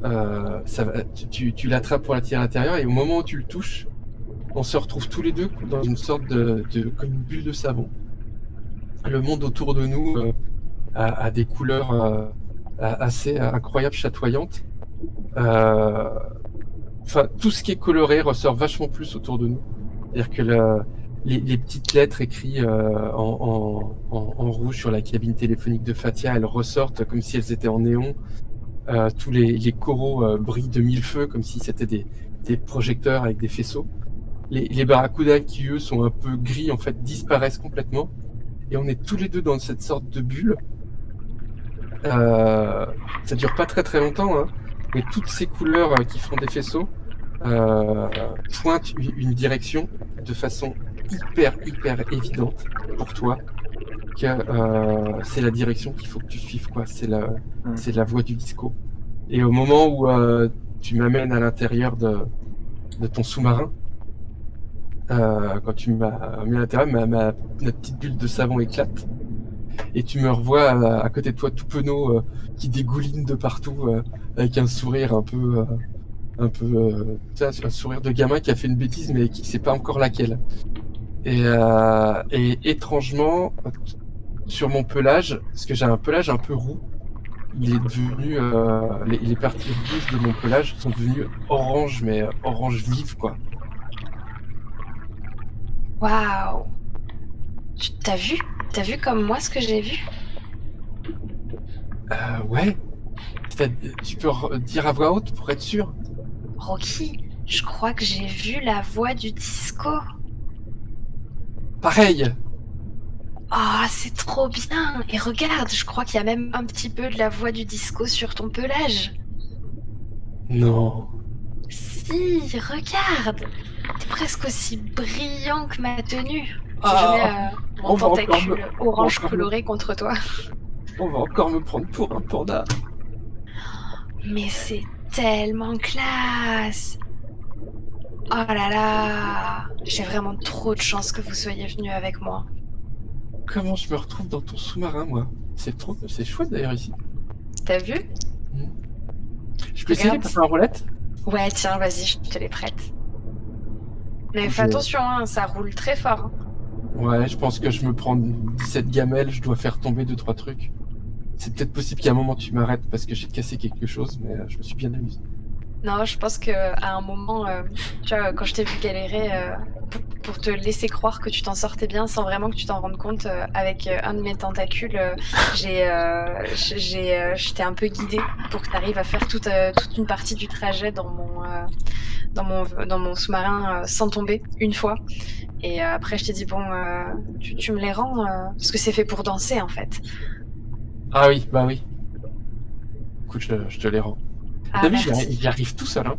Euh, ça va- tu, tu, l'attrapes pour l'attirer à l'intérieur et au moment où tu le touches, on se retrouve tous les deux dans une sorte de, de comme une bulle de savon. Le monde autour de nous euh, a, a des couleurs euh, assez incroyables, chatoyantes. Enfin, tout ce qui est coloré ressort vachement plus autour de nous. C'est-à-dire que le- les, les petites lettres écrites euh, en, en- en- en rouge sur la cabine téléphonique de Fatia, elles ressortent comme si elles étaient en néon. Euh, tous les, les coraux euh, brillent de mille feux, comme si c'était des, des projecteurs avec des faisceaux. Les, les barracudas qui, eux, sont un peu gris, en fait, disparaissent complètement. Et on est tous les deux dans cette sorte de bulle. Euh, ça dure pas très très longtemps, hein, mais toutes ces couleurs euh, qui font des faisceaux euh, pointent une, direction de façon hyper hyper évidente pour toi que euh, c'est la direction qu'il faut que tu suives quoi. C'est la Mm. c'est la voie du disco. Et au moment où euh, tu m'amènes à l'intérieur de, de ton sous-marin, euh, quand tu m'as mis à l'intérieur, ma, ma, ma petite bulle de savon éclate. Et tu me revois à, à côté de toi tout penaud qui dégouline de partout avec un sourire un peu, euh, un peu, euh, un sourire de gamin qui a fait une bêtise mais qui sait pas encore laquelle. Et, euh, et étrangement, sur mon pelage, parce que j'ai un pelage un peu roux, il est devenu, euh, les, les parties rouges de mon pelage sont devenues orange, mais euh, orange vive quoi. Waouh T'as vu T'as vu comme moi ce que j'ai vu? Euh, ouais. T'as- Tu peux re- dire à voix haute pour être sûr. Rocky, je crois que j'ai vu la voix du disco. Pareil. Ah, c'est trop bien Et regarde, je crois qu'il y a même un petit peu de la voix du disco sur ton pelage. Non. Si, regarde T'es presque aussi brillant que ma tenue. Ah, je mets euh, on mon tentacule me- orange me- coloré contre toi. on va encore me prendre pour un panda. Mais c'est tellement classe Oh là là J'ai vraiment trop de chance que vous soyez venu avec moi. Comment je me retrouve dans ton sous-marin, moi? C'est trop, c'est chouette d'ailleurs ici. T'as vu? Je peux essayer de passer en roulette? Ouais, tiens, vas-y, je te les prête. Mais fais attention, hein, ça roule très fort. hein. Ouais, je pense que je me prends 17 gamelles, je dois faire tomber deux trois trucs. C'est peut-être possible qu'à un moment tu m'arrêtes parce que j'ai cassé quelque chose, mais euh, je me suis bien amusé. Non, je pense que à un moment, euh, tu vois, quand je t'ai vu galérer, euh, pour, te laisser croire que tu t'en sortais bien sans vraiment que tu t'en rendes compte, avec un de mes tentacules, j'ai, je t'ai un peu guidé pour que tu arrives à faire toute, une partie du trajet dans mon, sous-marin sans tomber une fois. Et après, je t'ai dit bon, tu, me les rends parce que c'est fait pour danser en fait. Ah oui, bah oui. Écoute, je, je te les rends. Ah, T'as vu, j'y arrive tout seul. Hein.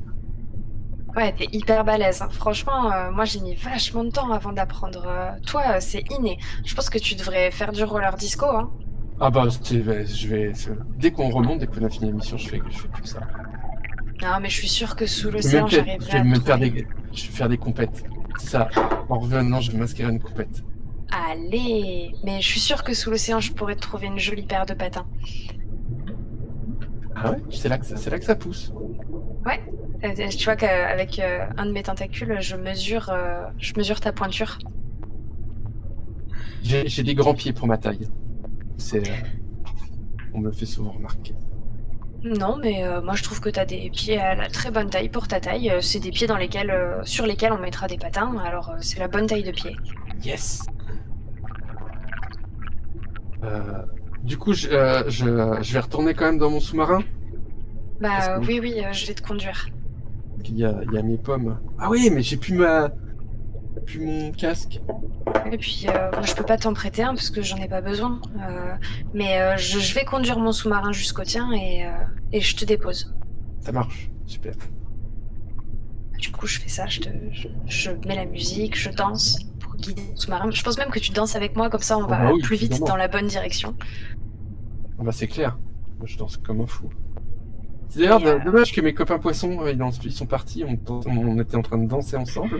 Ouais, t'es hyper balèze. hein. Franchement, euh, moi j'ai mis vachement de temps avant d'apprendre. euh, toi, euh, c'est inné. Je pense que tu devrais faire du roller disco. Hein. Ah bah, c'est- je vais. Dès qu'on remonte, dès qu'on a fini l'émission, je fais, je fais tout ça. Non, mais je suis sûre que sous Je vais l'océan, j'arriverai je vais à me faire des, je vais faire des compètes. Ça. En revenant, je vais m'inscrire à une compète. Allez Mais je suis sûre que sous l'océan, je pourrais te trouver une jolie paire de patins. Ah ouais C'est là que ça, c'est là que ça pousse. Euh, tu vois qu'avec euh, un de mes tentacules, je mesure, euh, je mesure ta pointure. J'ai des grands pieds pour ma taille. C'est. euh, On me le fait souvent remarquer. Non, mais euh, moi je trouve que t'as des pieds à la très bonne taille pour ta taille. Euh, C'est des pieds dans lesquels, euh, sur lesquels on mettra des patins. Alors euh, c'est la bonne taille de pied. Yes. Euh, du coup, je, euh, je, je vais retourner quand même dans mon sous-marin. Bah que- oui, oui, euh, je vais te conduire. Il y a, il y a mes pommes. Ah oui, mais j'ai plus ma. plus mon casque. Et puis, moi, je peux pas t'en prêter un parce que j'en ai pas besoin. Mais je, je vais conduire mon sous-marin jusqu'au tien et, et je te dépose. Ça marche. Super. Du coup, je fais ça, je, te, je, je mets la musique, je danse guider sous-marin. Je pense même que tu danses avec moi, comme ça on Oh va bah oui, plus vite évidemment. dans la bonne direction. Ah bah c'est clair. Moi je danse comme un fou. C'est d'ailleurs euh, dommage que mes copains poissons, euh, ils, sont partis, on, on était en train de danser ensemble.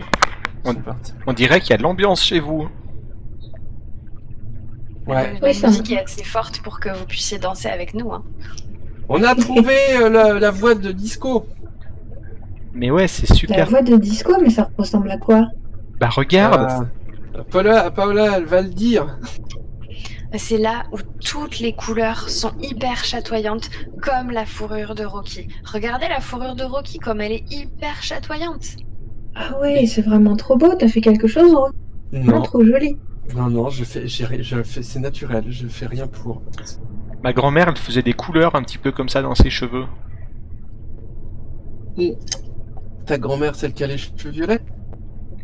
Partis. On dirait qu'il y a de l'ambiance chez vous. Ouais. La Oui, ça- musique est assez forte pour que vous puissiez danser avec nous. Hein. On a trouvé euh, la, la voix de disco. Mais ouais, c'est La super. voix de disco, mais ça ressemble à quoi? Bah regarde, Euh, Paola, Paola, elle va le dire. C'est là où toutes les couleurs sont hyper chatoyantes, comme la fourrure de Rocky. Regardez la fourrure de Rocky, comme elle est hyper chatoyante. Ah ouais, c'est vraiment trop beau, t'as fait quelque chose Rose Non, Non, trop joli. non, non, je fais, j'ai ri- je fais, c'est naturel, je fais rien pour. ma grand-mère, elle faisait des couleurs un petit peu comme ça dans ses cheveux. Ta grand-mère, celle qui a les cheveux violets?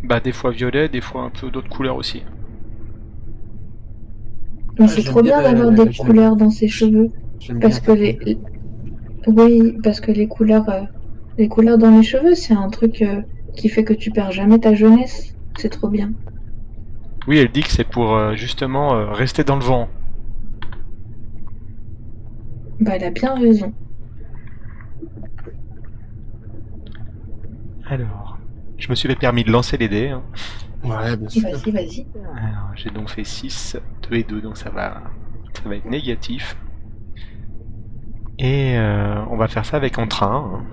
Bah des fois violet, des fois un peu d'autres couleurs aussi. Mais Ah, c'est trop bien d'avoir des couleurs dans ses cheveux. J'aime Parce que bien. les. Oui, parce que les couleurs, euh, les couleurs dans les cheveux, c'est un truc euh, qui fait que tu perds jamais ta jeunesse. C'est trop bien. Oui, elle dit que c'est pour euh, justement euh, rester dans le vent. Bah, elle a bien raison. Alors, je me suis fait permis de lancer les dés. hein. Ouais, bien sûr. Vas-y, vas-y. J'ai donc fait 6, 2 et 2, donc ça va, ça va être négatif. Et euh, on va faire ça avec en train.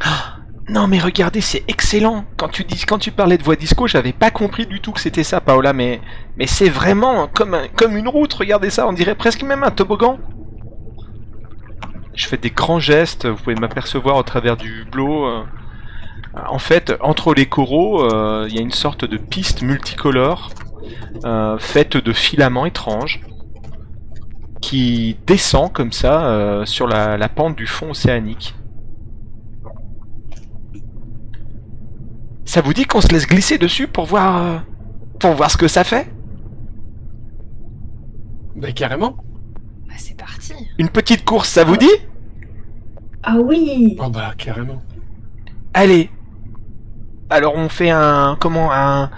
Ah non mais regardez, c'est excellent. Quand tu dis, quand tu parlais de voix disco, j'avais pas compris du tout que c'était ça, Paola. Mais, mais c'est vraiment comme, un- comme une route. Regardez ça, on dirait presque même un toboggan. Je fais des grands gestes. Vous pouvez m'apercevoir au travers du hublot. En fait, entre les coraux, euh, il y a une sorte de piste multicolore euh, faite de filaments étranges qui descend comme ça euh, sur la, la pente du fond océanique. Ça vous dit qu'on se laisse glisser dessus pour voir euh, pour voir ce que ça fait? Bah carrément. Bah, c'est parti. Une petite course, ça vous dit? Ah oui Oh bah carrément. Allez. Alors on fait un comment un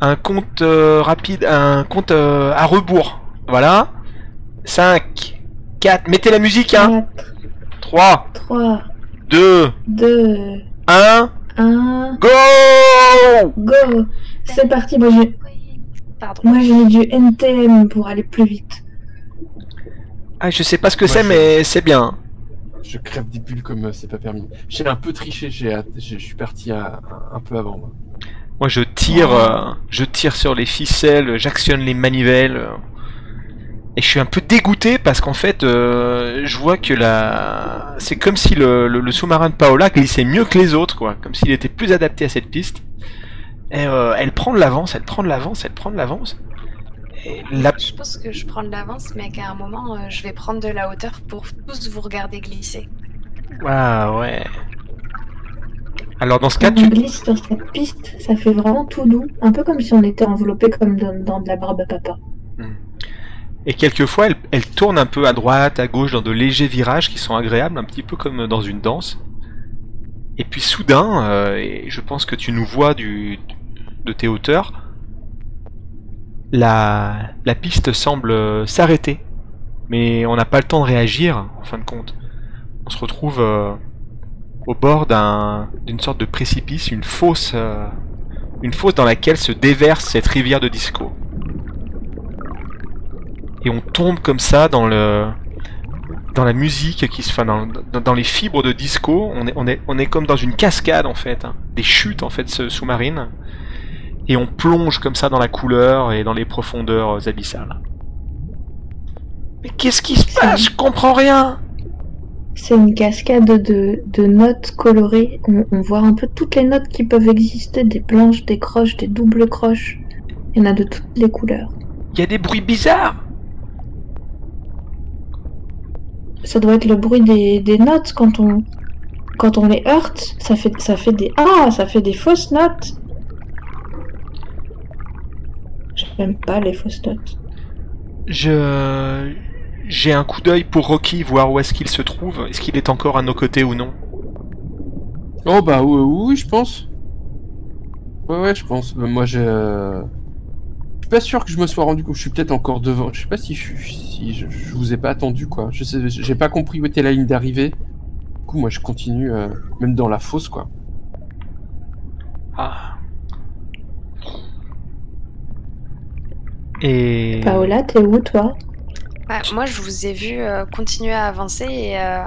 un compte euh, rapide, un compte euh, à rebours. Voilà. 5 4 mettez la musique hein. 4, 3 3, 2 2, 1 1, Go go C'est parti, moi j'ai Pardon. moi, j'ai mis du NTM pour aller plus vite. Ah, je sais pas ce que c'est, mais c'est bien. Je crève des bulles comme euh, c'est pas permis. J'ai un peu triché, j'ai, hâte- je suis parti à- un, un peu avant. moi. Moi, je tire, Oh. euh, je tire sur les ficelles, j'actionne les manivelles. euh, et je suis un peu dégoûté parce qu'en fait, euh, je vois que la, c'est comme si le, le- le sous-marin de Paola glissait mieux que les autres, quoi. Comme s'il était plus adapté à cette piste. Et euh, elle prend de l'avance, elle prend de l'avance, elle prend de l'avance. La... Je pense que je prends de l'avance, mais qu'à un moment, euh, je vais prendre de la hauteur pour tous vous regarder glisser. Ah ouais. Alors dans ce cas, Quand on tu, glisse sur cette piste, ça fait vraiment tout doux. Un peu comme si on était enveloppé comme dans, dans de la barbe à papa. Et quelquefois, elle, elle tourne un peu à droite, à gauche, dans de légers virages qui sont agréables, un petit peu comme dans une danse. Et puis soudain, euh, et je pense que tu nous vois du, de tes hauteurs, la, piste semble euh, s'arrêter. Mais on n'a pas le temps de réagir, en fin de compte. On se retrouve euh, au bord d'un- d'une sorte de précipice, une fosse, euh, une fosse dans laquelle se déverse cette rivière de disco et on tombe comme ça dans le dans la musique qui se fait dans, les fibres de disco on est comme dans une cascade en fait hein. des chutes en fait sous-marines et on plonge comme ça dans la couleur et dans les profondeurs euh, abyssales mais qu'est-ce qui se passe? Je comprends rien C'est une cascade de, de notes colorées. On, on voit un peu toutes les notes qui peuvent exister, des blanches, des croches, des doubles croches. Il y en a de toutes les couleurs. il y a des bruits bizarres ça doit être le bruit des, des notes quand on quand on les heurte. Ça fait ça fait des ah ça fait des fausses notes. J'aime pas les fausses notes. Je j'ai un coup d'œil pour Rocky, voir où est-ce qu'il se trouve. Est-ce qu'il est encore à nos côtés ou non? Oh bah oui, oui, je pense. Ouais, ouais, je pense. Euh, Moi, je... Je suis pas sûr que je me sois rendu compte. Je suis peut-être encore devant. Je sais pas si je, suis- si je, je vous ai pas attendu, quoi. Je sais, j'ai pas compris où était la ligne d'arrivée. Du coup, moi, je continue, euh, même dans la fosse, quoi. Ah. Et Paola, t'es où toi? Bah, moi, je vous ai vu euh, continuer à avancer et, euh,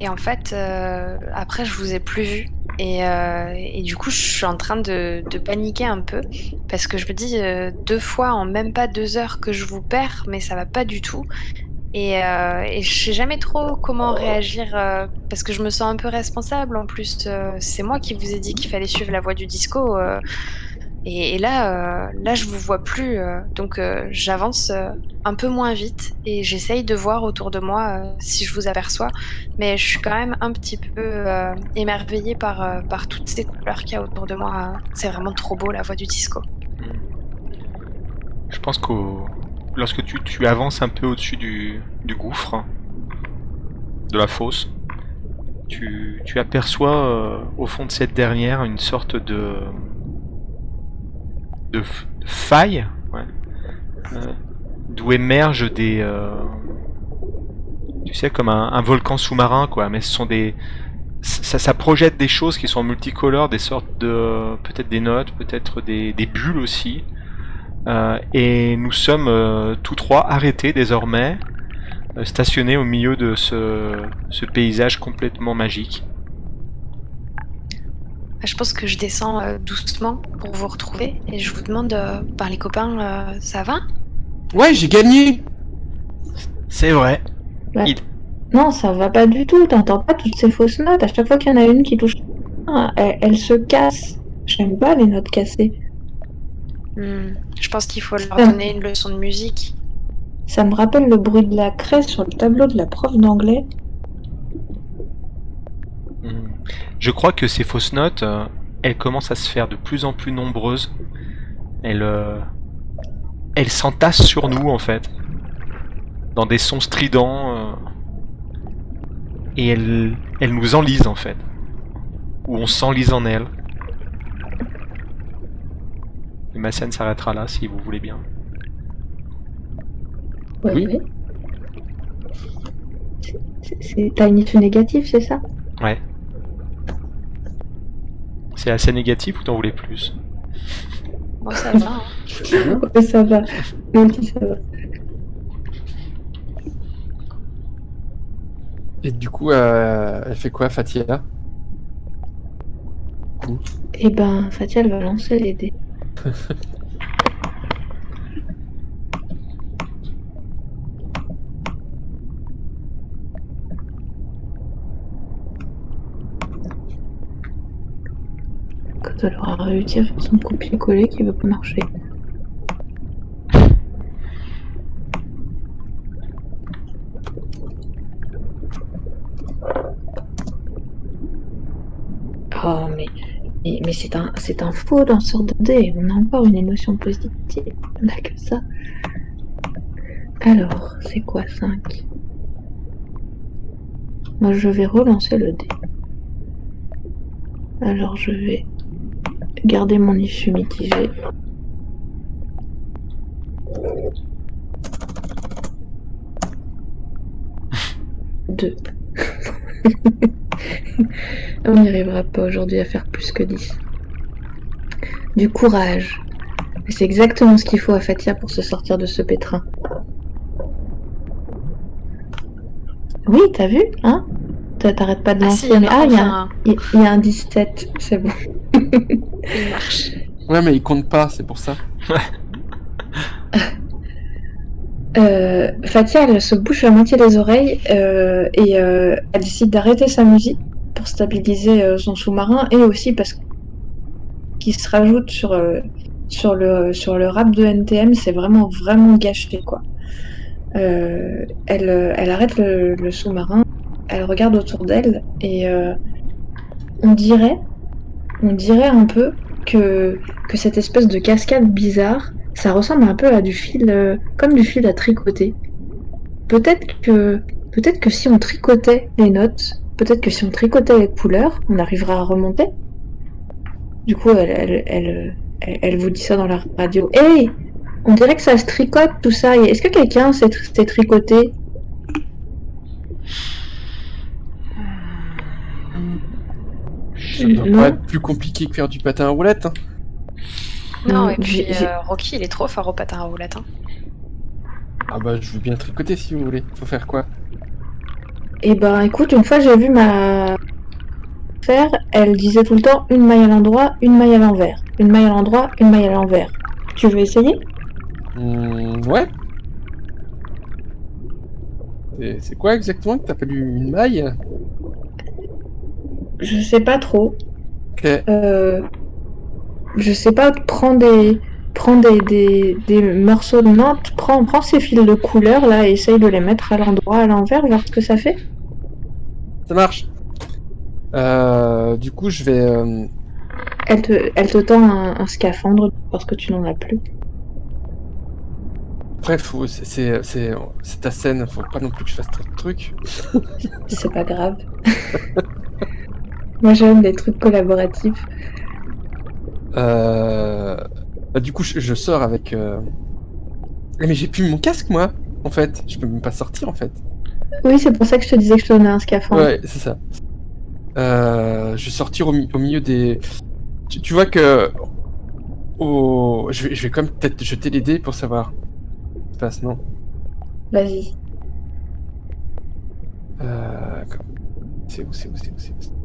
et en fait, euh, après, je vous ai plus vu. Et, euh, et du coup, je suis en train de, de paniquer un peu parce que je me dis euh, deux fois en même pas deux heures que je vous perds, mais ça va pas du tout. Et, euh, et je sais jamais trop comment réagir euh, parce que je me sens un peu responsable. En plus, euh, c'est moi qui vous ai dit qu'il fallait suivre la voie du disco. Et, là, euh, là, je vous vois plus. euh, donc, euh, j'avance euh, un peu moins vite et j'essaye de voir autour de moi si je vous aperçois. Mais je suis quand même un petit peu émerveillée par, par toutes ces couleurs qu'il y a autour de moi. C'est vraiment trop beau la voix du disco. je pense qu'au lorsque tu, tu avances un peu au-dessus du, du gouffre, de la fosse, tu, tu aperçois au fond de cette dernière une sorte de de, faille, ouais, euh, d'où émergent des euh, tu sais comme un, un volcan sous-marin quoi, mais ce sont des ça, ça projette des choses qui sont multicolores, des sortes de peut-être des notes, peut-être des, des bulles aussi. Euh, et nous sommes euh, tous trois arrêtés désormais, stationnés au milieu de ce, ce paysage complètement magique. Je pense que je descends euh, doucement pour vous retrouver et je vous demande, euh, par les copains, euh, ça va? Ouais, j'ai gagné C'est vrai. Non, ça va pas du tout. T'entends pas toutes ces fausses notes. À chaque fois qu'il y en a une qui touche, elle, elle se casse. J'aime pas les notes cassées. Hmm, Je pense qu'il faut leur donner une leçon de musique. Ça me rappelle le bruit de la craie sur le tableau de la prof d'anglais. Hmm. Je crois que ces fausses notes, euh, elles commencent à se faire de plus en plus nombreuses. Elles, euh, elles s'entassent sur nous en fait, dans des sons stridents, euh, et elles, elles nous enlisent en fait, ou on s'enlise en elles. Et ma scène s'arrêtera là si vous voulez bien. Ouais, Oui. ouais. C'est- une issue négative, c'est ça? Ouais. C'est assez négatif ou t'en voulais plus Moi, ça va. hein. Ouais, ça va. Moi aussi, ça va. Et du coup, euh, elle fait quoi, Fatia? Coup. Eh ben, Fatia, elle va lancer les dés. Elle aura réussi à faire son copier-coller qui va pas marcher. Oh, mais, mais, c'est un, c'est un faux lanceur de dés. On a encore une émotion positive. On a que ça. Alors, c'est quoi 5 Moi, je vais relancer le dé. Alors, je vais garder mon issue mitigée. Deux. On n'y arrivera pas aujourd'hui à faire plus que 10. Du courage. C'est exactement ce qu'il faut à Fatia pour se sortir de ce pétrin. Oui, t'as vu, hein? T'arrêtes pas de Ah lancer. si, il y en mais a ah, il y, a un- y a un 17, c'est bon. Il marche. Ouais, mais il compte pas, c'est pour ça. Euh, Fatia, elle se bouche à moitié les oreilles euh, et euh, elle décide d'arrêter sa musique pour stabiliser euh, son sous-marin et aussi parce qu'il se rajoute sur, euh, sur, le, sur le rap de NTM, c'est vraiment, vraiment gâché quoi. euh, elle, elle arrête le, le sous-marin, elle regarde autour d'elle et euh, on dirait, on dirait un peu que, cette espèce de cascade bizarre, ça ressemble un peu à du fil, euh, comme du fil à tricoter. Peut-être que, peut-être que si on tricotait les notes, peut-être que si on tricotait les couleurs, on arrivera à remonter. Du coup, elle, vous dit ça dans la radio. Hey, on dirait que ça se tricote tout ça. Est-ce que quelqu'un s'est tricoté Ça doit Non. pas être plus compliqué que faire du patin à roulette. hein. Non, et puis euh, Rocky, il est trop fort au patin à roulettes. hein. Ah bah je veux bien tricoter si vous voulez. Faut faire quoi? Eh ben, écoute, une fois j'ai vu ma faire, elle disait tout le temps une maille à l'endroit, une maille à l'envers, une maille à l'endroit, une maille à l'envers. Tu veux essayer? Hmm, Ouais. C'est quoi exactement que t'appelles une maille? Je sais pas trop. Ok. Euh, je sais pas, prends des, prends des, des, des morceaux de notes, prends, prends ces fils de couleur là et essaye de les mettre à l'endroit, à l'envers, voir ce que ça fait. Ça marche. Euh, du coup, je vais. euh, Elle te, elle te tend un, un scaphandre parce que tu n'en as plus. C'est- c'est ta scène. Faut pas non plus que je fasse trop de trucs. C'est pas grave. Moi j'aime les trucs collaboratifs. Euh, bah, du coup, je, je sors avec. euh, Ah, Mais j'ai plus mon casque, moi. En fait, je peux même pas sortir, en fait. Oui, c'est pour ça que je te disais que je te donnais un scaphandre. Ouais, c'est ça. Euh, je vais sortir au, mi- au milieu des. Tu, tu vois que. Au... Je, vais, je vais quand même peut-être jeter les dés pour savoir ce qui se passe, non? Vas-y. euh... C'est où, c'est où, c'est où, c'est où?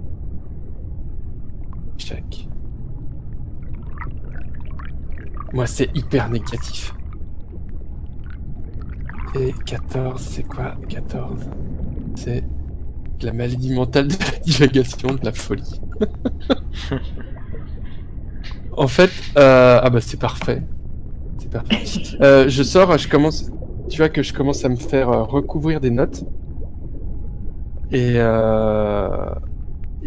Moi, c'est hyper négatif. Et 14, c'est quoi? 14 C'est la maladie mentale de la divagation, de la folie. en fait, euh, ah bah c'est parfait. C'est parfait. Euh, je sors, je commence. Tu vois que je commence à me faire euh, recouvrir des notes. Et euh,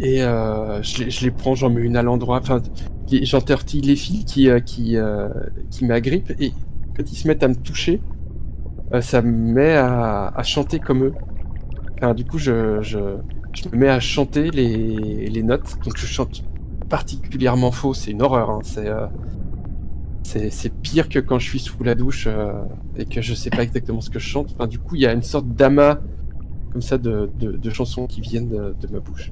et euh, je, les, prends, j'en mets une à l'endroit. Enfin, j'entortille les fils qui euh, qui euh, qui m'agrippent et quand ils se mettent à me toucher, ça me met à, chanter comme eux. Enfin, du coup, je, je je me mets à chanter les les notes. Donc je chante particulièrement faux. C'est une horreur. hein. C'est c'est pire que quand je suis sous la douche et que je sais pas exactement ce que je chante. Enfin, du coup, il y a une sorte d'amas comme ça de, de, chansons qui viennent de ma bouche.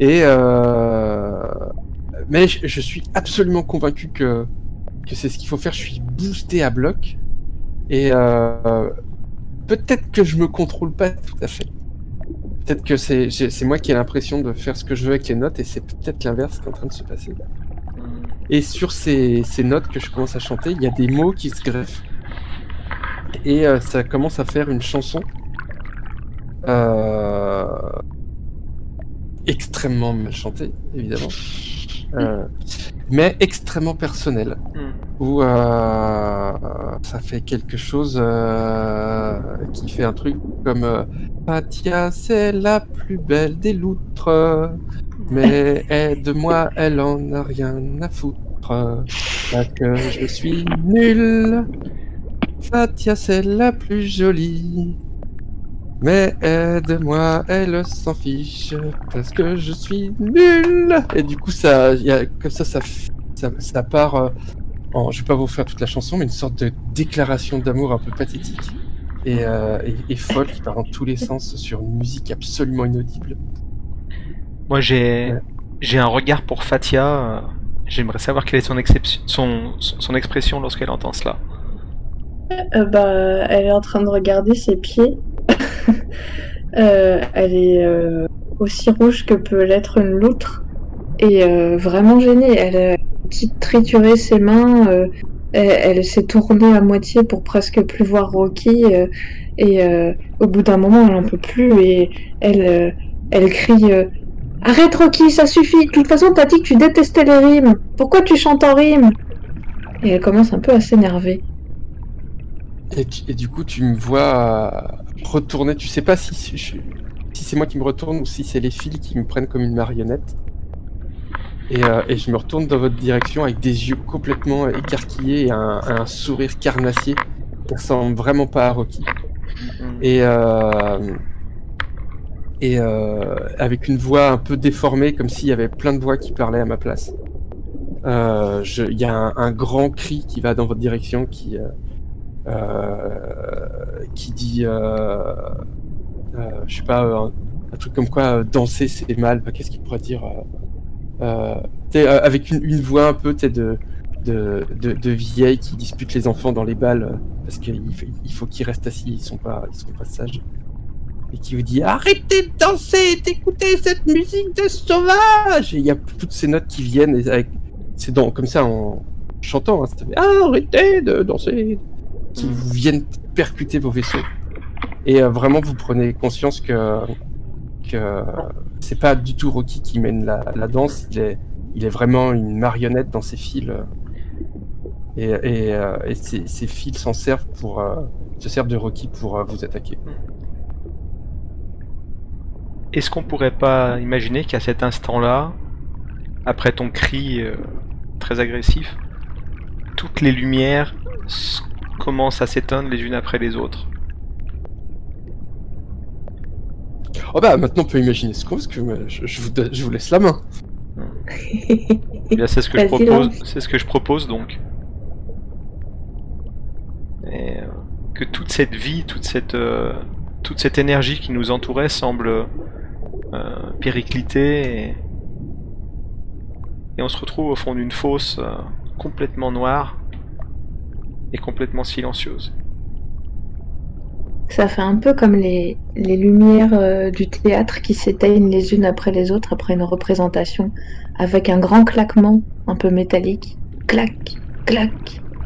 Et euh... mais je, je suis absolument convaincu que que c'est ce qu'il faut faire. Je suis boosté à bloc et euh... peut-être que je me contrôle pas tout à fait. Peut-être que c'est c'est moi qui ai l'impression de faire ce que je veux avec les notes et c'est peut-être l'inverse qui est en train de se passer. Et sur ces, ces notes que je commence à chanter, il y a des mots qui se greffent. Et euh, ça commence à faire une chanson euh, extrêmement mal chantée, évidemment. Euh, mais extrêmement personnelle. Hmm. Où euh, ça fait quelque chose euh, qui fait un truc comme Patia, c'est la plus belle des loutres. Mais aide-moi, elle en a rien à foutre. Parce que je suis nul. Fatia, c'est la plus jolie. Mais aide-moi, elle s'en fiche. Parce que je suis nul. Et du coup, ça, y a, comme ça, ça, ça, ça part. euh, en, je vais pas vous faire toute la chanson, mais une sorte de déclaration d'amour un peu pathétique. Et, euh, et, et folle qui part dans tous les sens sur une musique absolument inaudible. Moi, j'ai Ouais. j'ai un regard pour Fatia. euh, J'aimerais savoir quelle est son, exception- son, son, son expression lorsqu'elle entend cela. Euh, bah, elle est en train de regarder ses pieds. Euh, elle est euh, aussi rouge que peut l'être une loutre et euh, vraiment gênée. Elle a trituré ses mains. elle s'est tournée à moitié pour presque plus voir Rocky et au bout d'un moment, elle en peut plus et elle, elle crie Arrête Rocky, ça suffit. De toute façon, t'as dit que tu détestais les rimes. Pourquoi tu chantes en rime? Et elle commence un peu à s'énerver. Et, du coup, tu me vois retourner. Tu sais pas si, si, je- si c'est moi qui me retourne ou si c'est les fils qui me prennent comme une marionnette. Et, euh, et je me retourne dans votre direction avec des yeux complètement écarquillés et un, un sourire carnassier qui ressemble vraiment pas à Rocky. Et, euh, et euh, avec une voix un peu déformée, comme s'il y avait plein de voix qui parlaient à ma place. Il y a un, un grand cri qui va dans votre direction qui, qui dit, euh, euh, je sais pas, un, truc comme quoi euh, danser c'est mal. Enfin, Qu'est-ce qu'il pourrait dire euh, euh, euh, Avec une, voix un peu de, de, de, de vieille qui dispute les enfants dans les balles euh, parce qu'il faut qu'ils restent assis, ils sont pas, ils sont pas sages. Et qui vous dit arrêtez de danser, d'écouter cette musique de sauvage. Et il y a toutes ces notes qui viennent c'est comme ça en chantant. Hein, arrêtez de danser, qui vous viennent percuter vos vaisseaux. Et euh, vraiment vous prenez conscience que que c'est pas du tout Rocky qui mène la, danse, il est, il est vraiment une marionnette dans ses fils. euh, Et, et, euh, ces fils s'en servent pour se servent de Rocky pour vous attaquer. Est-ce qu'on pourrait pas imaginer qu'à cet instant-là, après ton cri très agressif, toutes les lumières commencent à s'éteindre les unes après les autres Oh bah maintenant on peut imaginer ce qu'on veut, parce que euh, je, je vous, je vous laisse la main. Eh c'est ce que je propose. C'est ce que je propose donc. Et, euh, que toute cette vie, toute cette, euh, toute cette énergie qui nous entourait semble euh, péricliter et... et on se retrouve au fond d'une fosse euh, complètement noire complètement silencieuse. Ça fait un peu comme les, les lumières euh, du théâtre qui s'éteignent les unes après les autres après une représentation, avec un grand claquement un peu métallique. Clac, clac,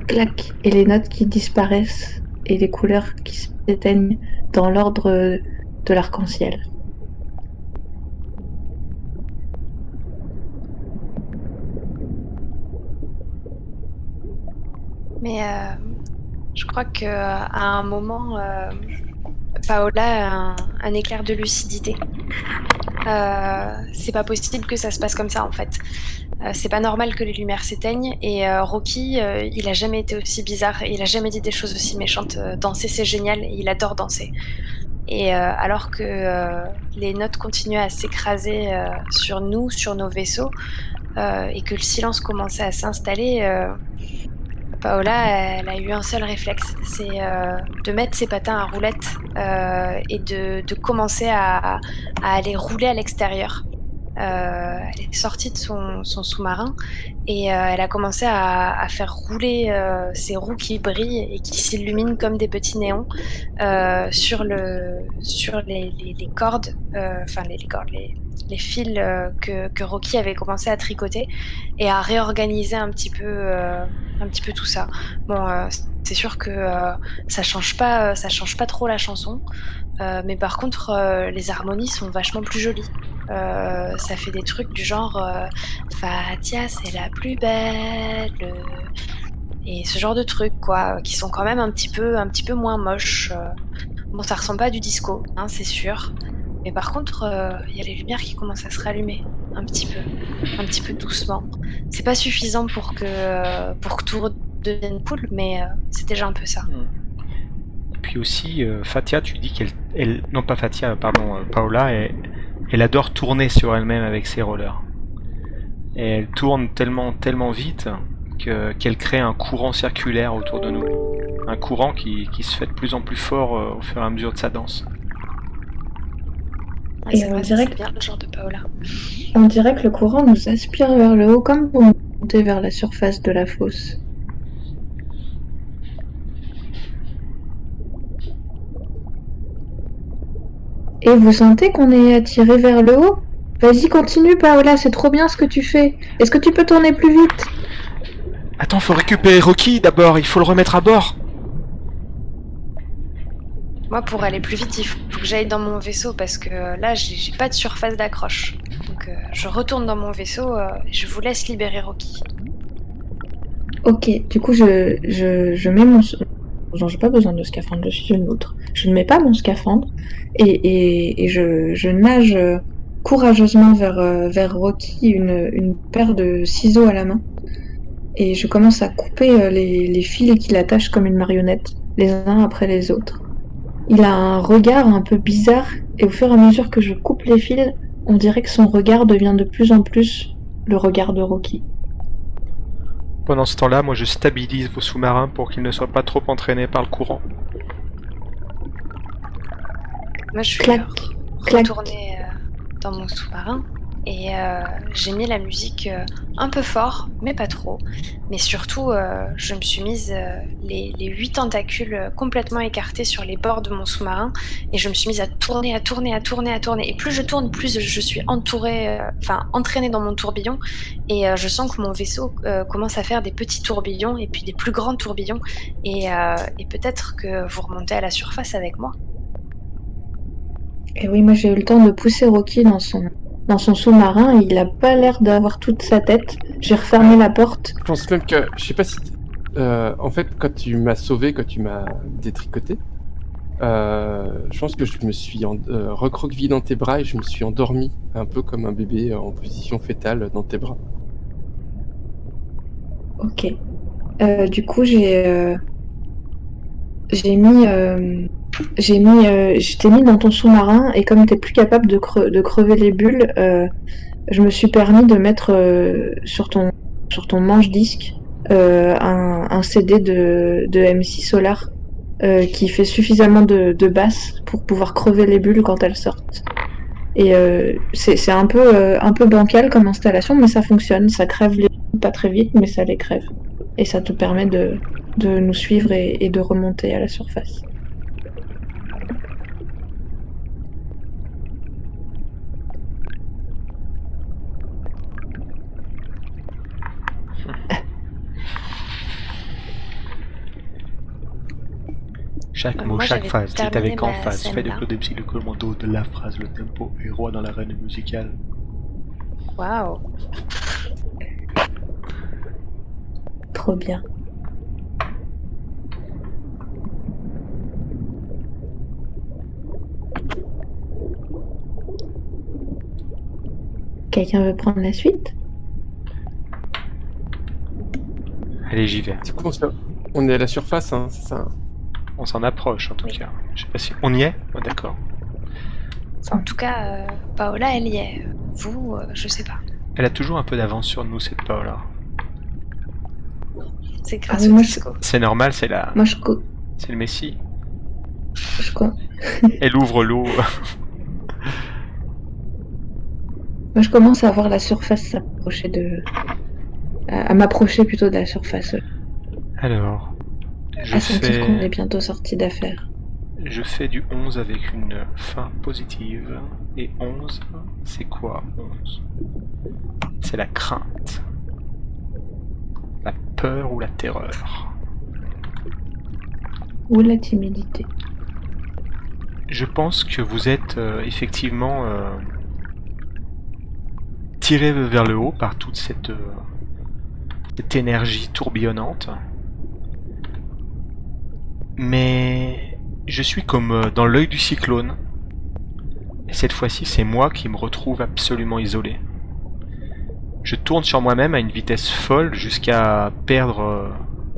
clac. Et les notes qui disparaissent et les couleurs qui s'éteignent dans l'ordre de l'arc-en-ciel. Mais euh, je crois que à un moment, euh, Paola a un, éclair de lucidité. Euh, c'est pas possible que ça se passe comme ça en fait. C'est pas normal que les lumières s'éteignent et Rocky, il a jamais été aussi bizarre, il a jamais dit des choses aussi méchantes. Danser c'est génial et il adore danser. Et alors que les notes continuaient à s'écraser sur nous, sur nos vaisseaux, et que le silence commençait à s'installer, Paola, elle a eu un seul réflexe, c'est euh, de mettre ses patins à roulettes euh, et de, de commencer à, à aller rouler à l'extérieur. Euh, elle est sortie de son, sous-marin et euh, elle a commencé à, faire rouler euh, ses roues qui brillent et qui s'illuminent comme des petits néons euh, sur, le, sur les, cordes, euh, enfin les, cordes, les, fils euh, que, Rocky avait commencé à tricoter et à réorganiser un petit peu, euh, un petit peu tout ça. Bon, euh, c'est sûr que euh, ça change pas, ça change pas trop la chanson, euh, mais par contre euh, les harmonies sont vachement plus jolies. Euh, ça fait des trucs du genre Fatia c'est la plus belle et ce genre de trucs quoi, qui sont quand même un petit peu, un petit peu moins moches. Bon, ça ressemble pas à du disco, hein, c'est sûr. Mais par contre, il y a les lumières qui commencent à se rallumer un petit peu, un petit peu doucement. C'est pas suffisant pour que pour que tout redevienne cool, mais c'est déjà un peu ça. Et puis aussi, euh, Fatia, tu dis qu'elle, elle, non pas Fatia, pardon, euh, Paola, elle, elle adore tourner sur elle-même avec ses rollers. Et elle tourne tellement, tellement vite que, qu'elle crée un courant circulaire autour de nous. Un courant qui, qui se fait de plus en plus fort euh, au fur et à mesure de sa danse. Ouais, Et on dirait que- bien le genre de Paola. On dirait que le courant nous aspire vers le haut comme pour monter vers la surface de la fosse. Et vous sentez qu'on est attiré vers le haut? Vas-y, continue, Paola, c'est trop bien ce que tu fais. Est-ce que tu peux tourner plus vite? Attends, faut récupérer Rocky d'abord, il faut le remettre à bord. Moi, pour aller plus vite, il faut que j'aille dans mon vaisseau parce que là, j'ai j'ai pas de surface d'accroche. Donc, euh, je retourne dans mon vaisseau euh, et je vous laisse libérer Rocky. Ok, du coup, je, je, je mets mon, Non, j'ai pas besoin de scaphandre, je suis une autre. Je ne mets pas mon scaphandre et, je, nage euh, courageusement vers, euh, Rocky, une, une paire de ciseaux à la main. Et je commence à couper euh, les, les fils qui l'attachent comme une marionnette, les uns après les autres. Il a un regard un peu bizarre et au fur et à mesure que je coupe les fils, on dirait que son regard devient de plus en plus le regard de Rocky. Pendant ce temps-là, moi je stabilise vos sous-marins pour qu'ils ne soient pas trop entraînés par le courant. Moi, je suis Clac, clac. retournée euh, dans mon sous-marin et euh, j'ai mis la musique euh, un peu fort, mais pas trop. Mais surtout, euh, je me suis mise les, huit tentacules complètement écartés sur les bords de mon sous-marin et je me suis mise à tourner, à tourner, à tourner, à tourner. Et plus je tourne, plus je suis entourée, enfin entraînée dans mon tourbillon et je sens que mon vaisseau commence à faire des petits tourbillons et puis des plus grands tourbillons et, et peut-être que vous remontez à la surface avec moi. Et oui, moi j'ai eu le temps de pousser Rocky dans son, dans son sous-marin. Il a pas l'air d'avoir toute sa tête. J'ai refermé la porte. Je pense même que, je sais pas si, euh, en fait, quand tu m'as sauvé, quand tu m'as détricoté, euh, je pense que je me suis en, euh, recroquevillé dans tes bras et je me suis endormi, un peu comme un bébé en position fétale dans tes bras. Ok. Du coup, j'ai j'ai mis j'ai mis euh, je t'ai mis dans ton sous-marin et comme t'es plus capable de, cre- de crever les bulles, euh, je me suis permis de mettre euh, sur ton sur ton manche disque euh, un, un CD de, de MC Solar euh, qui fait suffisamment de, de basse pour pouvoir crever les bulles quand elles sortent. Et euh, c'est un peu un peu bancal comme installation, mais ça fonctionne. Ça crève les bulles pas très vite, mais ça les crève. Et ça te permet de, de nous suivre et, et de remonter à la surface. Chaque Euh, mot, moi, chaque phrase, dit terminé avec emphase. Fait de là. Claude Psy le commando de la phrase, le tempo et roi dans l'arène musicale. Waouh Trop bien. Quelqu'un veut prendre la suite? Allez, j'y vais. Du coup, on, est à la surface, hein, c'est ça. On s'en approche en tout Oui. cas. Je sais pas si. On y est Oh, D'accord. En tout cas, euh, Paola, elle y est. Vous, euh, je sais pas. Elle a toujours un peu d'avance sur nous, cette Paola. C'est Ah grâce au. C'est normal, c'est la. Moi je, co- C'est le Messie. je co- Elle ouvre l'eau. Moi, je commence à voir la surface s'approcher de. à, à m'approcher plutôt de la surface. Alors. Je à sentir qu'on est fais. bientôt sorti d'affaire. Je fais du 11 avec une fin positive. Et 11, c'est quoi 11 C'est la crainte. La peur ou la terreur? Ou la timidité. Je pense que vous êtes euh, effectivement euh, tiré vers le haut par toute cette, euh, cette énergie tourbillonnante. Mais je suis comme euh, dans l'œil du cyclone. Et cette fois-ci, c'est moi qui me retrouve absolument isolé. Je tourne sur moi-même à une vitesse folle jusqu'à perdre euh,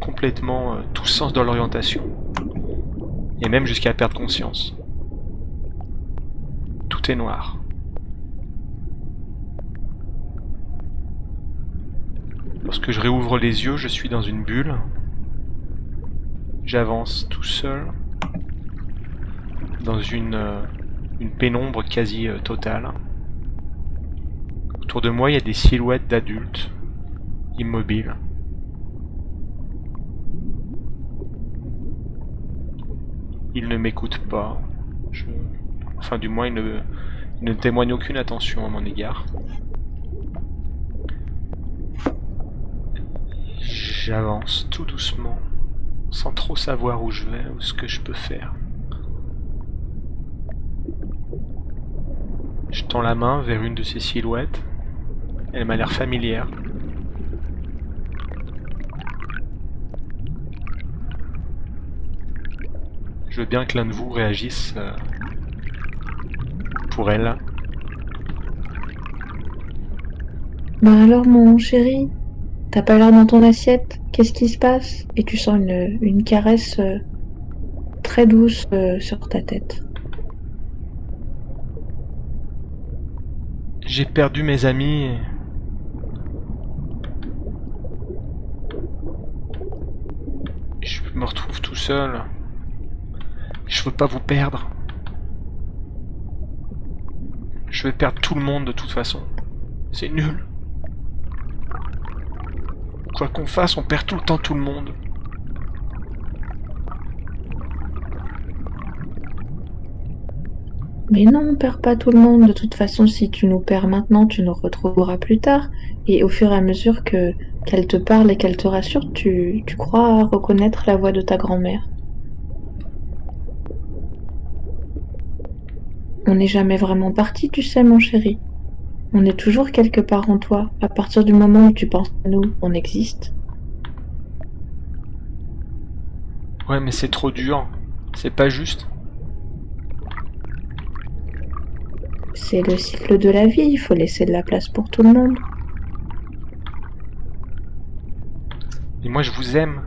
complètement euh, tout sens de l'orientation. Et même jusqu'à perdre conscience. Tout est noir. Lorsque je réouvre les yeux, je suis dans une bulle. J'avance tout seul dans une, euh, une pénombre quasi euh, totale. Autour de moi, il y a des silhouettes d'adultes immobiles. Ils ne m'écoutent pas. Je... Enfin, du moins, ne, ils ne témoignent aucune attention à mon égard. J'avance tout doucement, sans trop savoir où je vais ou ce que je peux faire. Je tends la main vers une de ces silhouettes. Elle m'a l'air familière. Je veux bien que l'un de vous réagisse euh, pour elle. Bah alors, mon chéri, t'as pas l'air dans ton assiette? Qu'est-ce qui se passe? Et tu sens une, caresse euh, très douce euh, sur ta tête. J'ai perdu mes amis. Je me retrouve tout seul. Je veux pas vous perdre. Je vais perdre tout le monde de toute façon. C'est nul. Quoi qu'on fasse, on perd tout le temps tout le monde. Mais non, on perd pas tout le monde. De toute façon, si tu nous perds maintenant, tu nous retrouveras plus tard. Et au fur et à mesure que qu'elle te parle et qu'elle te rassure, tu, tu crois reconnaître la voix de ta grand-mère. On n'est jamais vraiment parti, tu sais, mon chéri. On est toujours quelque part en toi. À partir du moment où tu penses à nous, on existe. Ouais, mais c'est trop dur. C'est pas juste. C'est le cycle de la vie, il faut laisser de la place pour tout le monde. Et moi, je vous aime.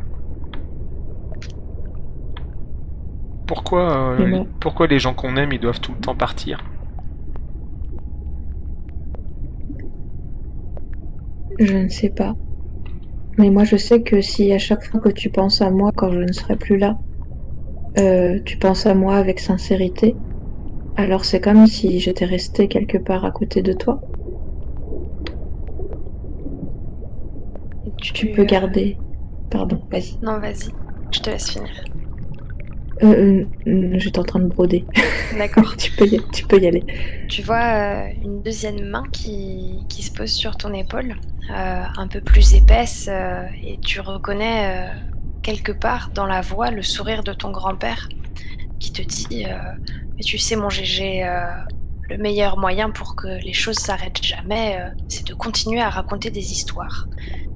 Pourquoi, euh, moi- pourquoi les gens qu'on aime, ils doivent tout le temps partir? Je ne sais pas. Mais moi, je sais que si à chaque fois que tu penses à moi quand je ne serai plus là, euh, tu penses à moi avec sincérité, alors c'est comme si j'étais restée quelque part à côté de toi. Tu peux euh, garder. Pardon, vas-y. Non, vas-y. Je te laisse finir. Euh, euh, j'étais en train de broder. D'accord. tu, peux y, tu peux y aller. Tu vois euh, une deuxième main qui, qui se pose sur ton épaule, un peu plus épaisse, et tu reconnais quelque part dans la voix le sourire de ton grand-père qui te dit Mais tu sais, mon GG, le meilleur moyen pour que les choses s'arrêtent jamais, c'est de continuer à raconter des histoires.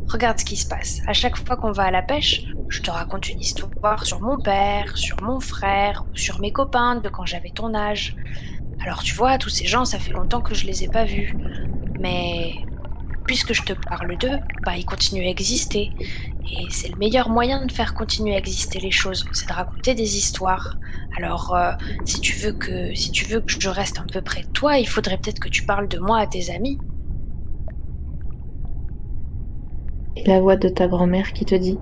Regarde ce qui se passe. À chaque fois qu'on va à la pêche, je te raconte une histoire sur mon père, sur mon frère, sur mes copains de quand j'avais ton âge. Alors tu vois, tous ces gens, ça fait longtemps que je les ai pas vus. Mais puisque je te parle d'eux, bah ils continuent à exister. Et c'est le meilleur moyen de faire continuer à exister les choses, c'est de raconter des histoires. Alors euh, si tu veux que si tu veux que je reste un peu près de toi, il faudrait peut-être que tu parles de moi à tes amis. Et la voix de ta grand-mère qui te dit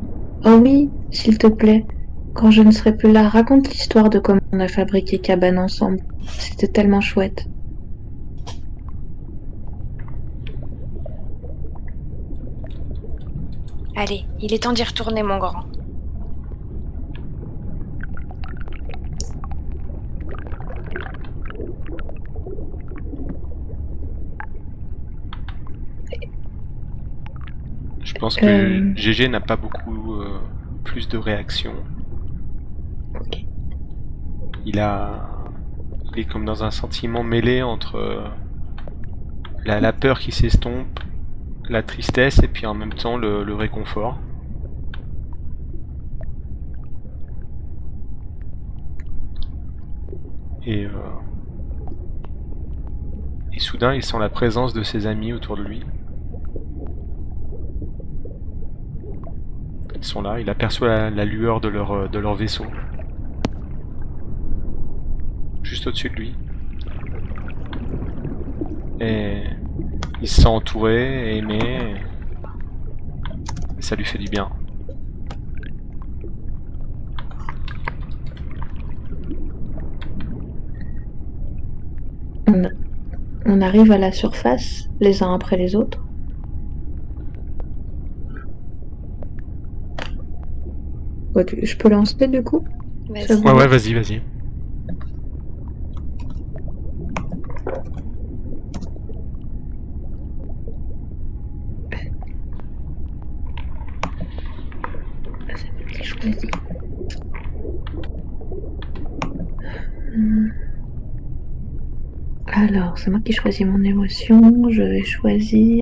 Oh oui, s'il te plaît, quand je ne serai plus là, raconte l'histoire de comment on a fabriqué cabane ensemble. C'était tellement chouette. Allez, il est temps d'y retourner mon grand. Pense que Euh. GG n'a pas beaucoup euh, plus de réactions. Ok. Il a. Il est comme dans un sentiment mêlé entre euh, la, la peur qui s'estompe, la tristesse et puis en même temps le, le réconfort. Et, euh, et soudain, il sent la présence de ses amis autour de lui. Ils sont là, il aperçoit la, lueur de leur, euh, de leur vaisseau. Juste au-dessus de lui. Et il se sent entouré, aimé. Et ça lui fait du bien. On arrive à la surface, les uns après les autres. Ouais, tu- je peux lancer du coup. Ouais, ouais, vas-y, vas-y. Alors, c'est moi qui choisis mon émotion. Je vais choisir.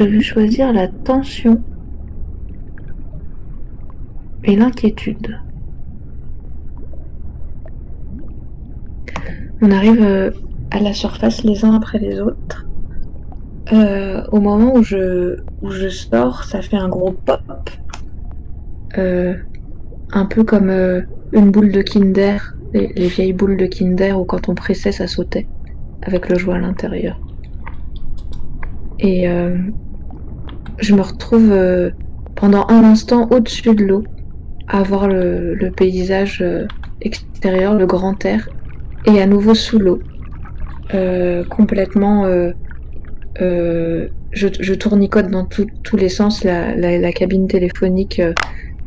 Je vais choisir la tension et l'inquiétude. On arrive euh, à la surface les uns après les autres. Euh, au moment où je, où sors, ça fait un gros pop. Euh, un peu comme une boule de Kinder, les, les vieilles boules de Kinder où quand on pressait ça sautait avec le jouet à l'intérieur. Et je me retrouve euh, pendant un instant au-dessus de l'eau, à voir le, paysage euh, extérieur, le grand air, et à nouveau sous l'eau, euh, complètement. je, je tournicote dans tous les sens. La, cabine téléphonique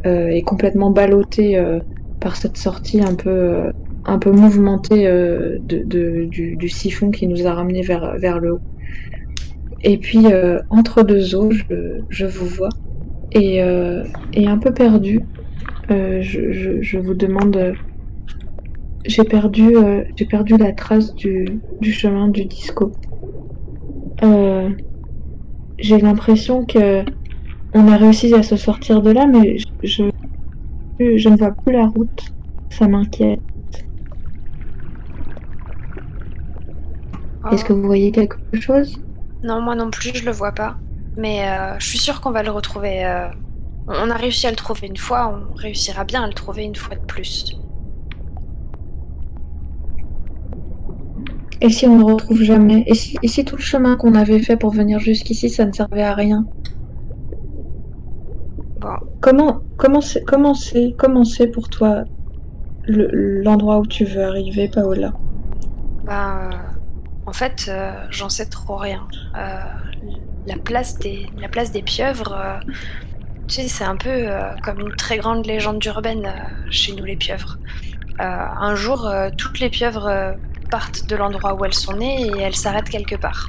est complètement ballottée par cette sortie un peu, un peu mouvementée du, siphon qui nous a ramenés vers le haut. Et puis, euh, entre deux eaux, je, vous vois. Et, euh, et un peu perdu, euh, je, vous demande. j'ai perdu, j'ai perdu la trace du, du chemin du disco. J'ai l'impression que on a réussi à se sortir de là, mais je, je ne vois plus la route. Ça m'inquiète. Est-ce que vous voyez quelque chose? Non, moi non plus, je le vois pas. Mais euh, je suis sûre qu'on va le retrouver. euh, On a réussi à le trouver une fois, on réussira bien à le trouver une fois de plus. Et si on ne le retrouve jamais? Et si, et si tout le chemin qu'on avait fait pour venir jusqu'ici, ça ne servait à rien? Bon, Comment comment c'est comment c'est comment c'est pour toi le- l'endroit où tu veux arriver, Paola? Ben, en fait, euh, j'en sais trop rien. Euh, la place des, pieuvres, euh, tu sais, c'est un peu comme une très grande légende urbaine chez nous, les pieuvres. Un jour, toutes les pieuvres partent de l'endroit où elles sont nées et elles s'arrêtent quelque part.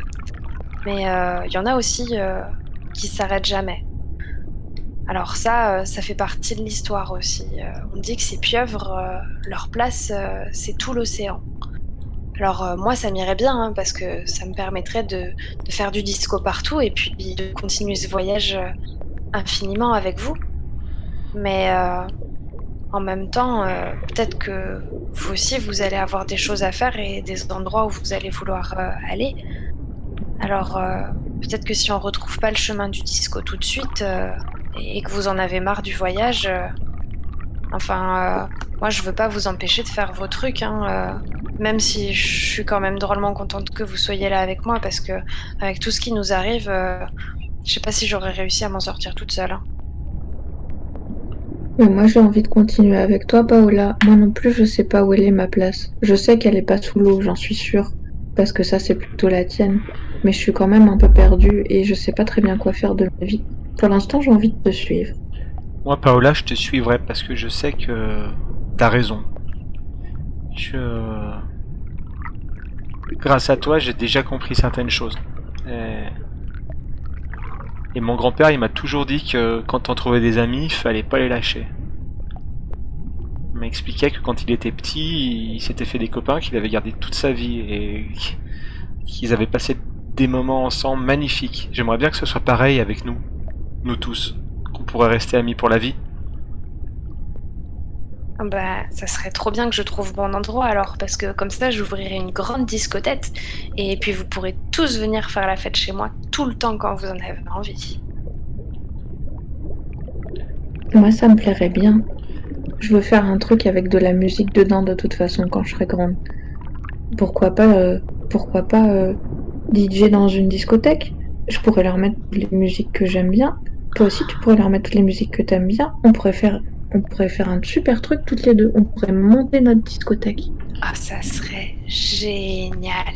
Mais il y en a aussi qui s'arrêtent jamais. Alors ça, ça fait partie de l'histoire aussi. On dit que ces pieuvres, leur place, c'est tout l'océan. Alors euh, moi, ça m'irait bien hein, parce que ça me permettrait de, faire du disco partout et puis de continuer ce voyage euh, infiniment avec vous. Mais euh, en même temps, peut-être que vous aussi, vous allez avoir des choses à faire et des endroits où vous allez vouloir aller. Alors peut-être que si on retrouve pas le chemin du disco tout de suite et, que vous en avez marre du voyage, enfin, euh, moi je veux pas vous empêcher de faire vos trucs. Hein, euh, même si je suis quand même drôlement contente que vous soyez là avec moi parce que avec tout ce qui nous arrive, euh, je sais pas si j'aurais réussi à m'en sortir toute seule. hein. Moi j'ai envie de continuer avec toi, Paola. Moi non plus, je sais pas où elle est ma place. Je sais qu'elle est pas sous l'eau, j'en suis sûre. Parce que ça, c'est plutôt la tienne. Mais je suis quand même un peu perdue et je sais pas très bien quoi faire de ma vie. Pour l'instant, j'ai envie de te suivre. Moi, Paola, je te suivrai parce que je sais que t'as raison. Je... Grâce à toi, j'ai déjà compris certaines choses. Et, mon grand-père, il m'a toujours dit que quand on trouvait des amis, il fallait pas les lâcher. Il m'a expliqué que quand il était petit, il s'était fait des copains qu'il avait gardés toute sa vie et qu'ils avaient passé des moments ensemble magnifiques. J'aimerais bien que ce soit pareil avec nous, nous tous, qu'on pourrait rester amis pour la vie. Ah Bah, ça serait trop bien que je trouve mon endroit alors, parce que comme ça, j'ouvrirai une grande discothèque et puis vous pourrez tous venir faire la fête chez moi tout le temps quand vous en avez envie. Moi, ça me plairait bien. Je veux faire un truc avec de la musique dedans de toute façon quand je serai grande. Pourquoi pas, euh, pourquoi pas euh, DJ dans une discothèque? Je pourrais leur mettre les musiques que j'aime bien. Toi aussi, tu pourrais leur mettre toutes les musiques que t'aimes bien. On pourrait faire, on pourrait faire un super truc toutes les deux. On pourrait monter notre discothèque. Ah, ça serait génial.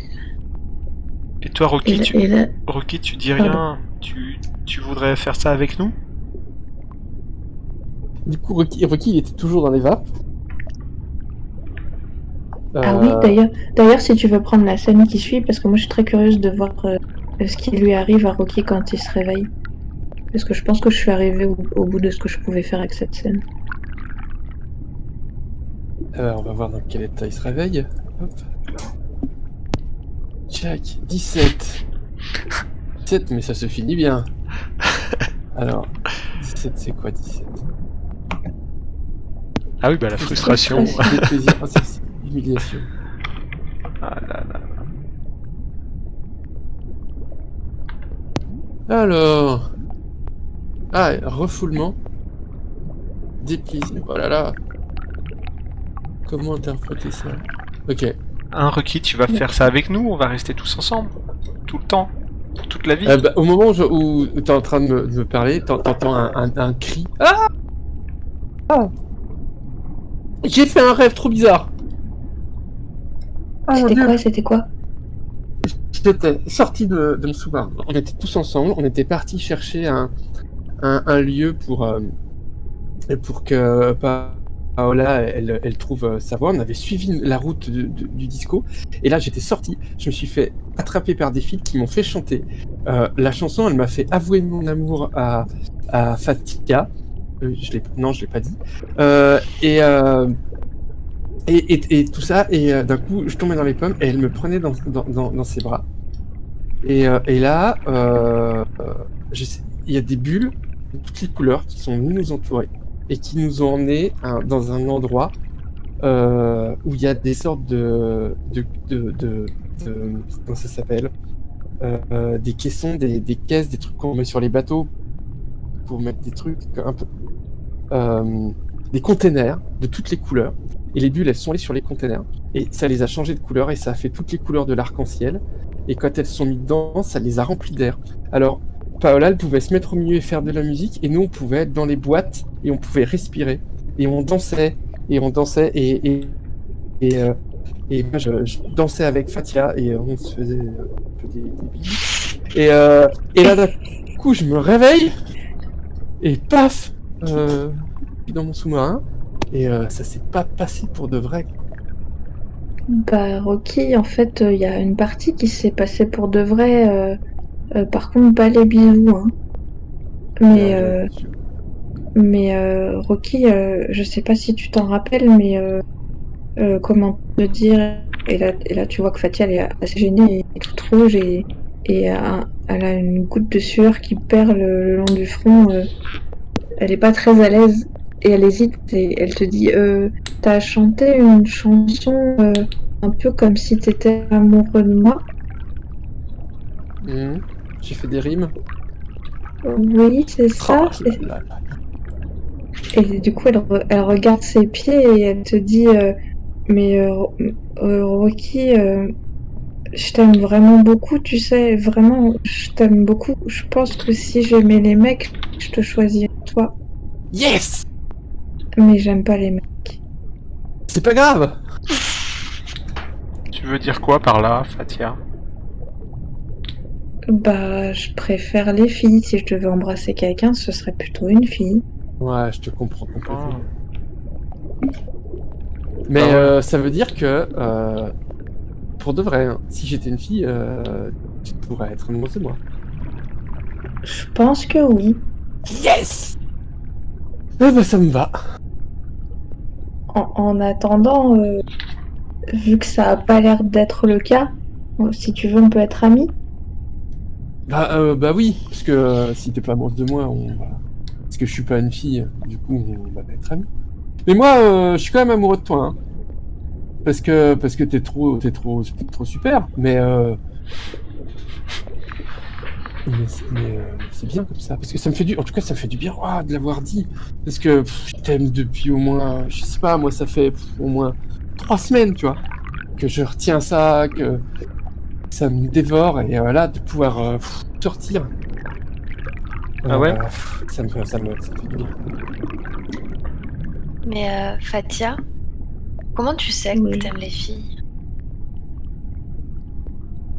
Et toi, Rocky, Et, tu, et là, Rocky, tu dis Pardon. rien tu, tu voudrais faire ça avec nous? Du coup, Rocky, Rocky, il était toujours dans les vapes. Ah Euh, oui, d'ailleurs, d'ailleurs, si tu veux prendre la scène qui suit, parce que moi je suis très curieuse de voir euh, ce qui lui arrive à Rocky quand il se réveille. Parce que je pense que je suis arrivée au, au bout de ce que je pouvais faire avec cette scène. euh, on va voir dans quel état il se réveille. Hop. Jack, 17. 17, mais ça se finit bien. Alors, 17, c'est quoi 17 Ah oui, bah la frustration. C'est plaisir. Ah, humiliation. Ah là là. Alors. Ah, refoulement. Déplaisir. Oh là là. Comment interpréter ça? Ok. Un requis, tu vas faire ça avec nous On va rester tous ensemble Tout le temps Pour toute la vie Euh, bah, au moment où, je- où t'es en train de me, de me parler, t'en- t'entends un, un- un cri. Ah Ah J'ai fait un rêve trop bizarre. Ah C'était quoi C'était quoi? J'étais sorti de, de mon sous-marin. On était tous ensemble. On était partis chercher un, un, lieu pour, euh, pour que Pa- Paola elle, elle trouve euh, sa voix. On avait suivi la route du, disco. Et là, j'étais sorti. Je me suis fait attraper par des filles qui m'ont fait chanter. Euh, la chanson, elle m'a fait avouer mon amour à, à Fatia. Euh, je non, je l'ai pas dit. Euh, et, euh, et, et, tout ça, et euh, d'un coup, je tombais dans les pommes et elle me prenait dans, dans, dans, ses bras. Et, euh, et là, euh, euh, il y a des bulles toutes les couleurs qui sont venues nous entourer et qui nous ont emmenés dans un endroit euh, où il y a des sortes de. comment ça s'appelle Euh, Des caissons, des, des caisses, des trucs qu'on met sur les bateaux pour mettre des trucs un peu. euh, des containers de toutes les couleurs. Et les bulles, elles sont allées sur les containers. Et ça les a changées de couleur et ça a fait toutes les couleurs de l'arc-en-ciel. Et quand elles sont mises dedans, ça les a remplies d'air. Alors, Paola, elle pouvait se mettre au milieu et faire de la musique. Et nous, on pouvait être dans les boîtes et on pouvait respirer. Et on dansait. Et on dansait. Et, et, et, euh, moi, je, dansais avec Fatia et on se faisait un peu des, des. Et, euh, et là, d'un coup, je me réveille. Et paf euh, Dans mon sous-marin. Et euh, ça s'est pas passé pour de vrai. Bah, Rocky, en fait, il y a une partie qui s'est passée pour de vrai. Euh, par contre, pas les bisous. Hein. Mais, Euh, euh, mais euh, Rocky, je sais pas si tu t'en rappelles, mais comment te dire. Et là, et là, tu vois que Fatia, elle est assez gênée et toute rouge et, et elle a une goutte de sueur qui perd le, long du front. elle est pas très à l'aise et elle hésite et elle te dit T'as chanté une chanson un peu comme si t'étais amoureux de moi? Mhm. J'ai fait des rimes. Oui, c'est ça. Oh, c'est- là, là. Et du coup, elle, re- elle regarde ses pieds et elle te dit euh, Mais euh, euh, Rocky, euh, je t'aime vraiment beaucoup, tu sais, vraiment, je t'aime beaucoup. Je pense que si j'aimais les mecs, je te choisirais toi. Yes Mais j'aime pas les mecs. C'est pas grave Tu veux dire quoi par là, Fatia? Bah, je préfère les filles. Si je devais embrasser quelqu'un, ce serait plutôt une fille. Ouais, je te comprends complètement. Ah. Mais Ah ouais. euh, ça veut dire que, euh, pour de vrai, hein, si j'étais une fille, euh, tu pourrais être amoureuse de moi. Je pense que oui. Yes Eh ben, ça me va. En, en attendant, euh, vu que ça a pas l'air d'être le cas, si tu veux, on peut être amis. Bah, euh, bah oui, parce que euh, si t'es pas amoureuse de moi, on va... Parce que je suis pas une fille, du coup, on va être amis. Mais moi, euh, je suis quand même amoureux de toi, hein. Parce que, parce que t'es trop, t'es trop, trop super, mais euh... Mais c'est euh, bien comme ça, parce que ça me fait du, en tout cas, ça me fait du bien ouah, de l'avoir dit, parce que je t'aime depuis au moins, je sais pas, moi, ça fait au moins trois semaines, tu vois, que je retiens ça, que ça me dévore, et voilà, de pouvoir euh, pff, sortir. Ah ouais pff, ça me, ça me, ça me fait du bien. Mais euh, Fatia, comment tu sais que Oui. t'aimes les filles?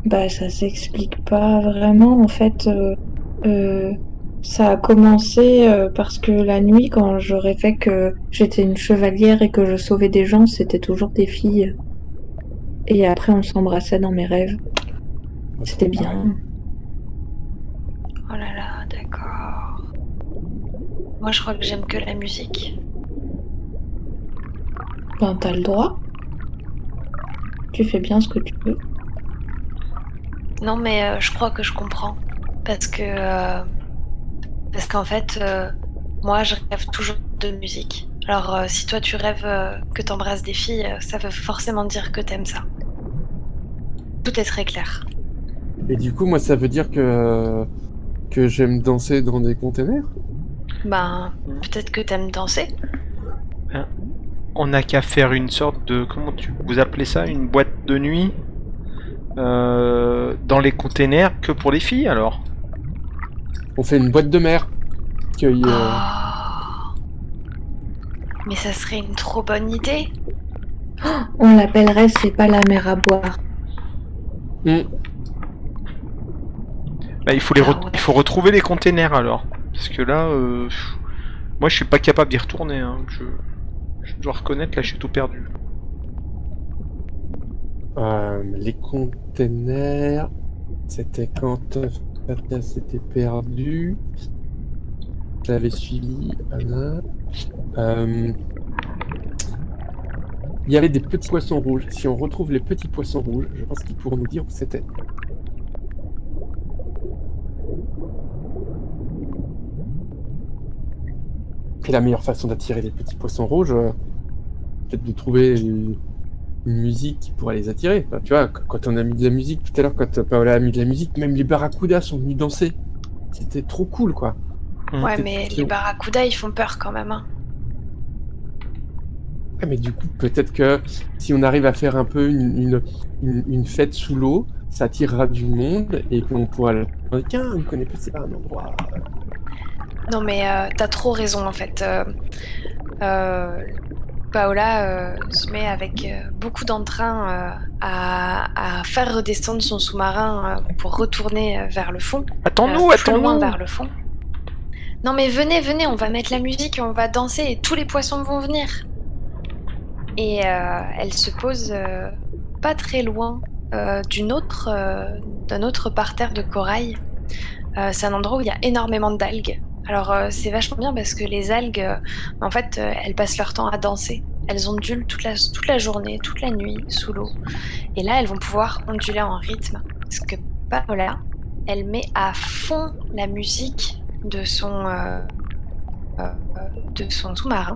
Bah, ça s'explique pas vraiment. En fait, euh, euh, ça a commencé euh, parce que la nuit, quand je rêvais que j'étais une chevalière et que je sauvais des gens, c'était toujours des filles. Et après, on s'embrassait dans mes rêves. C'était bien. Oh là là, d'accord. Moi, je crois que j'aime que la musique. Ben, t'as le droit. Tu fais bien ce que tu veux. Non, mais euh, je crois que je comprends. parce que euh, parce qu'en fait, euh, moi, je rêve toujours de musique. Alors, euh, si toi tu rêves euh, que t'embrasses des filles, ça veut forcément dire que t'aimes ça. Tout est très clair. Et du coup, moi, ça veut dire que que j'aime danser dans des containers? Ben, peut-être que t'aimes danser. On n'a qu'à faire une sorte de. Comment tu vous appelez ça? Une boîte de nuit euh, Dans les containers que pour les filles alors? On fait une boîte de mer. Euh, Oh. Mais ça serait une trop bonne idée. On l'appellerait C'est pas la mer à boire. hmm, Bah, il faut, les Ah re- il faut retrouver les containers alors. Parce que là, euh, moi je suis pas capable d'y retourner. hein. Je, je dois reconnaître, là je suis tout perdu. euh, les containers, c'était quand euh, Fatia s'était perdu? Je l'avais suivi. Euh, Il y avait des petits poissons rouges. Si on retrouve les petits poissons rouges, je pense qu'ils pourront nous dire où c'était. Et la meilleure façon d'attirer les petits poissons rouges, euh, peut-être de trouver une, une musique qui pourrait les attirer. Enfin, tu vois, qu- quand on a mis de la musique tout à l'heure, quand Paola a mis de la musique, même les barracudas sont venus danser. C'était trop cool, quoi. Ouais, mais les barracudas, ils font peur quand même. hein. Ouais, mais du coup, peut-être que si on arrive à faire un peu une, une, une- une fête sous l'eau, ça attirera du monde et qu'on pourra le tiens, vous connaissez pas, c'est pas un endroit. Non, mais euh, t'as trop raison en fait. Euh, euh, Paola se met avec beaucoup d'entrain à, à faire redescendre son sous-marin pour retourner vers le fond. Attends-nous, attends-nous vers le fond. Non mais venez, venez, on va mettre la musique on va danser et tous les poissons vont venir. Et elle se pose pas très loin euh, d'une autre, euh, d'un autre parterre de corail. Euh, c'est un endroit où il y a énormément d'algues. Alors euh, c'est vachement bien parce que les algues, euh, en fait, euh, elles passent leur temps à danser. Elles ondulent toute la, toute la journée, toute la nuit sous l'eau. Et là, elles vont pouvoir onduler en rythme. Parce que Paola, elle met à fond la musique de son, de son sous-marin.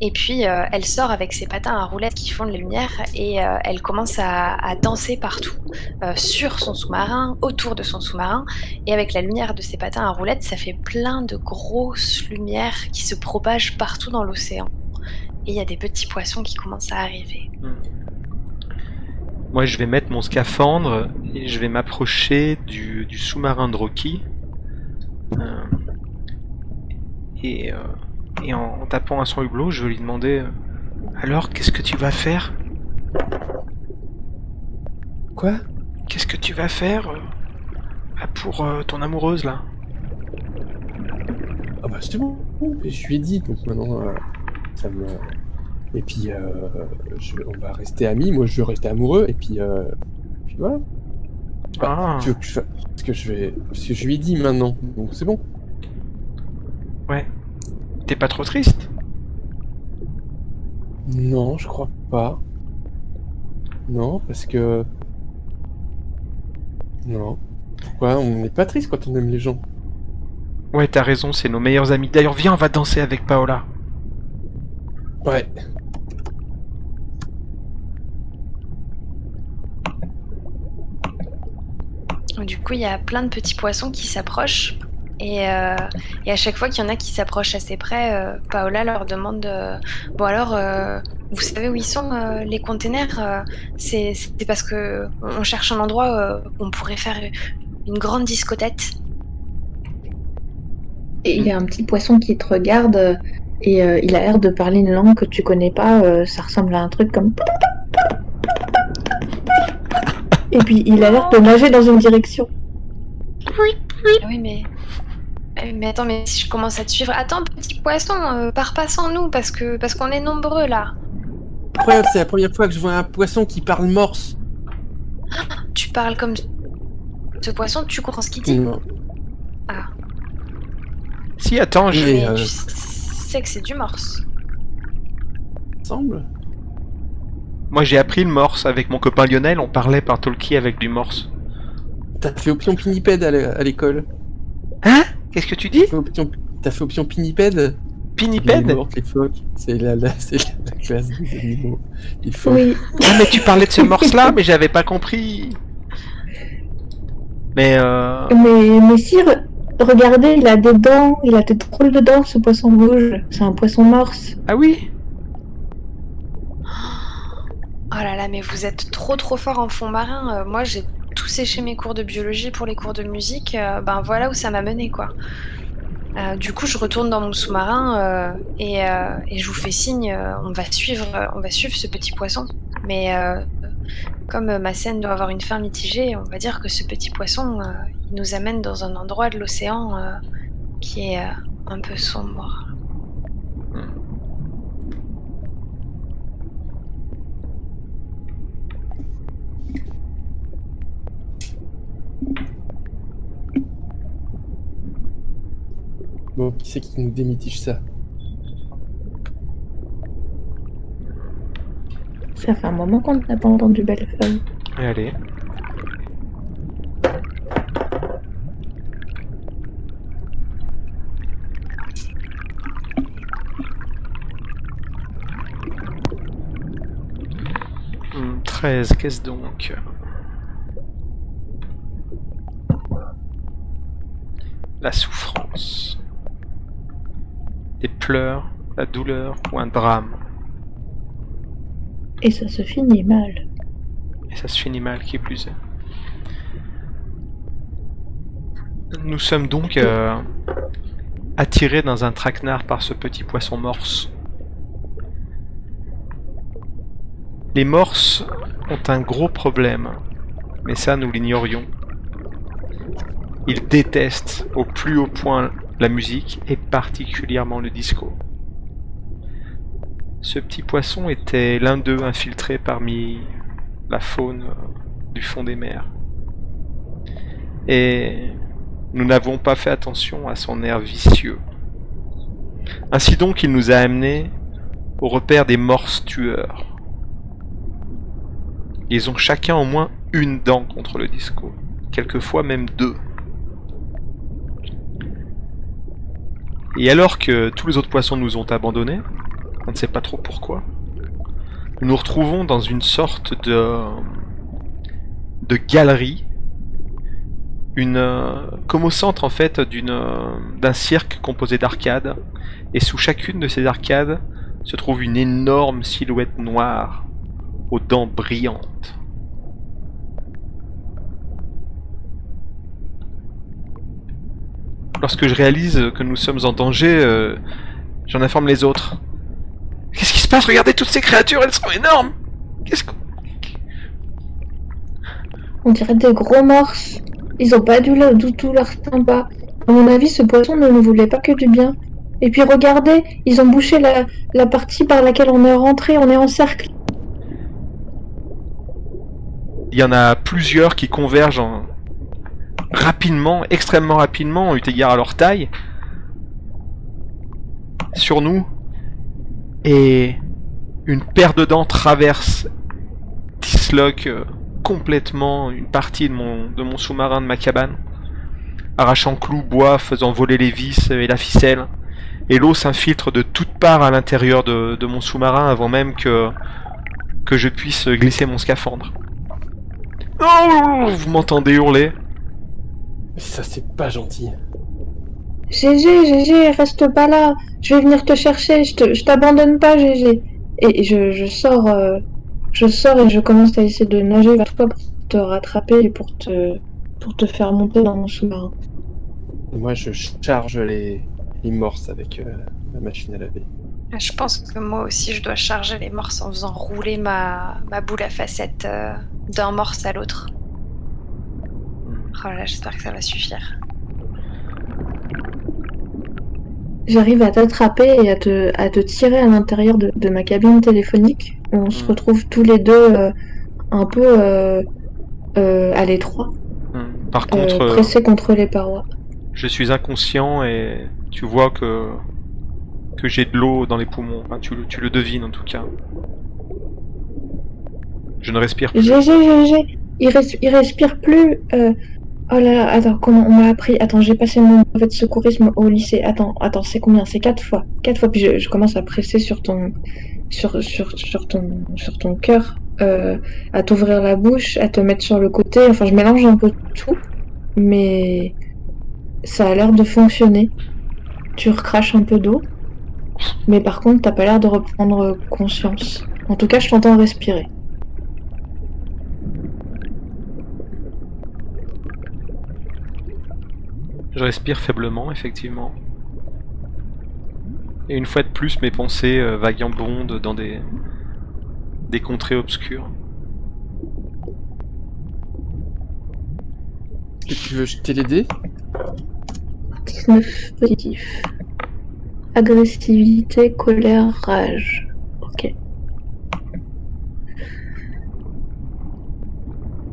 Et puis, euh, elle sort avec ses patins à roulettes qui font de la lumière et euh, elle commence à, danser partout, euh, sur son sous-marin, autour de son sous-marin. Et avec la lumière de ses patins à roulettes, ça fait plein de grosses lumières qui se propagent partout dans l'océan. Et il y a des petits poissons qui commencent à arriver. Moi je vais mettre mon scaphandre et je vais m'approcher du, du sous-marin de Rocky. Euh, et, euh, et en, en tapant à son hublot, je vais lui demander euh, Alors, qu'est-ce que tu vas faire? Quoi? Qu'est-ce que tu vas faire euh, ah, pour ton amoureuse là? Ah bah c'est bon, je lui ai dit, donc maintenant, ça me... Et puis, euh, je- on va rester amis, moi je veux rester amoureux, et puis, euh, puis voilà. Ah, Tu veux que je. Parce que je vais... Parce que je lui ai dit maintenant, donc c'est bon. Ouais. T'es pas trop triste? Non, je crois pas. Non, parce que... Non. Pourquoi On n'est pas triste quand on aime les gens? Ouais, t'as raison, c'est nos meilleurs amis. D'ailleurs, viens, on va danser avec Paola. Ouais. Du coup, il y a plein de petits poissons qui s'approchent. Et, euh, et à chaque fois qu'il y en a qui s'approchent assez près, euh, Paola leur demande euh, Bon, alors, euh, vous savez où ils sont, euh, les containers C'est parce que on cherche un endroit où on pourrait faire une grande discothèque. Et il y a un petit poisson qui te regarde et euh, il a l'air de parler une langue que tu connais pas. euh, ça ressemble à un truc comme. Et puis il a l'air de nager dans une direction. Ah Oui, mais. Eh, Mais attends, mais si je commence à te suivre. Attends, petit poisson, euh, pars pas sans nous parce que parce qu'on est nombreux là. Incroyable, c'est la première fois que je vois un poisson qui parle morse. Tu parles comme ce poisson, tu comprends ce qu'il dit? Non. Si, attends, Mais euh, tu sais que c'est du morse. Semble. moi j'ai appris le morse avec mon copain Lionel, on parlait par talkie avec du morse. T'as fait option pinnipède à l'é- à l'école. Hein? Qu'est-ce que tu dis T'as fait option, t'as fait option pinnipède Pinnipède mortes, les phoques, c'est la, la, c'est la, la classe des animaux. Les phoques. Oui, Ah mais tu parlais de ce morse-là, mais j'avais pas compris. Mais euh... mais, mais si, re- regardez, il a des dents, il a des drôles de dents, ce poisson rouge. C'est un poisson morse. Ah oui Oh là là, mais vous êtes trop trop fort en fond marin. Euh, moi, j'ai tout séché mes cours de biologie pour les cours de musique. Euh, ben voilà où ça m'a mené, quoi. Euh, du coup, je retourne dans mon sous-marin euh, et, je vous fais signe. on va suivre, on va suivre ce petit poisson. Mais comme ma scène doit avoir une fin mitigée, on va dire que ce petit poisson, nous amène dans un endroit de l'océan qui est un peu sombre. Bon, qui c'est qui nous démitige ça Ça fait un moment qu'on n'a pas entendu Bellefeuille. Allez. Hmm, 13, qu'est-ce donc? La souffrance. Des pleurs, la douleur ou un drame. Et ça se finit mal. Et ça se finit mal, qui plus est. Nous sommes donc euh, attirés dans un traquenard par ce petit poisson morse. Les morses ont un gros problème, mais ça nous l'ignorions. Ils détestent au plus haut point la musique et particulièrement le disco. Ce petit poisson était l'un d'eux infiltré parmi la faune euh, du fond des mers. Et nous n'avons pas fait attention à son air vicieux. Ainsi donc, il nous a amenés au repère des morses tueurs. Ils ont chacun au moins une dent contre le disco, quelquefois même deux. Et alors que tous les autres poissons nous ont abandonnés, on ne sait pas trop pourquoi, nous nous retrouvons dans une sorte de de galerie, une euh, comme au centre en fait euh, d'un cirque composé d'arcades, et sous chacune de ces arcades se trouve une énorme silhouette noire aux dents brillantes. Lorsque je réalise que nous sommes en danger, euh, j'en informe les autres. Qu'est-ce qui se passe? Regardez toutes ces créatures, elles sont énormes Qu'est-ce que... On dirait des gros morses. Ils ont pas du, du tout l'air sympa. À mon avis, ce poisson ne nous voulait pas que du bien. Et puis regardez, ils ont bouché la, la partie par laquelle on est rentré, on est en cercle. Il y en a plusieurs qui convergent en- rapidement, extrêmement rapidement, eu égard à leur taille, sur nous. Et une paire de dents traverse, disloque euh, complètement une partie de mon, de mon sous-marin, de ma cabane, arrachant clous, bois, faisant voler les vis et la ficelle. Et l'eau s'infiltre de toutes parts à l'intérieur de, de mon sous-marin avant même que, que je puisse glisser mon scaphandre. Oh, vous m'entendez hurler Ça, c'est pas gentil. GG, GG, reste pas là. Je vais venir te chercher. Je te- je t'abandonne pas, GG. Et je, je sors, euh, je sors et je commence à essayer de nager vers toi pour te rattraper et pour te, pour te faire monter dans mon sous-marin. Moi, je charge les, les morses avec euh, ma machine à laver. Je pense que moi aussi, je dois charger les morses en faisant rouler ma, ma boule à facettes euh, d'un morse à l'autre. Oh là là, j'espère que ça va suffire. J'arrive à t'attraper et à te, à te tirer à l'intérieur de, de ma cabine téléphonique. On se Mm. retrouve tous les deux euh, un peu euh, euh, à l'étroit, Hmm. Par euh, contre, euh, pressés contre les parois. je suis inconscient et tu vois que que j'ai de l'eau dans les poumons. Enfin, tu, le- tu le devines en tout cas. Je ne respire plus. GG, GG, il, res- il respire plus. Oh là là, attends, comment on m'a appris? Attends, j'ai passé mon brevet de secourisme au lycée. Attends, attends, c'est combien? C'est quatre fois. Quatre fois, puis je, je commence à presser sur ton, sur, sur, sur ton, sur ton cœur, euh, à t'ouvrir la bouche, à te mettre sur le côté. Enfin, je mélange un peu tout, mais ça a l'air de fonctionner. Tu recraches un peu d'eau, mais par contre, t'as pas l'air de reprendre conscience. En tout cas, je t'entends respirer. Je respire faiblement, effectivement. Et une fois de plus, mes pensées euh, vagabondent dans des, des contrées obscures. Et tu veux jeter les dés? 19 positif. Agressivité, colère, rage. Ok.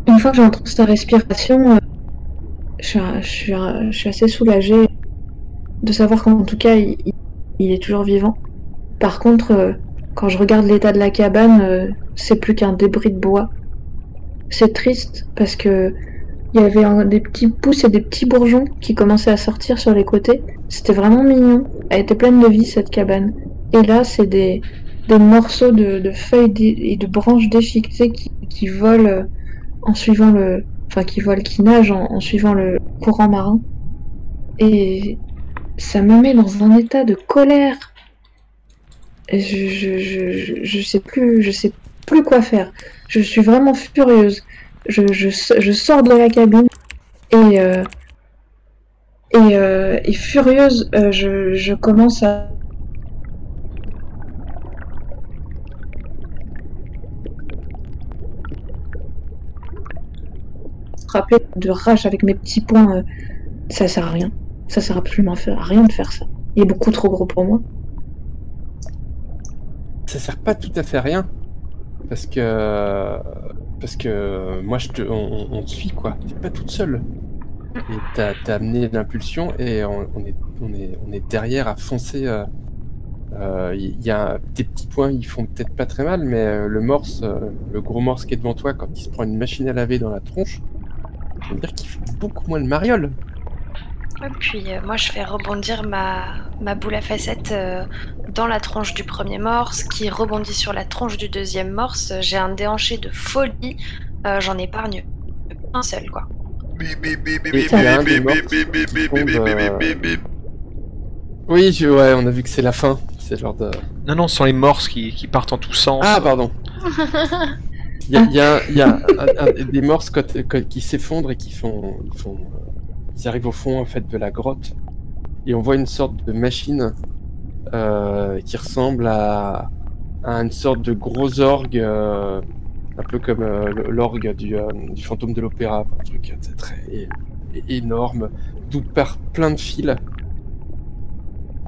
Une fois que j'entends sa respiration, euh, je, suis, assez soulagée de savoir qu'en tout cas, il, est toujours vivant. Par contre, euh, quand je regarde l'état de la cabane, euh, c'est plus qu'un débris de bois. C'est triste parce que il y avait des petits pousses et des petits bourgeons qui commençaient à sortir sur les côtés. C'était vraiment mignon. Elle était pleine de vie, cette cabane. Et là, c'est des, morceaux de, feuilles et de branches déchiquetées qui, qui volent euh, en suivant le... Enfin, qui volent, qui nagent en, suivant le courant marin. Et ça me met dans un état de colère. Je, sais plus, je sais plus quoi faire. Je suis vraiment furieuse. Je, sors de la cabine et, euh, et, euh, et furieuse, euh, je commence à frapper de rage avec mes petits poings. euh, ça sert à rien. Ça sert absolument à rien de faire ça. Il est beaucoup trop gros pour moi. Ça sert pas tout à fait rien. Parce que. Parce que moi, je te, on, te suit, quoi. T'es pas toute seule. Et t'as amené l'impulsion et on, est, on, est, on est derrière à foncer. euh, euh, Il y a des petits points, ils font peut-être pas très mal, mais le morse, le gros morse qui est devant toi, quand il se prend une machine à laver dans la tronche, je veux dire qu'il fait beaucoup moins de mariole. Et puis euh, moi je fais rebondir ma, ma boule à facettes euh, dans la tronche du premier morse, qui rebondit sur la tronche du deuxième morse. J'ai un déhanché de folie, euh, j'en épargne un seul quoi. Euh, Oui, je- ouais, on a vu que c'est la fin. C'est genre de. Non, non, ce sont les morses qui, qui partent en tous sens. Ah, pardon. Il y a, des morses qui s'effondrent et qui font, ils arrivent au fond en fait de la grotte et on voit une sorte de machine euh, qui ressemble à, une sorte de gros orgue, euh, un peu comme euh, l'orgue du, fantôme de l'opéra, un truc très é- énorme, d'où part plein de fils.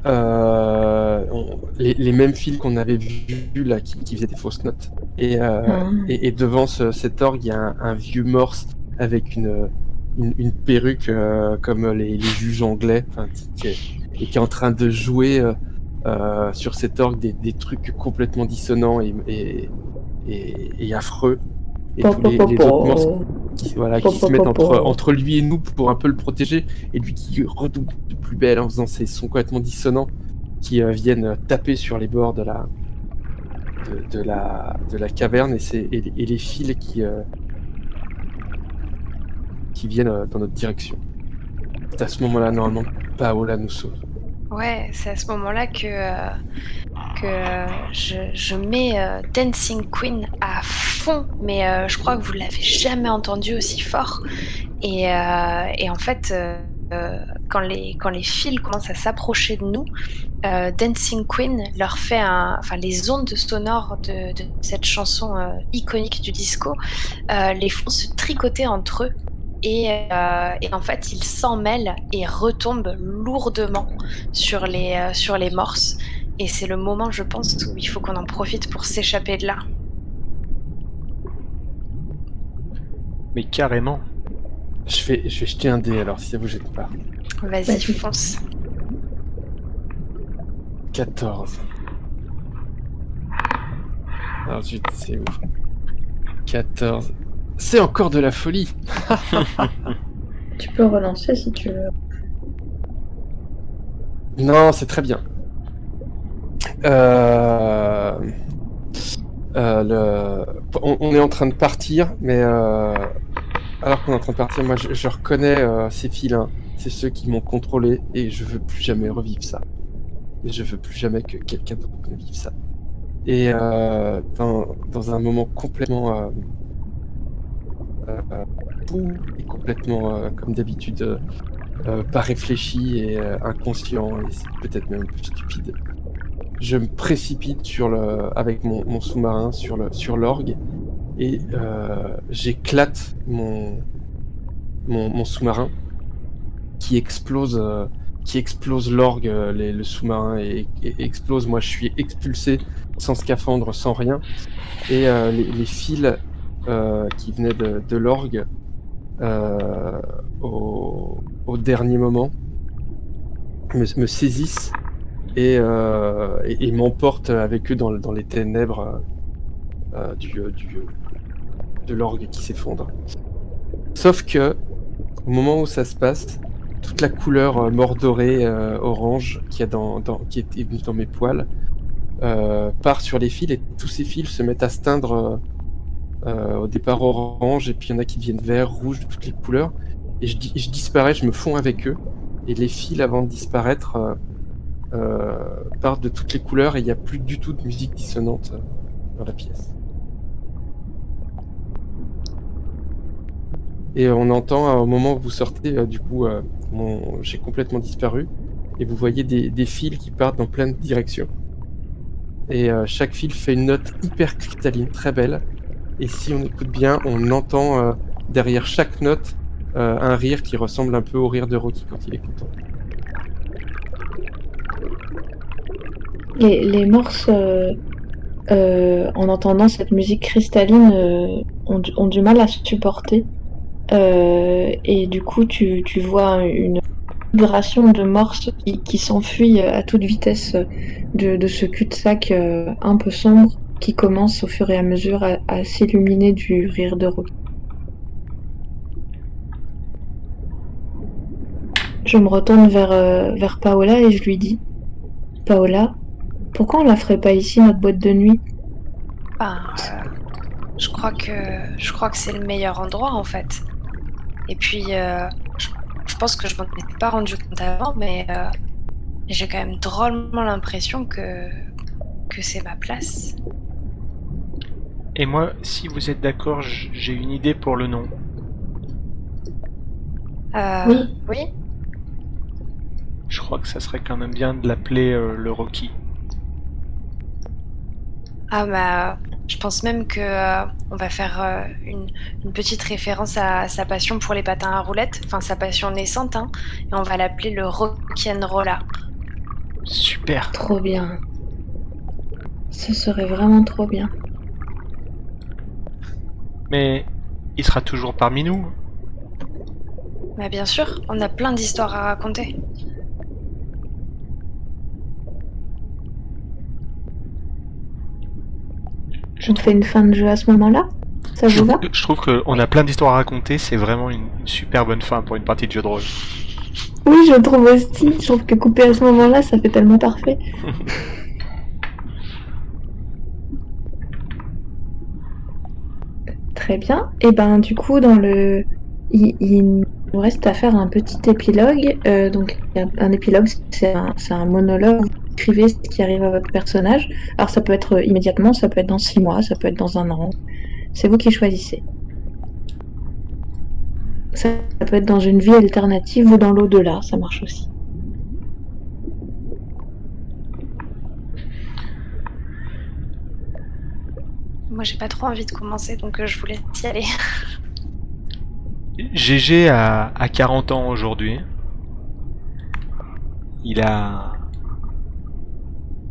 Euh, on- les, les mêmes fils qu'on avait vus là, qui, qui faisaient des fausses notes. Et, euh, Mm. et, et devant ce, cet orgue, il y a un, un vieux morse avec une, une, une perruque euh, comme les, les juges anglais, enfin, qui est- et qui est en train de jouer euh, euh, sur cet orgue des, des trucs complètement dissonants et, et, affreux. Et tous les, les autres morses qui, voilà, qui se mettent entre, entre lui et nous pour un peu le protéger, et lui qui redouble de plus belle en faisant ces sons complètement dissonants qui euh, viennent taper sur les bords de la, de, de la, de la caverne et, et les fils qui, euh, qui viennent euh, dans notre direction. C'est à ce moment-là, normalement, Paola nous sauve. Ouais, c'est à ce moment-là que, euh, que euh, je, je mets euh, Dancing Queen à fond, mais je crois que vous l'avez jamais entendu aussi fort. Et, et en fait, quand, les, quand les fils commencent à s'approcher de nous, Dancing Queen leur fait un. Enfin, les ondes sonores de, de cette chanson iconique du disco les font se tricoter entre eux. Et, euh, et en fait, ils s'en mêlent et retombent lourdement sur les, euh, sur les morses. Et c'est le moment, je pense, où il faut qu'on en profite pour s'échapper de là. Mais carrément. Je vais, je vais jeter un dé alors, si ça vous jette pas. Vas-y, Vas-y. fonce. 14. Alors, zut, c'est où? 14. C'est encore de la folie tu peux relancer si tu veux. Non, c'est très bien. Euh, euh, le... on, on est en train de partir, mais euh, alors qu'on est en train de partir, moi je, je reconnais ces filins. C'est ceux qui m'ont contrôlé et je veux plus jamais revivre ça. Et je veux plus jamais que quelqu'un d'autre ne vive ça. Et dans, dans un moment complètement euh, complètement, euh, comme d'habitude, euh, pas réfléchi et inconscient et c'est peut-être même un peu stupide. Je me précipite sur le, avec mon, sous-marin sur le, sur l'orgue et j'éclate mon, mon, sous-marin qui explose, qui explose l'orgue, le sous-marin et, explose. Moi, je suis expulsé sans scaphandre, sans rien, et les, fils qui venaient de, l'orgue euh, au, dernier moment me, me saisissent et, euh, et, m'emportent avec eux dans, les ténèbres euh, du, du, de l'orgue qui s'effondre. Sauf que, au moment où ça se passe, toute la couleur euh, mordorée euh, orange qui, a dans, dans, qui venue dans mes poils euh, part sur les fils et tous ces fils se mettent à se teindre euh, euh, au départ orange et puis il y en a qui deviennent vert, rouge, de toutes les couleurs. Et je, je disparais, je me fonds avec eux et les fils avant de disparaître euh, euh, partent de toutes les couleurs et il n'y a plus du tout de musique dissonante euh, dans la pièce. Et on entend euh, au moment où vous sortez, euh, du coup, euh, j'ai complètement disparu. Et vous voyez des, fils qui partent dans plein de directions. Et euh, chaque fil fait une note hyper cristalline, très belle. Et si on écoute bien, on entend euh, derrière chaque note euh, un rire qui ressemble un peu au rire de Rocky quand il est content. Les, morses, euh, en entendant cette musique cristalline, ont, du- mal à supporter. Euh, et du coup, tu, tu vois une vibration de morses qui, qui s'enfuit à toute vitesse de, ce cul-de-sac un peu sombre qui commence au fur et à mesure à, s'illuminer du rire de Rocky. Je me retourne vers, euh, vers Paola et je lui dis Paola, pourquoi on la ferait pas ici, notre boîte de nuit? Euh, je crois que je crois que c'est le meilleur endroit en fait. Et puis, euh, je, je pense que je m'en étais pas rendu compte avant, mais euh, j'ai quand même drôlement l'impression que que c'est ma place. Et moi, si vous êtes d'accord, j'ai une idée pour le nom. Euh, Oui. Oui. Je crois que ça serait quand même bien de l'appeler euh, le Rocky. Ah bah, je pense même que euh, on va faire euh, une, une petite référence à sa passion pour les patins à roulettes, enfin sa passion naissante, hein, et on va l'appeler le Rock'n'Rolla. Super. Trop bien. Ce serait vraiment trop bien. Mais il sera toujours parmi nous. Bah bien sûr, on a plein d'histoires à raconter. On fait une fin de jeu à ce moment-là? Ça Je, vous va? je trouve qu'on a plein d'histoires à raconter, c'est vraiment une, une super bonne fin pour une partie de jeu de rôle. Oui, je trouve aussi. Je trouve que couper à ce moment-là, ça fait tellement parfait. Très bien. Et ben du coup, dans le, il, nous reste à faire un petit épilogue. Euh, donc un épilogue, c'est un, monologue. Vous écrivez ce qui arrive à votre personnage. Alors ça peut être immédiatement, ça peut être dans six mois, ça peut être dans un an. C'est vous qui choisissez. Ça peut être dans une vie alternative ou dans l'au-delà, ça marche aussi. Moi j'ai pas trop envie de commencer, donc euh, je vous laisse y aller. GG a, a 40 ans aujourd'hui. Il a.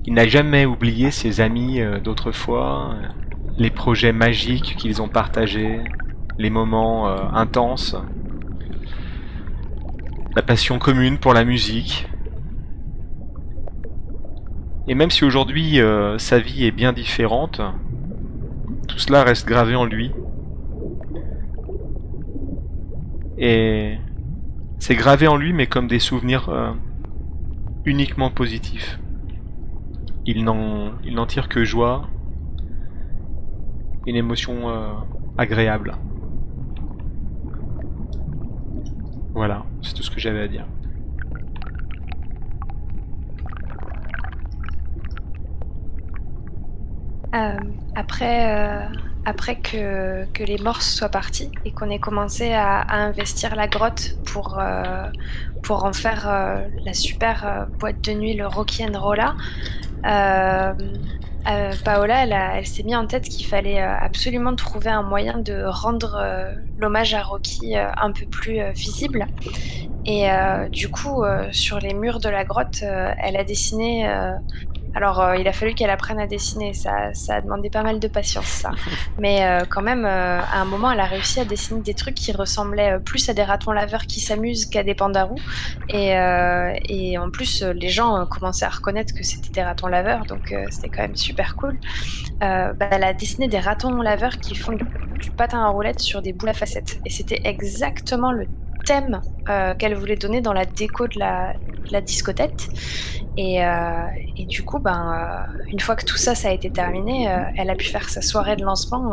Il n'a jamais oublié ses amis euh, d'autrefois, euh, les projets magiques qu'ils ont partagés, les moments intenses, la passion commune pour la musique. Et même si aujourd'hui sa vie est bien différente, tout cela reste gravé en lui. Et c'est gravé en lui, mais comme des souvenirs euh, uniquement positifs. Il n'en, tire que joie, une émotion euh, agréable. Voilà, c'est tout ce que j'avais à dire. Euh, après, euh, après que, que les morses soient partis et qu'on ait commencé à, investir la grotte pour, euh, pour en faire la super boîte de nuit, le Rocky and Rolla, Paola, elle, s'est mis en tête qu'il fallait absolument trouver un moyen de rendre l'hommage à Rocky un peu plus visible. Et du coup, sur les murs de la grotte, elle a dessiné. Alors, euh, il a fallu qu'elle apprenne à dessiner. Ça, ça a demandé pas mal de patience, ça. Mais euh, quand même, euh, à un moment, elle a réussi à dessiner des trucs qui ressemblaient plus à des ratons laveurs qui s'amusent qu'à des pandarous. Et, et en plus, les gens commençaient à reconnaître que c'était des ratons laveurs, donc c'était quand même super cool. Bah, elle a dessiné des ratons laveurs qui font du patin à roulettes sur des boules à facettes. Et c'était exactement le euh, qu'elle voulait donner dans la déco de la, discothèque. Et, euh, et du coup, ben, euh, une fois que tout ça, ça a été terminé, elle a pu faire sa soirée de lancement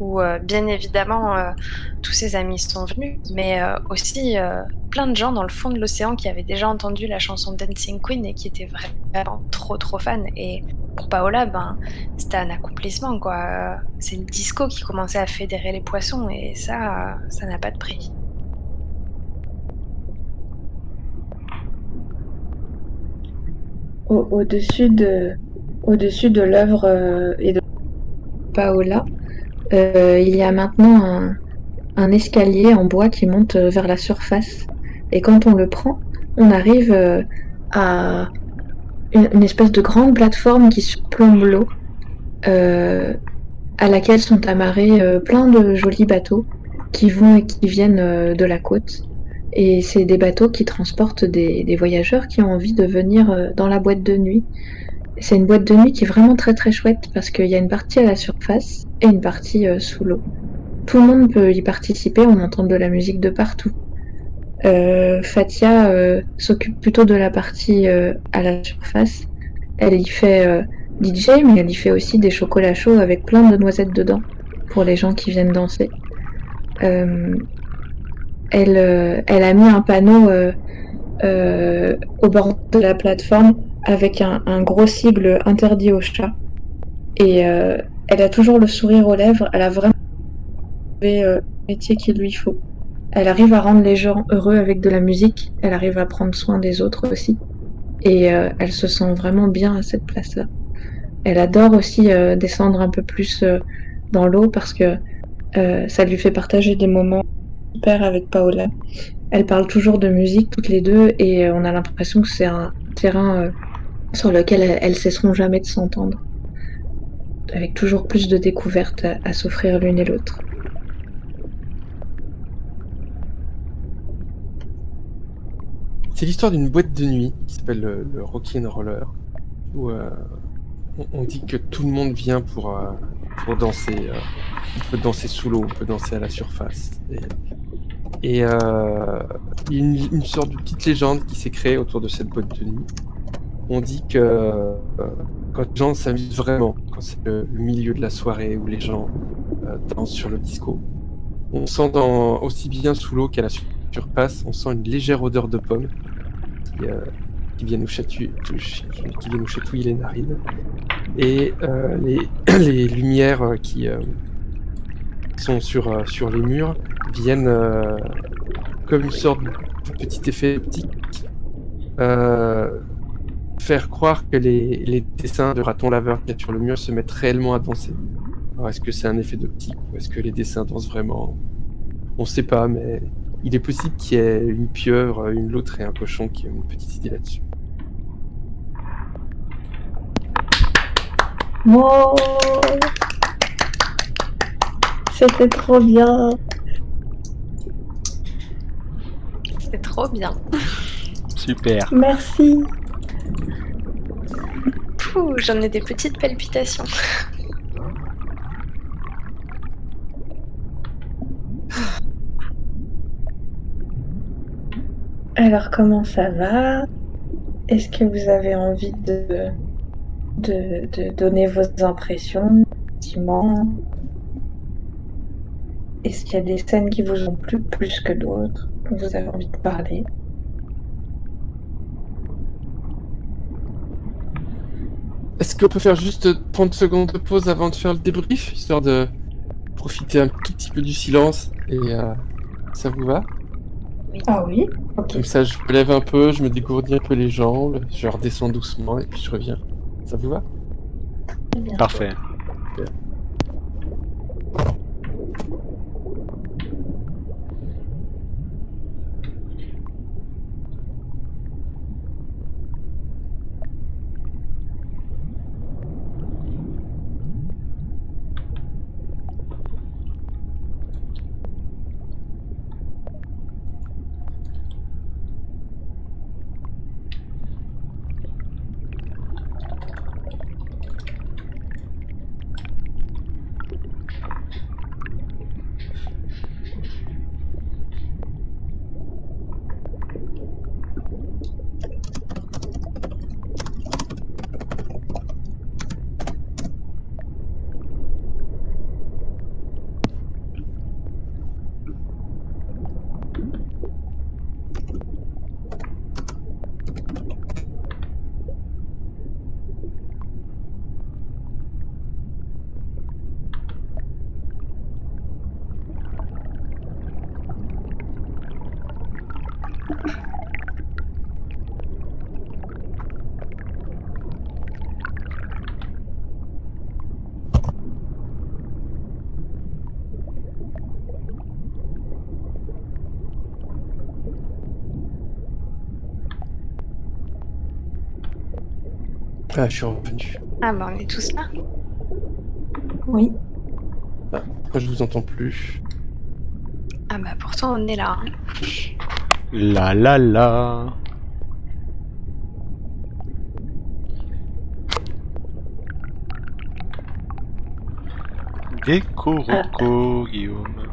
où, bien évidemment, tous ses amis sont venus, mais aussi plein de gens dans le fond de l'océan qui avaient déjà entendu la chanson Dancing Queen et qui étaient vraiment trop trop fans. Et pour Paola, ben, c'était un accomplissement, quoi. C'est le disco qui commençait à fédérer les poissons et ça, ça n'a pas de prix. Au- Au-dessus de, l'œuvre euh, et de Paola, euh, il y a maintenant un, escalier en bois qui monte euh, vers la surface. Et quand on le prend, on arrive à une, une espèce de grande plateforme qui surplombe l'eau, à laquelle sont amarrés plein de jolis bateaux qui vont et qui viennent de la côte. Et c'est des bateaux qui transportent des, voyageurs qui ont envie de venir euh, dans la boîte de nuit. C'est une boîte de nuit qui est vraiment très très chouette parce qu'il y a une partie à la surface et une partie euh, sous l'eau. Tout le monde peut y participer, on entend de la musique de partout. Euh, Fatia s'occupe plutôt de la partie à la surface. Elle y fait DJ, mais elle y fait aussi des chocolats chauds avec plein de noisettes dedans pour les gens qui viennent danser. Elle, euh, elle a mis un panneau euh, euh, au bord de la plateforme avec un, un gros sigle interdit aux chats. Et elle a toujours le sourire aux lèvres. Elle a vraiment le métier qu'il lui faut. Elle arrive à rendre les gens heureux avec de la musique. Elle arrive à prendre soin des autres aussi. Et euh, elle se sent vraiment bien à cette place-là. Elle adore aussi euh, descendre un peu plus euh, dans l'eau parce que ça lui fait partager des moments super avec Paola. Elles parlent toujours de musique toutes les deux et euh, on a l'impression que c'est un terrain euh, sur lequel elles, cesseront jamais de s'entendre. Avec toujours plus de découvertes à, s'offrir l'une et l'autre. C'est l'histoire d'une boîte de nuit qui s'appelle le, le Rocky and Roller, où euh, on, dit que tout le monde vient pour, pour danser. on peut danser sous l'eau, on peut danser à la surface. Et, euh, une, une sorte de petite légende qui s'est créée autour de cette boîte de nuit. On dit que euh, quand les gens s'amusent vraiment, quand c'est le, milieu de la soirée où les gens euh, dansent sur le disco, on sent dans, aussi bien sous l'eau qu'à la sur- surface, on sent une légère odeur de pomme qui, euh, qui vient nous chatouiller, les narines. Et les, les lumières qui sont sur, sur les murs viennent euh, comme une sorte de petit effet optique euh, faire croire que les, les dessins de ratons laveurs qu'il y a sur le mur se mettent réellement à danser. Alors est-ce que c'est un effet d'optique ou est-ce que les dessins dansent vraiment? On sait pas, mais il est possible qu'il y ait une pieuvre, une loutre et un cochon qui ont une petite idée là-dessus. Wow C'était trop bien C'était trop bien. Super. Merci Pouh, j'en ai des petites palpitations. Alors, comment ça va? Est-ce que vous avez envie de, de, de donner vos impressions, sentiments? Est-ce qu'il y a des scènes qui vous ont plu plus que d'autres? Vous avez envie de parler Est-ce qu'on peut faire juste 30 secondes de pause avant de faire le débrief, histoire de profiter un tout petit peu du silence et euh, ça vous va? Ah oui. Comme ça, je me lève un peu, je me dégourdis un peu les jambes, je redescends doucement et puis je reviens. Ça vous va? Parfait. Ah, je suis revenu. Ah bah on est tous là. Oui. Moi, je vous entends plus. Ah bah pourtant on est là. hein. La la la. Décoroco, Guillaume.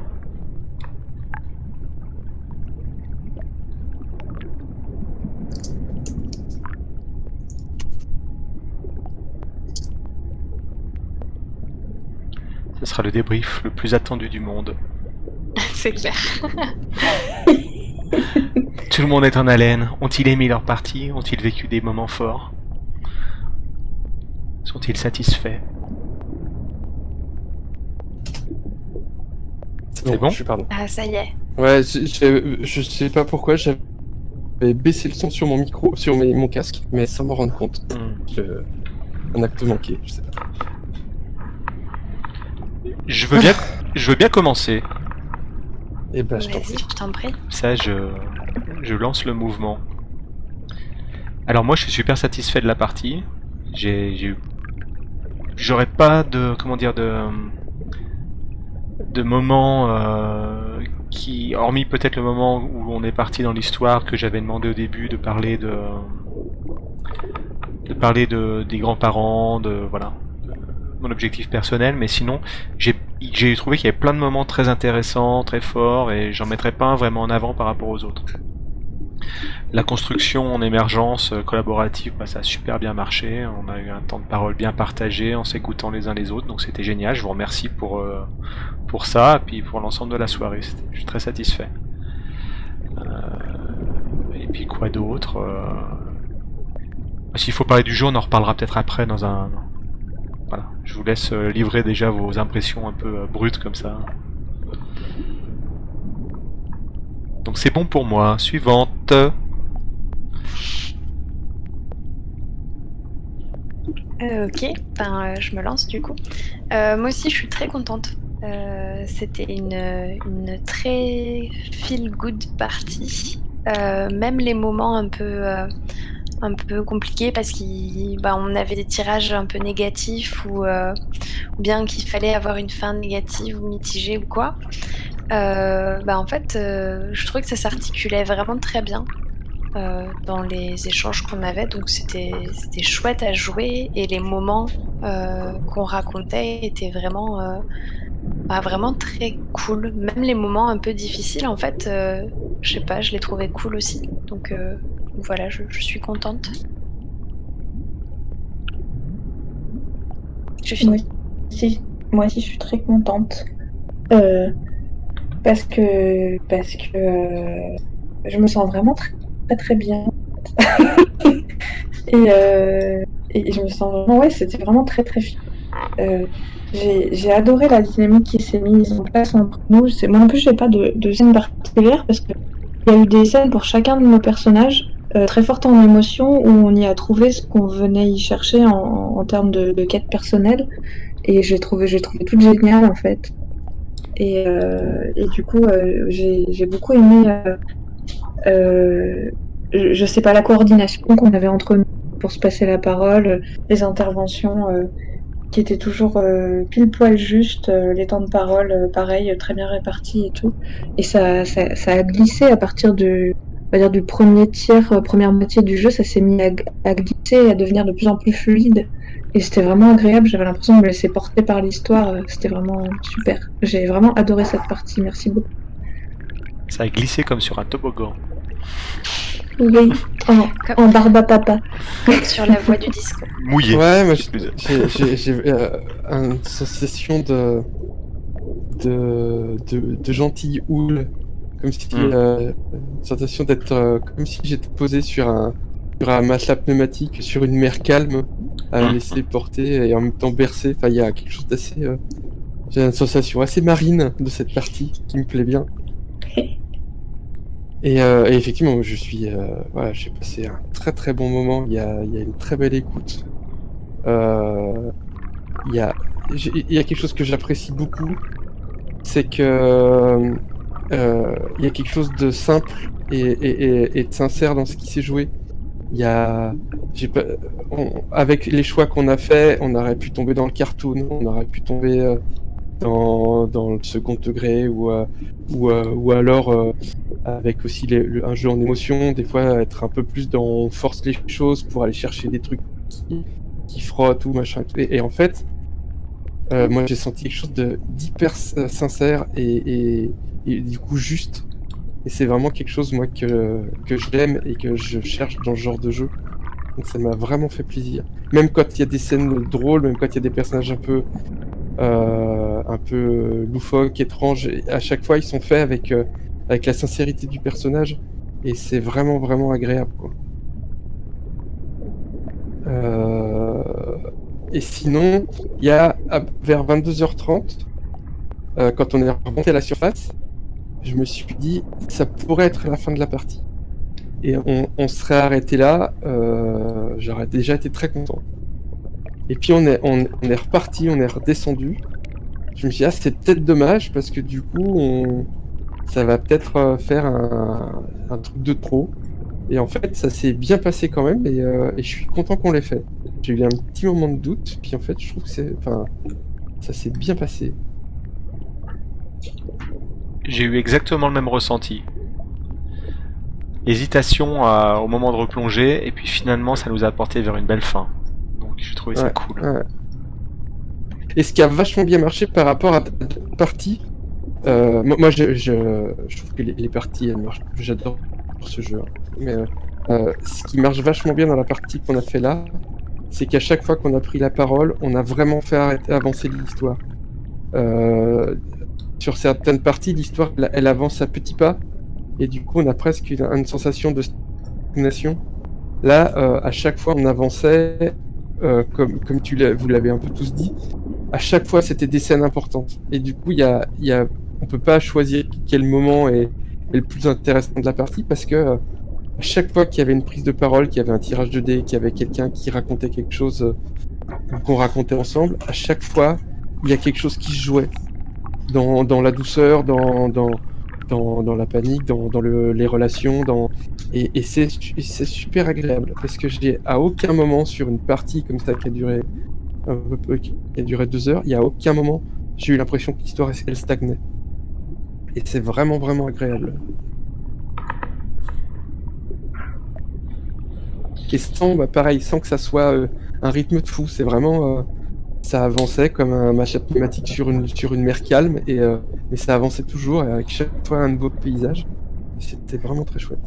Ce sera le débrief le plus attendu du monde. C'est clair. Tout le monde est en haleine. Ont-ils aimé leur partie Ont-ils vécu des moments forts? Sont-ils satisfaits? C'est bon? Je suis pardon. Ah ça y est. Ouais, je, je, je sais pas pourquoi j'avais baissé le son sur mon micro, sur mes- mon casque, mais sans m'en rendre compte. Hmm. Je- Un acte manqué, je sais pas. Je veux bien, je veux bien commencer. Et bah, je t'en Vas-y, prie. je t'en prie. Ça, je, je lance le mouvement. Alors moi, je suis super satisfait de la partie. J'ai, j'ai eu, j'aurais pas de, comment dire, de, de moments euh, qui, hormis peut-être le moment où on est parti dans l'histoire que j'avais demandé au début de parler de, de parler de des grands-parents, de voilà, mon objectif personnel. Mais sinon, j'ai trouvé qu'il y avait plein de moments très intéressants, très forts, et j'en mettrais pas un vraiment en avant par rapport aux autres. La construction en émergence euh, collaborative, bah, ça a super bien marché. On a eu un temps de parole bien partagé en s'écoutant les uns les autres, donc c'était génial. Je vous remercie pour, euh, ça, et puis pour l'ensemble de la soirée. Je suis très satisfait. Euh, et puis quoi d'autre S'il faut parler du jeu, on en reparlera peut-être après dans un, je vous laisse euh, livrer déjà vos impressions un peu euh, brutes comme ça. Donc c'est bon pour moi. Suivante. Euh, ok, ben, je me lance du coup. Moi aussi, je suis très contente. C'était une, une très feel good partie. Même les moments un peu, un peu compliqués parce qu'on avait des tirages un peu négatifs ou, euh, ou bien qu'il fallait avoir une fin négative ou mitigée ou quoi. Euh, bah, en fait, euh, je trouvais que ça s'articulait vraiment très bien dans les échanges qu'on avait. Donc c'était chouette à jouer et les moments qu'on racontait étaient vraiment bah, vraiment très cool. Même les moments un peu difficiles, en fait, je sais pas, je l'ai trouvé cool aussi. Donc voilà, je, je suis contente. Moi aussi, je suis très contente. Euh, parce que, euh, je me sens vraiment très bien. et, euh, je me sens vraiment, ouais, c'était vraiment très très fun. Euh, j'ai adoré la dynamique qui s'est mise en place entre nous. Moi non plus, j'ai pas de, de scène particulière parce que il y a eu des scènes pour chacun de nos personnages euh, très fortes en émotion où on y a trouvé ce qu'on venait y chercher en, en termes de, de quête personnelle. Et j'ai trouvé j'ai trouvé tout génial en fait. Et, euh, et du coup euh, j'ai beaucoup aimé euh, je, je sais pas la coordination qu'on avait entre nous pour se passer la parole les interventions qui étaient toujours pile poil juste euh, les temps de parole pareil très bien répartis et tout. Et ça, ça, ça a glissé à partir du on va dire du premier tiers euh, première moitié du jeu ça s'est mis à, à glisser et à devenir de plus en plus fluide et c'était vraiment agréable, j'avais l'impression de me laisser porter par l'histoire, euh, c'était vraiment super. J'ai vraiment adoré cette partie, merci beaucoup. Ça a glissé comme sur un toboggan. Oui, en, en barbe à papa. Sur la voie du disco. Mouillé. Ouais, j'ai j'ai, euh, une sensation de, de, de, de gentille houle. Comme si. Mm. euh, une sensation d'être. euh, comme si j'étais posé sur un, sur un matelas pneumatique, sur une mer calme, à me Mm. laisser porter et en même temps bercer. Enfin, il y a quelque chose d'assez. euh, j'ai une sensation assez marine de cette partie qui me plaît bien. Et, euh, et effectivement, je suis, euh, voilà, j'ai passé un très très bon moment. Il y a, il y a une très belle écoute. Euh, il y a, j'ai- il y a quelque chose que j'apprécie beaucoup, c'est que il y a quelque chose de simple et, de sincère dans ce qui s'est joué. Il y a, pas, avec les choix qu'on a fait, on aurait pu tomber dans le cartoon, on aurait pu tomber euh, dans, dans le second degré ou euh, ou, euh, ou alors euh, avec aussi le- un jeu en émotion, des fois être un peu plus dans force les choses pour aller chercher des trucs qui, qui frottent ou machin. Et, en fait, euh, moi j'ai senti quelque chose d'hyper sincère et, et du coup juste. Et c'est vraiment quelque chose moi que, que j'aime et que je cherche dans ce genre de jeu. Donc ça m'a vraiment fait plaisir. Même quand il y a des scènes drôles, même quand il y a des personnages un peu euh, un peu loufoques, étranges, à chaque fois ils sont faits avec euh, avec la sincérité du personnage et c'est vraiment vraiment agréable quoi. Euh, Et sinon, il y a vers 22h30, euh, quand on est remonté à la surface, je me suis dit ça pourrait être la fin de la partie. Et on, serait arrêté là, euh, j'aurais déjà été très content. Et puis on est, reparti, on est redescendu. Je me suis dit, ah, c'est peut-être dommage parce que du coup, ça va peut-être euh, faire un, un truc de trop. Et en fait, ça s'est bien passé quand même et, euh, et je suis content qu'on l'ait fait. J'ai eu un petit moment de doute, puis en fait, je trouve que c'est, enfin, ça s'est bien passé. J'ai eu exactement le même ressenti. Hésitation au moment de replonger, et puis finalement ça nous a apporté vers une belle fin. Donc j'ai trouvé ça cool. Ouais. Et ce qui a vachement bien marché par rapport à ta partie, euh, moi, je, je, je trouve que les, les parties elles marchent. J'adore ce jeu. hein. Mais euh, euh, ce qui marche vachement bien dans la partie qu'on a fait là, c'est qu'à chaque fois qu'on a pris la parole, on a vraiment fait arrêter, avancer l'histoire. Euh, sur certaines parties, l'histoire elle, avance à petits pas, et du coup, on a presque une, sensation de stagnation. Là, euh, à chaque fois, on avançait, euh, comme, comme tu vous l'avez un peu tous dit, à chaque fois c'était des scènes importantes. Et du coup, y a, y a, on peut pas choisir quel moment est, le plus intéressant de la partie parce que euh, à chaque fois qu'il y avait une prise de parole, qu'il y avait un tirage de dés, qu'il y avait quelqu'un qui racontait quelque chose qu'on racontait ensemble, à chaque fois il y a quelque chose qui se jouait dans, la douceur, dans, la panique, dans, dans le, les relations, et, c'est super agréable parce que j'ai à aucun moment sur une partie comme ça qui a duré deux heures, il y a aucun moment j'ai eu l'impression que l'histoire elle stagnait. Et c'est vraiment vraiment agréable. Et sans, bah, pareil, sans que ça soit euh, un rythme de fou, c'est vraiment euh, ça avançait comme un match pneumatique sur une sur une mer calme et euh, mais ça avançait toujours avec chaque fois un nouveau paysage. C'était vraiment très chouette.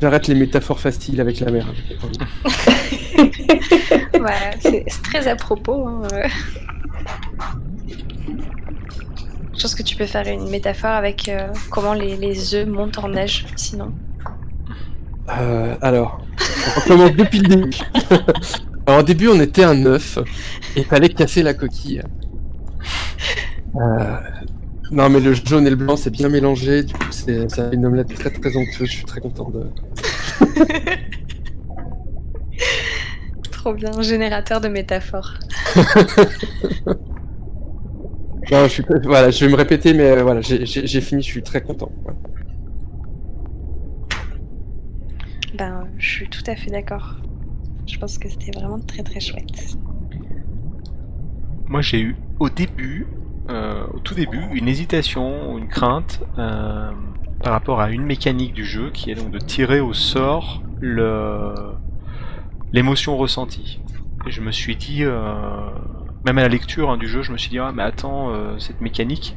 J'arrête les métaphores faciles avec la mer. C'est c'est très à propos. hein, euh. Je pense que tu peux faire une métaphore avec euh, comment les, les œufs montent en neige, sinon. Euh, alors, on commence depuis le début. alors, au début, on était un œuf et il fallait casser la coquille. Euh, non, mais le jaune et le blanc, c'est bien mélangé. Du coup, c'est une omelette très très onctueuse. Je suis très content de. Trop bien, générateur de métaphores. Non, je suis pas- voilà, je vais me répéter, mais euh, voilà, j'ai- fini. Je suis très content. Ben, je suis tout à fait d'accord. Je pense que c'était vraiment très très chouette. Moi, j'ai eu au début, euh, au tout début, une hésitation, une crainte euh, par rapport à une mécanique du jeu qui est donc de tirer au sort l'émotion ressentie. Et je me suis dit, euh, même à la lecture hein, du jeu, je me suis dit, ah mais attends, cette mécanique,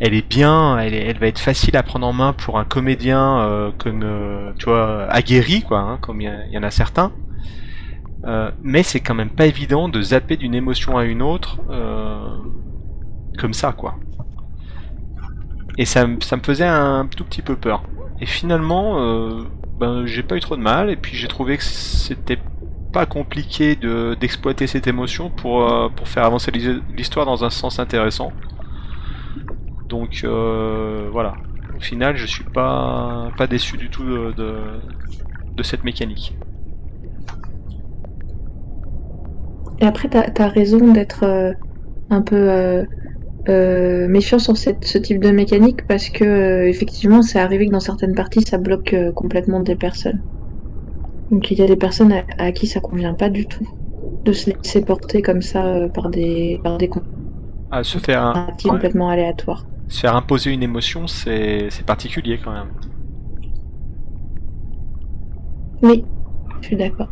elle est bien, elle, va être facile à prendre en main pour un comédien comme, euh, tu vois, aguerri, quoi, hein, comme il y, en a certains. Euh, mais c'est quand même pas évident de zapper d'une émotion à une autre euh, comme ça, quoi. Et ça, me- faisait un tout petit peu peur. Et finalement, ben, j'ai pas eu trop de mal, et puis j'ai trouvé que c'était pas compliqué de d'exploiter cette émotion pour, faire avancer l'his- l'histoire dans un sens intéressant. Donc euh, voilà. Au final, je suis pas, pas déçu du tout de, de, de cette mécanique. Et après, t'as as raison d'être euh, un peu euh, euh, méfiant sur cette, ce type de mécanique parce que effectivement, c'est arrivé que dans certaines parties, ça bloque complètement des personnes. Donc il y a des personnes à, à qui ça convient pas du tout de se laisser porter comme ça par des par des Ah, se faire, un- complètement aléatoires. Se faire imposer une émotion, c'est c'est particulier quand même. Oui, je suis d'accord.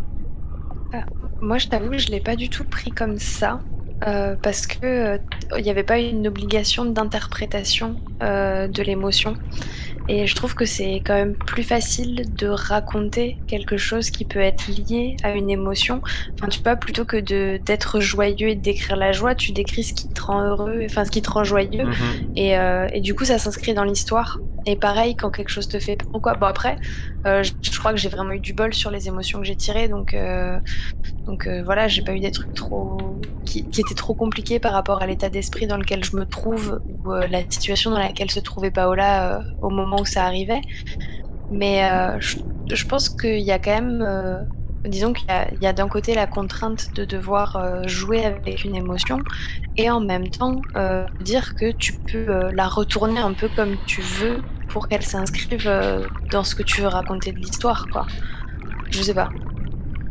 Moi, je t'avoue que je l'ai pas du tout pris comme ça. euh, parce que euh, il n'y avait pas une obligation d'interprétation euh, de l'émotion. Et je trouve que c'est quand même plus facile de raconter quelque chose qui peut être lié à une émotion. Enfin, tu vois, plutôt que de d'être joyeux et de décrire la joie, tu décris ce qui te rend heureux, enfin ce qui te rend joyeux. Mhm. Et, euh, et du coup, ça s'inscrit dans l'histoire. Et pareil, quand quelque chose te fait peur ou quoi. Bon, après, euh, je, crois que j'ai vraiment eu du bol sur les émotions que j'ai tirées. Donc, euh, donc euh, voilà, j'ai pas eu des trucs trop. Qui, étaient trop compliqués par rapport à l'état d'esprit dans lequel je me trouve ou la situation dans laquelle se trouvait Paola au moment où ça arrivait. Mais je, pense qu'il y a quand même. disons qu'il y a, d'un côté la contrainte de devoir jouer avec une émotion et en même temps dire que tu peux la retourner un peu comme tu veux pour qu'elle s'inscrive euh, dans ce que tu veux raconter de l'histoire, quoi. Je sais pas.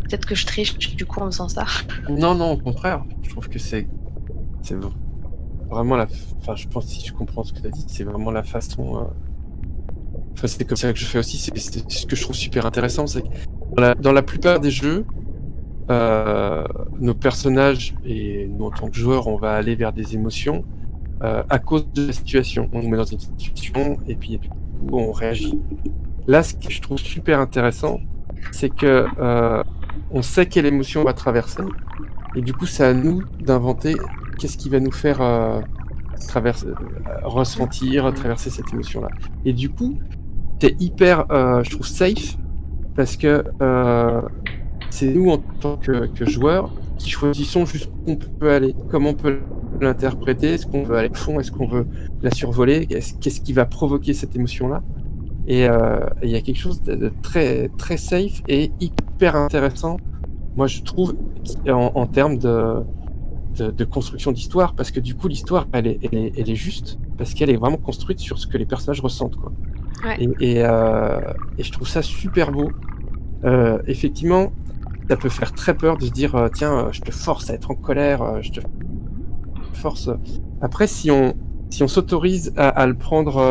Peut-être que je triche du coup en faisant ça. Non, non, au contraire. Je trouve que c'est. C'est vraiment la. Enfin, je pense, si je comprends ce que tu as dit, c'est vraiment la façon. euh, Enfin, c'est comme ça que je fais aussi. C'est ce que je trouve super intéressant. C'est que dans la, dans la plupart des jeux, euh, nos personnages et nous en tant que joueurs, on va aller vers des émotions euh, à cause de la situation. On nous met dans une situation et puis on réagit. Là, ce que je trouve super intéressant, c'est que euh, on sait quelle émotion on va traverser et du coup, c'est à nous d'inventer qu'est-ce qui va nous faire euh, traverser, ressentir, traverser cette émotion-là. Et du coup, c'est hyper, je trouve, safe parce que c'est nous en tant que, que joueurs qui choisissons jusqu'où on peut aller, comment on peut l'interpréter, est-ce qu'on veut aller au fond, est-ce qu'on veut la survoler, Est-ce- qu'est-ce qui va provoquer cette émotion-là? Et euh, il y a quelque chose de, de très très safe et hyper intéressant, moi je trouve, en, en termes de, de, de construction d'histoire, parce que du coup l'histoire elle est, elle, est, elle est juste, parce qu'elle est vraiment construite sur ce que les personnages ressentent. Quoi. Ouais. Et, et, euh, et je trouve ça super beau. Euh, effectivement, ça peut faire très peur de se dire euh, tiens, euh, je te force à être en colère, euh, je te force. Après, si on si on s'autorise à, le prendre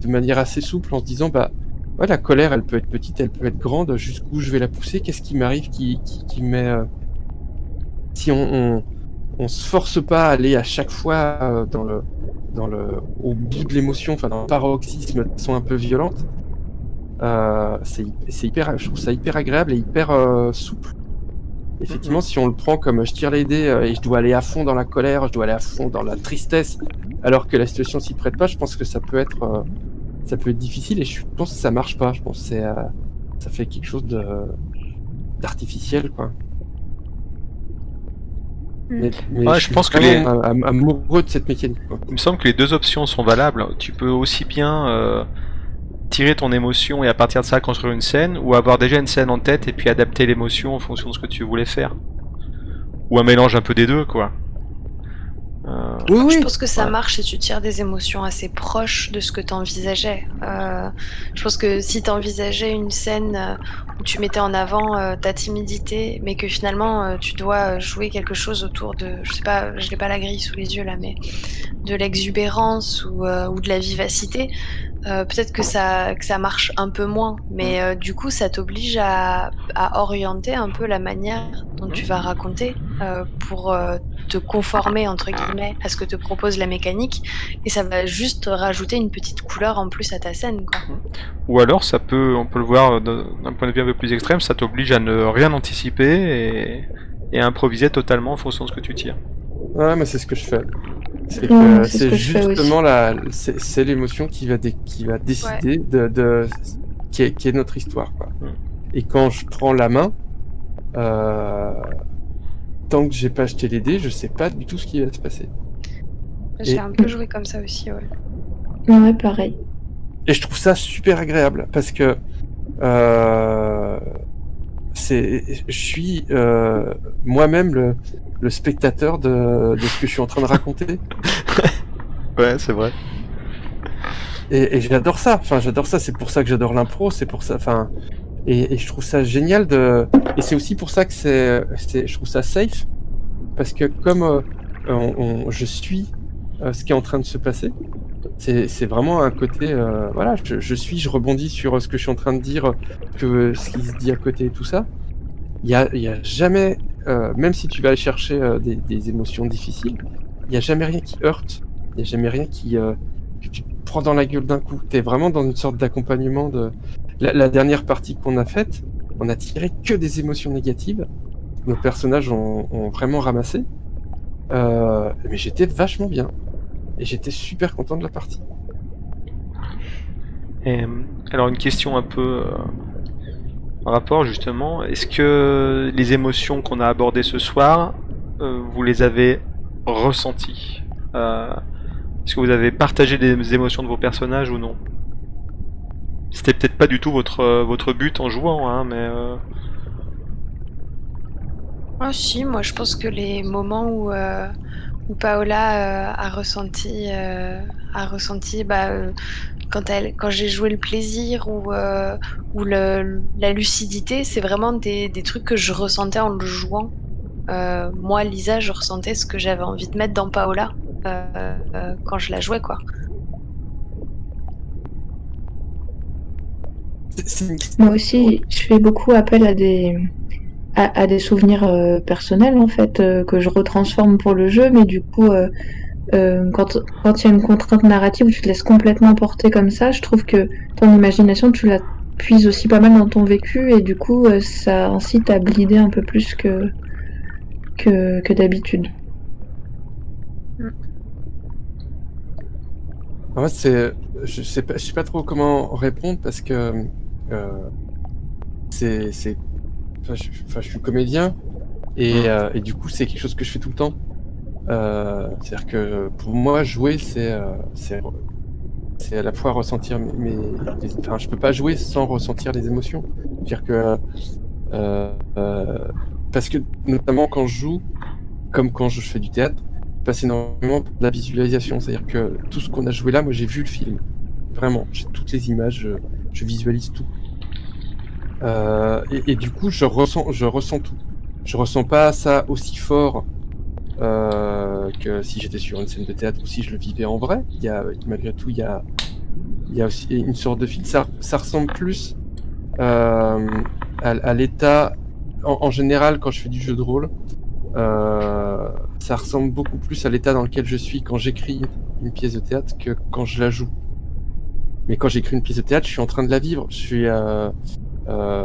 de manière assez souple en se disant bah ouais, la colère elle peut être petite, elle peut être grande, jusqu'où je vais la pousser, qu'est-ce qui m'arrive qui, qui, qui me met si on, on, se force pas à aller à chaque fois dans le, dans le, au bout de l'émotion, enfin dans le paroxysme de façon un peu violente. Euh, c'est c'est hyper, je trouve ça hyper agréable et hyper euh, souple. Effectivement, si on le prend comme je tire les dés euh, et je dois aller à fond dans la colère, je dois aller à fond dans la tristesse, alors que la situation s'y prête pas, je pense que ça peut être, euh, ça peut être difficile et je pense que ça marche pas. Je pense que c'est, euh, ça fait quelque chose de d'artificiel, quoi. Mais, mais Ouais, je suis pense que am- amoureux de cette mécanique. quoi. Il me semble que les deux options sont valables. Tu peux aussi bien euh, tirer ton émotion et à partir de ça construire une scène, ou avoir déjà une scène en tête et puis adapter l'émotion en fonction de ce que tu voulais faire. Ou un mélange un peu des deux, quoi. Euh, Oui, oui. Je pense que ça Ouais. marche si tu tires des émotions assez proches de ce que tu envisageais. je pense que si tu envisageais une scène euh, où tu mettais en avant euh, ta timidité, mais que finalement euh, tu dois jouer quelque chose autour de, je sais pas, je n'ai pas la grille sous les yeux là, mais de l'exubérance ou, euh, ou de la vivacité, euh, peut-être que ça, que ça marche un peu moins. Mais euh, du coup, ça t'oblige à, à orienter un peu la manière dont tu vas raconter euh, pour euh, te conformer entre guillemets à ce que te propose la mécanique et ça va juste rajouter une petite couleur en plus à ta scène quoi. Ou alors, ça peut, on peut le voir d'un d'un point de vue un peu plus extrême, ça t'oblige à ne rien anticiper et, et à improviser totalement en fonction de ce que tu tires. Ouais, mais c'est ce que je fais. C'est Ouais, ce justement la, c'est l'émotion qui va dé- qui va décider de, de qui est, qui est notre histoire. Quoi. Et quand je prends la main, euh, tant que j'ai pas acheté les dés, je sais pas du tout ce qui va se passer. J'ai Et- un peu joué comme ça aussi ouais. Ouais, pareil. Et je trouve ça super agréable parce que euh, c'est, je suis euh, moi-même le, le spectateur de, de ce que je suis en train de raconter. Ouais, c'est vrai. Et, et j'adore ça. Enfin, j'adore ça. C'est pour ça que j'adore l'impro. C'est pour ça. Enfin, et, et je trouve ça génial de. Et c'est aussi pour ça que c'est, c'est, je trouve ça safe parce que comme euh, on, on- je suis euh, ce qui est en train de se passer, c'est, c'est vraiment un côté. euh, voilà, je, je suis, je rebondis sur ce que je suis en train de dire, que ce qui se dit à côté et tout ça. Il y a, il y a jamais, euh, même si tu vas aller chercher euh, des, émotions difficiles, il y a jamais rien qui heurte. Il y a jamais rien qui euh, que tu te prends dans la gueule d'un coup. T'es vraiment dans une sorte d'accompagnement de. La, dernière partie qu'on a faite, on a tiré que des émotions négatives. Nos personnages ont, vraiment ramassé. Mais j'étais vachement bien. Et j'étais super content de la partie. Alors une question un peu rapport justement, est-ce que les émotions qu'on a abordées ce soir, euh, vous les avez ressenties Euh, Est-ce que vous avez partagé des émotions de vos personnages ou non? C'était peut-être pas du tout votre, votre but en jouant, hein, mais... euh, Ah si, moi je pense que les moments où, euh, Paola a ressenti, a ressenti bah, quand, elle, quand j'ai joué le plaisir ou, euh, ou le, la lucidité, c'est vraiment des, des trucs que je ressentais en le jouant. Euh, moi, Lisa, je ressentais ce que j'avais envie de mettre dans Paola euh, euh, quand je la jouais, quoi. Moi aussi, je fais beaucoup appel à des, à, à des souvenirs euh, personnels, en fait, euh, que je retransforme pour le jeu, mais du coup, euh, quand il y a une contrainte narrative où tu te laisses complètement porter comme ça, je trouve que ton imagination, tu la puises aussi pas mal dans ton vécu, et du coup, euh, ça incite à blider un peu plus que, que, d'habitude. En fait, c'est, je sais pas, je sais pas trop comment répondre parce que euh, c'est, enfin, je, suis comédien et du coup, c'est quelque chose que je fais tout le temps. Euh, c'est-à-dire que pour moi, jouer, c'est, euh, c'est, c'est à la fois ressentir mes, enfin, je peux pas jouer sans ressentir les émotions. C'est-à-dire que euh, parce que notamment quand je joue, comme quand je fais du théâtre je passe énormément de la visualisation. C'est-à-dire que tout ce qu'on a joué là, moi j'ai vu le film. Vraiment, j'ai toutes les images, je, visualise tout. Et, et du coup, je ressens, je ressens tout. Je ressens pas ça aussi fort euh, que si j'étais sur une scène de théâtre ou si je le vivais en vrai. Il y a, malgré tout, il y a, il y a aussi une sorte de film. Ça, ressemble plus euh, à, l'état, en, général, quand je fais du jeu de rôle, euh, ça ressemble beaucoup plus à l'état dans lequel je suis quand j'écris une pièce de théâtre que quand je la joue. Mais quand j'écris une pièce de théâtre, je suis en train de la vivre. Je suis,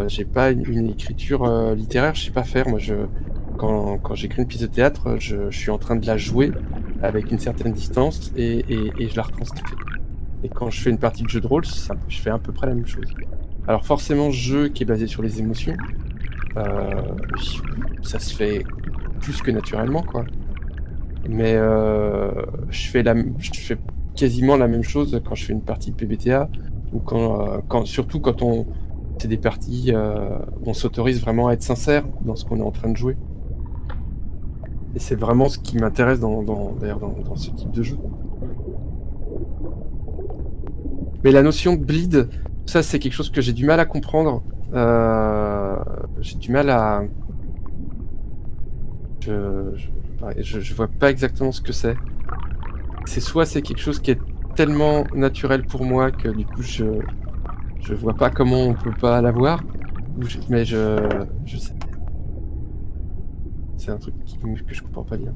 j'ai pas une, une écriture littéraire, je sais pas faire. Moi, je, quand, j'écris une pièce de théâtre, je, suis en train de la jouer avec une certaine distance et, je la retranscris. Et quand je fais une partie de jeu de rôle, je fais à peu près la même chose. Alors forcément, jeu qui est basé sur les émotions, euh, ça se fait plus que naturellement, quoi. Mais euh, je fais quasiment la même chose quand je fais une partie de PBTA ou euh, quand surtout quand on, c'est des parties où on s'autorise vraiment à être sincère dans ce qu'on est en train de jouer. Et c'est vraiment ce qui m'intéresse dans, d'ailleurs dans, ce type de jeu. Mais la notion de bleed, ça c'est quelque chose que j'ai du mal à comprendre. Euh, j'ai du mal à. Je, je, vois pas exactement ce que c'est. C'est soit c'est quelque chose qui est tellement naturel pour moi que du coup je je vois pas comment on peut pas l'avoir. Mais je je sais. C'est un truc qui- que je comprends pas bien.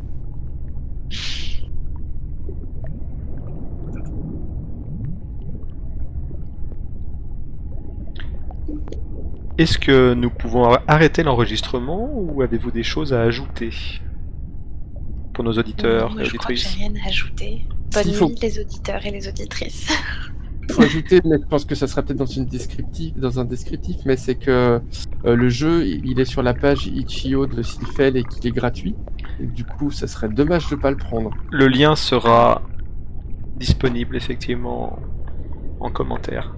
Est-ce que nous pouvons arrêter l'enregistrement ou avez-vous des choses à ajouter pour nos auditeurs Moi, et je crois que j'ai auditrices rien à ajouter. Bonne faut- nuit les auditeurs et les auditrices. faut ajouter, mais je pense que ça sera peut-être dans une descriptif, dans un descriptif, mais c'est que euh, le jeu, il il est sur la page Itch.io de Silfel et qu'il est gratuit. Du coup, ça serait dommage de pas le prendre. Le lien sera disponible effectivement en commentaire.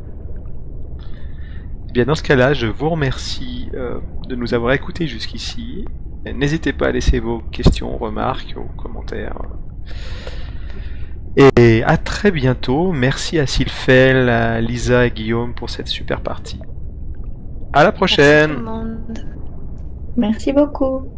Eh Bien dans ce cas-là, je vous remercie euh, de nous avoir écoutés jusqu'ici. N'hésitez pas à laisser vos questions, remarques ou commentaires. Et à très bientôt. Merci à Sylphel, à Lisa et Guillaume pour cette super partie. À la Merci prochaine. tout le monde. Merci beaucoup.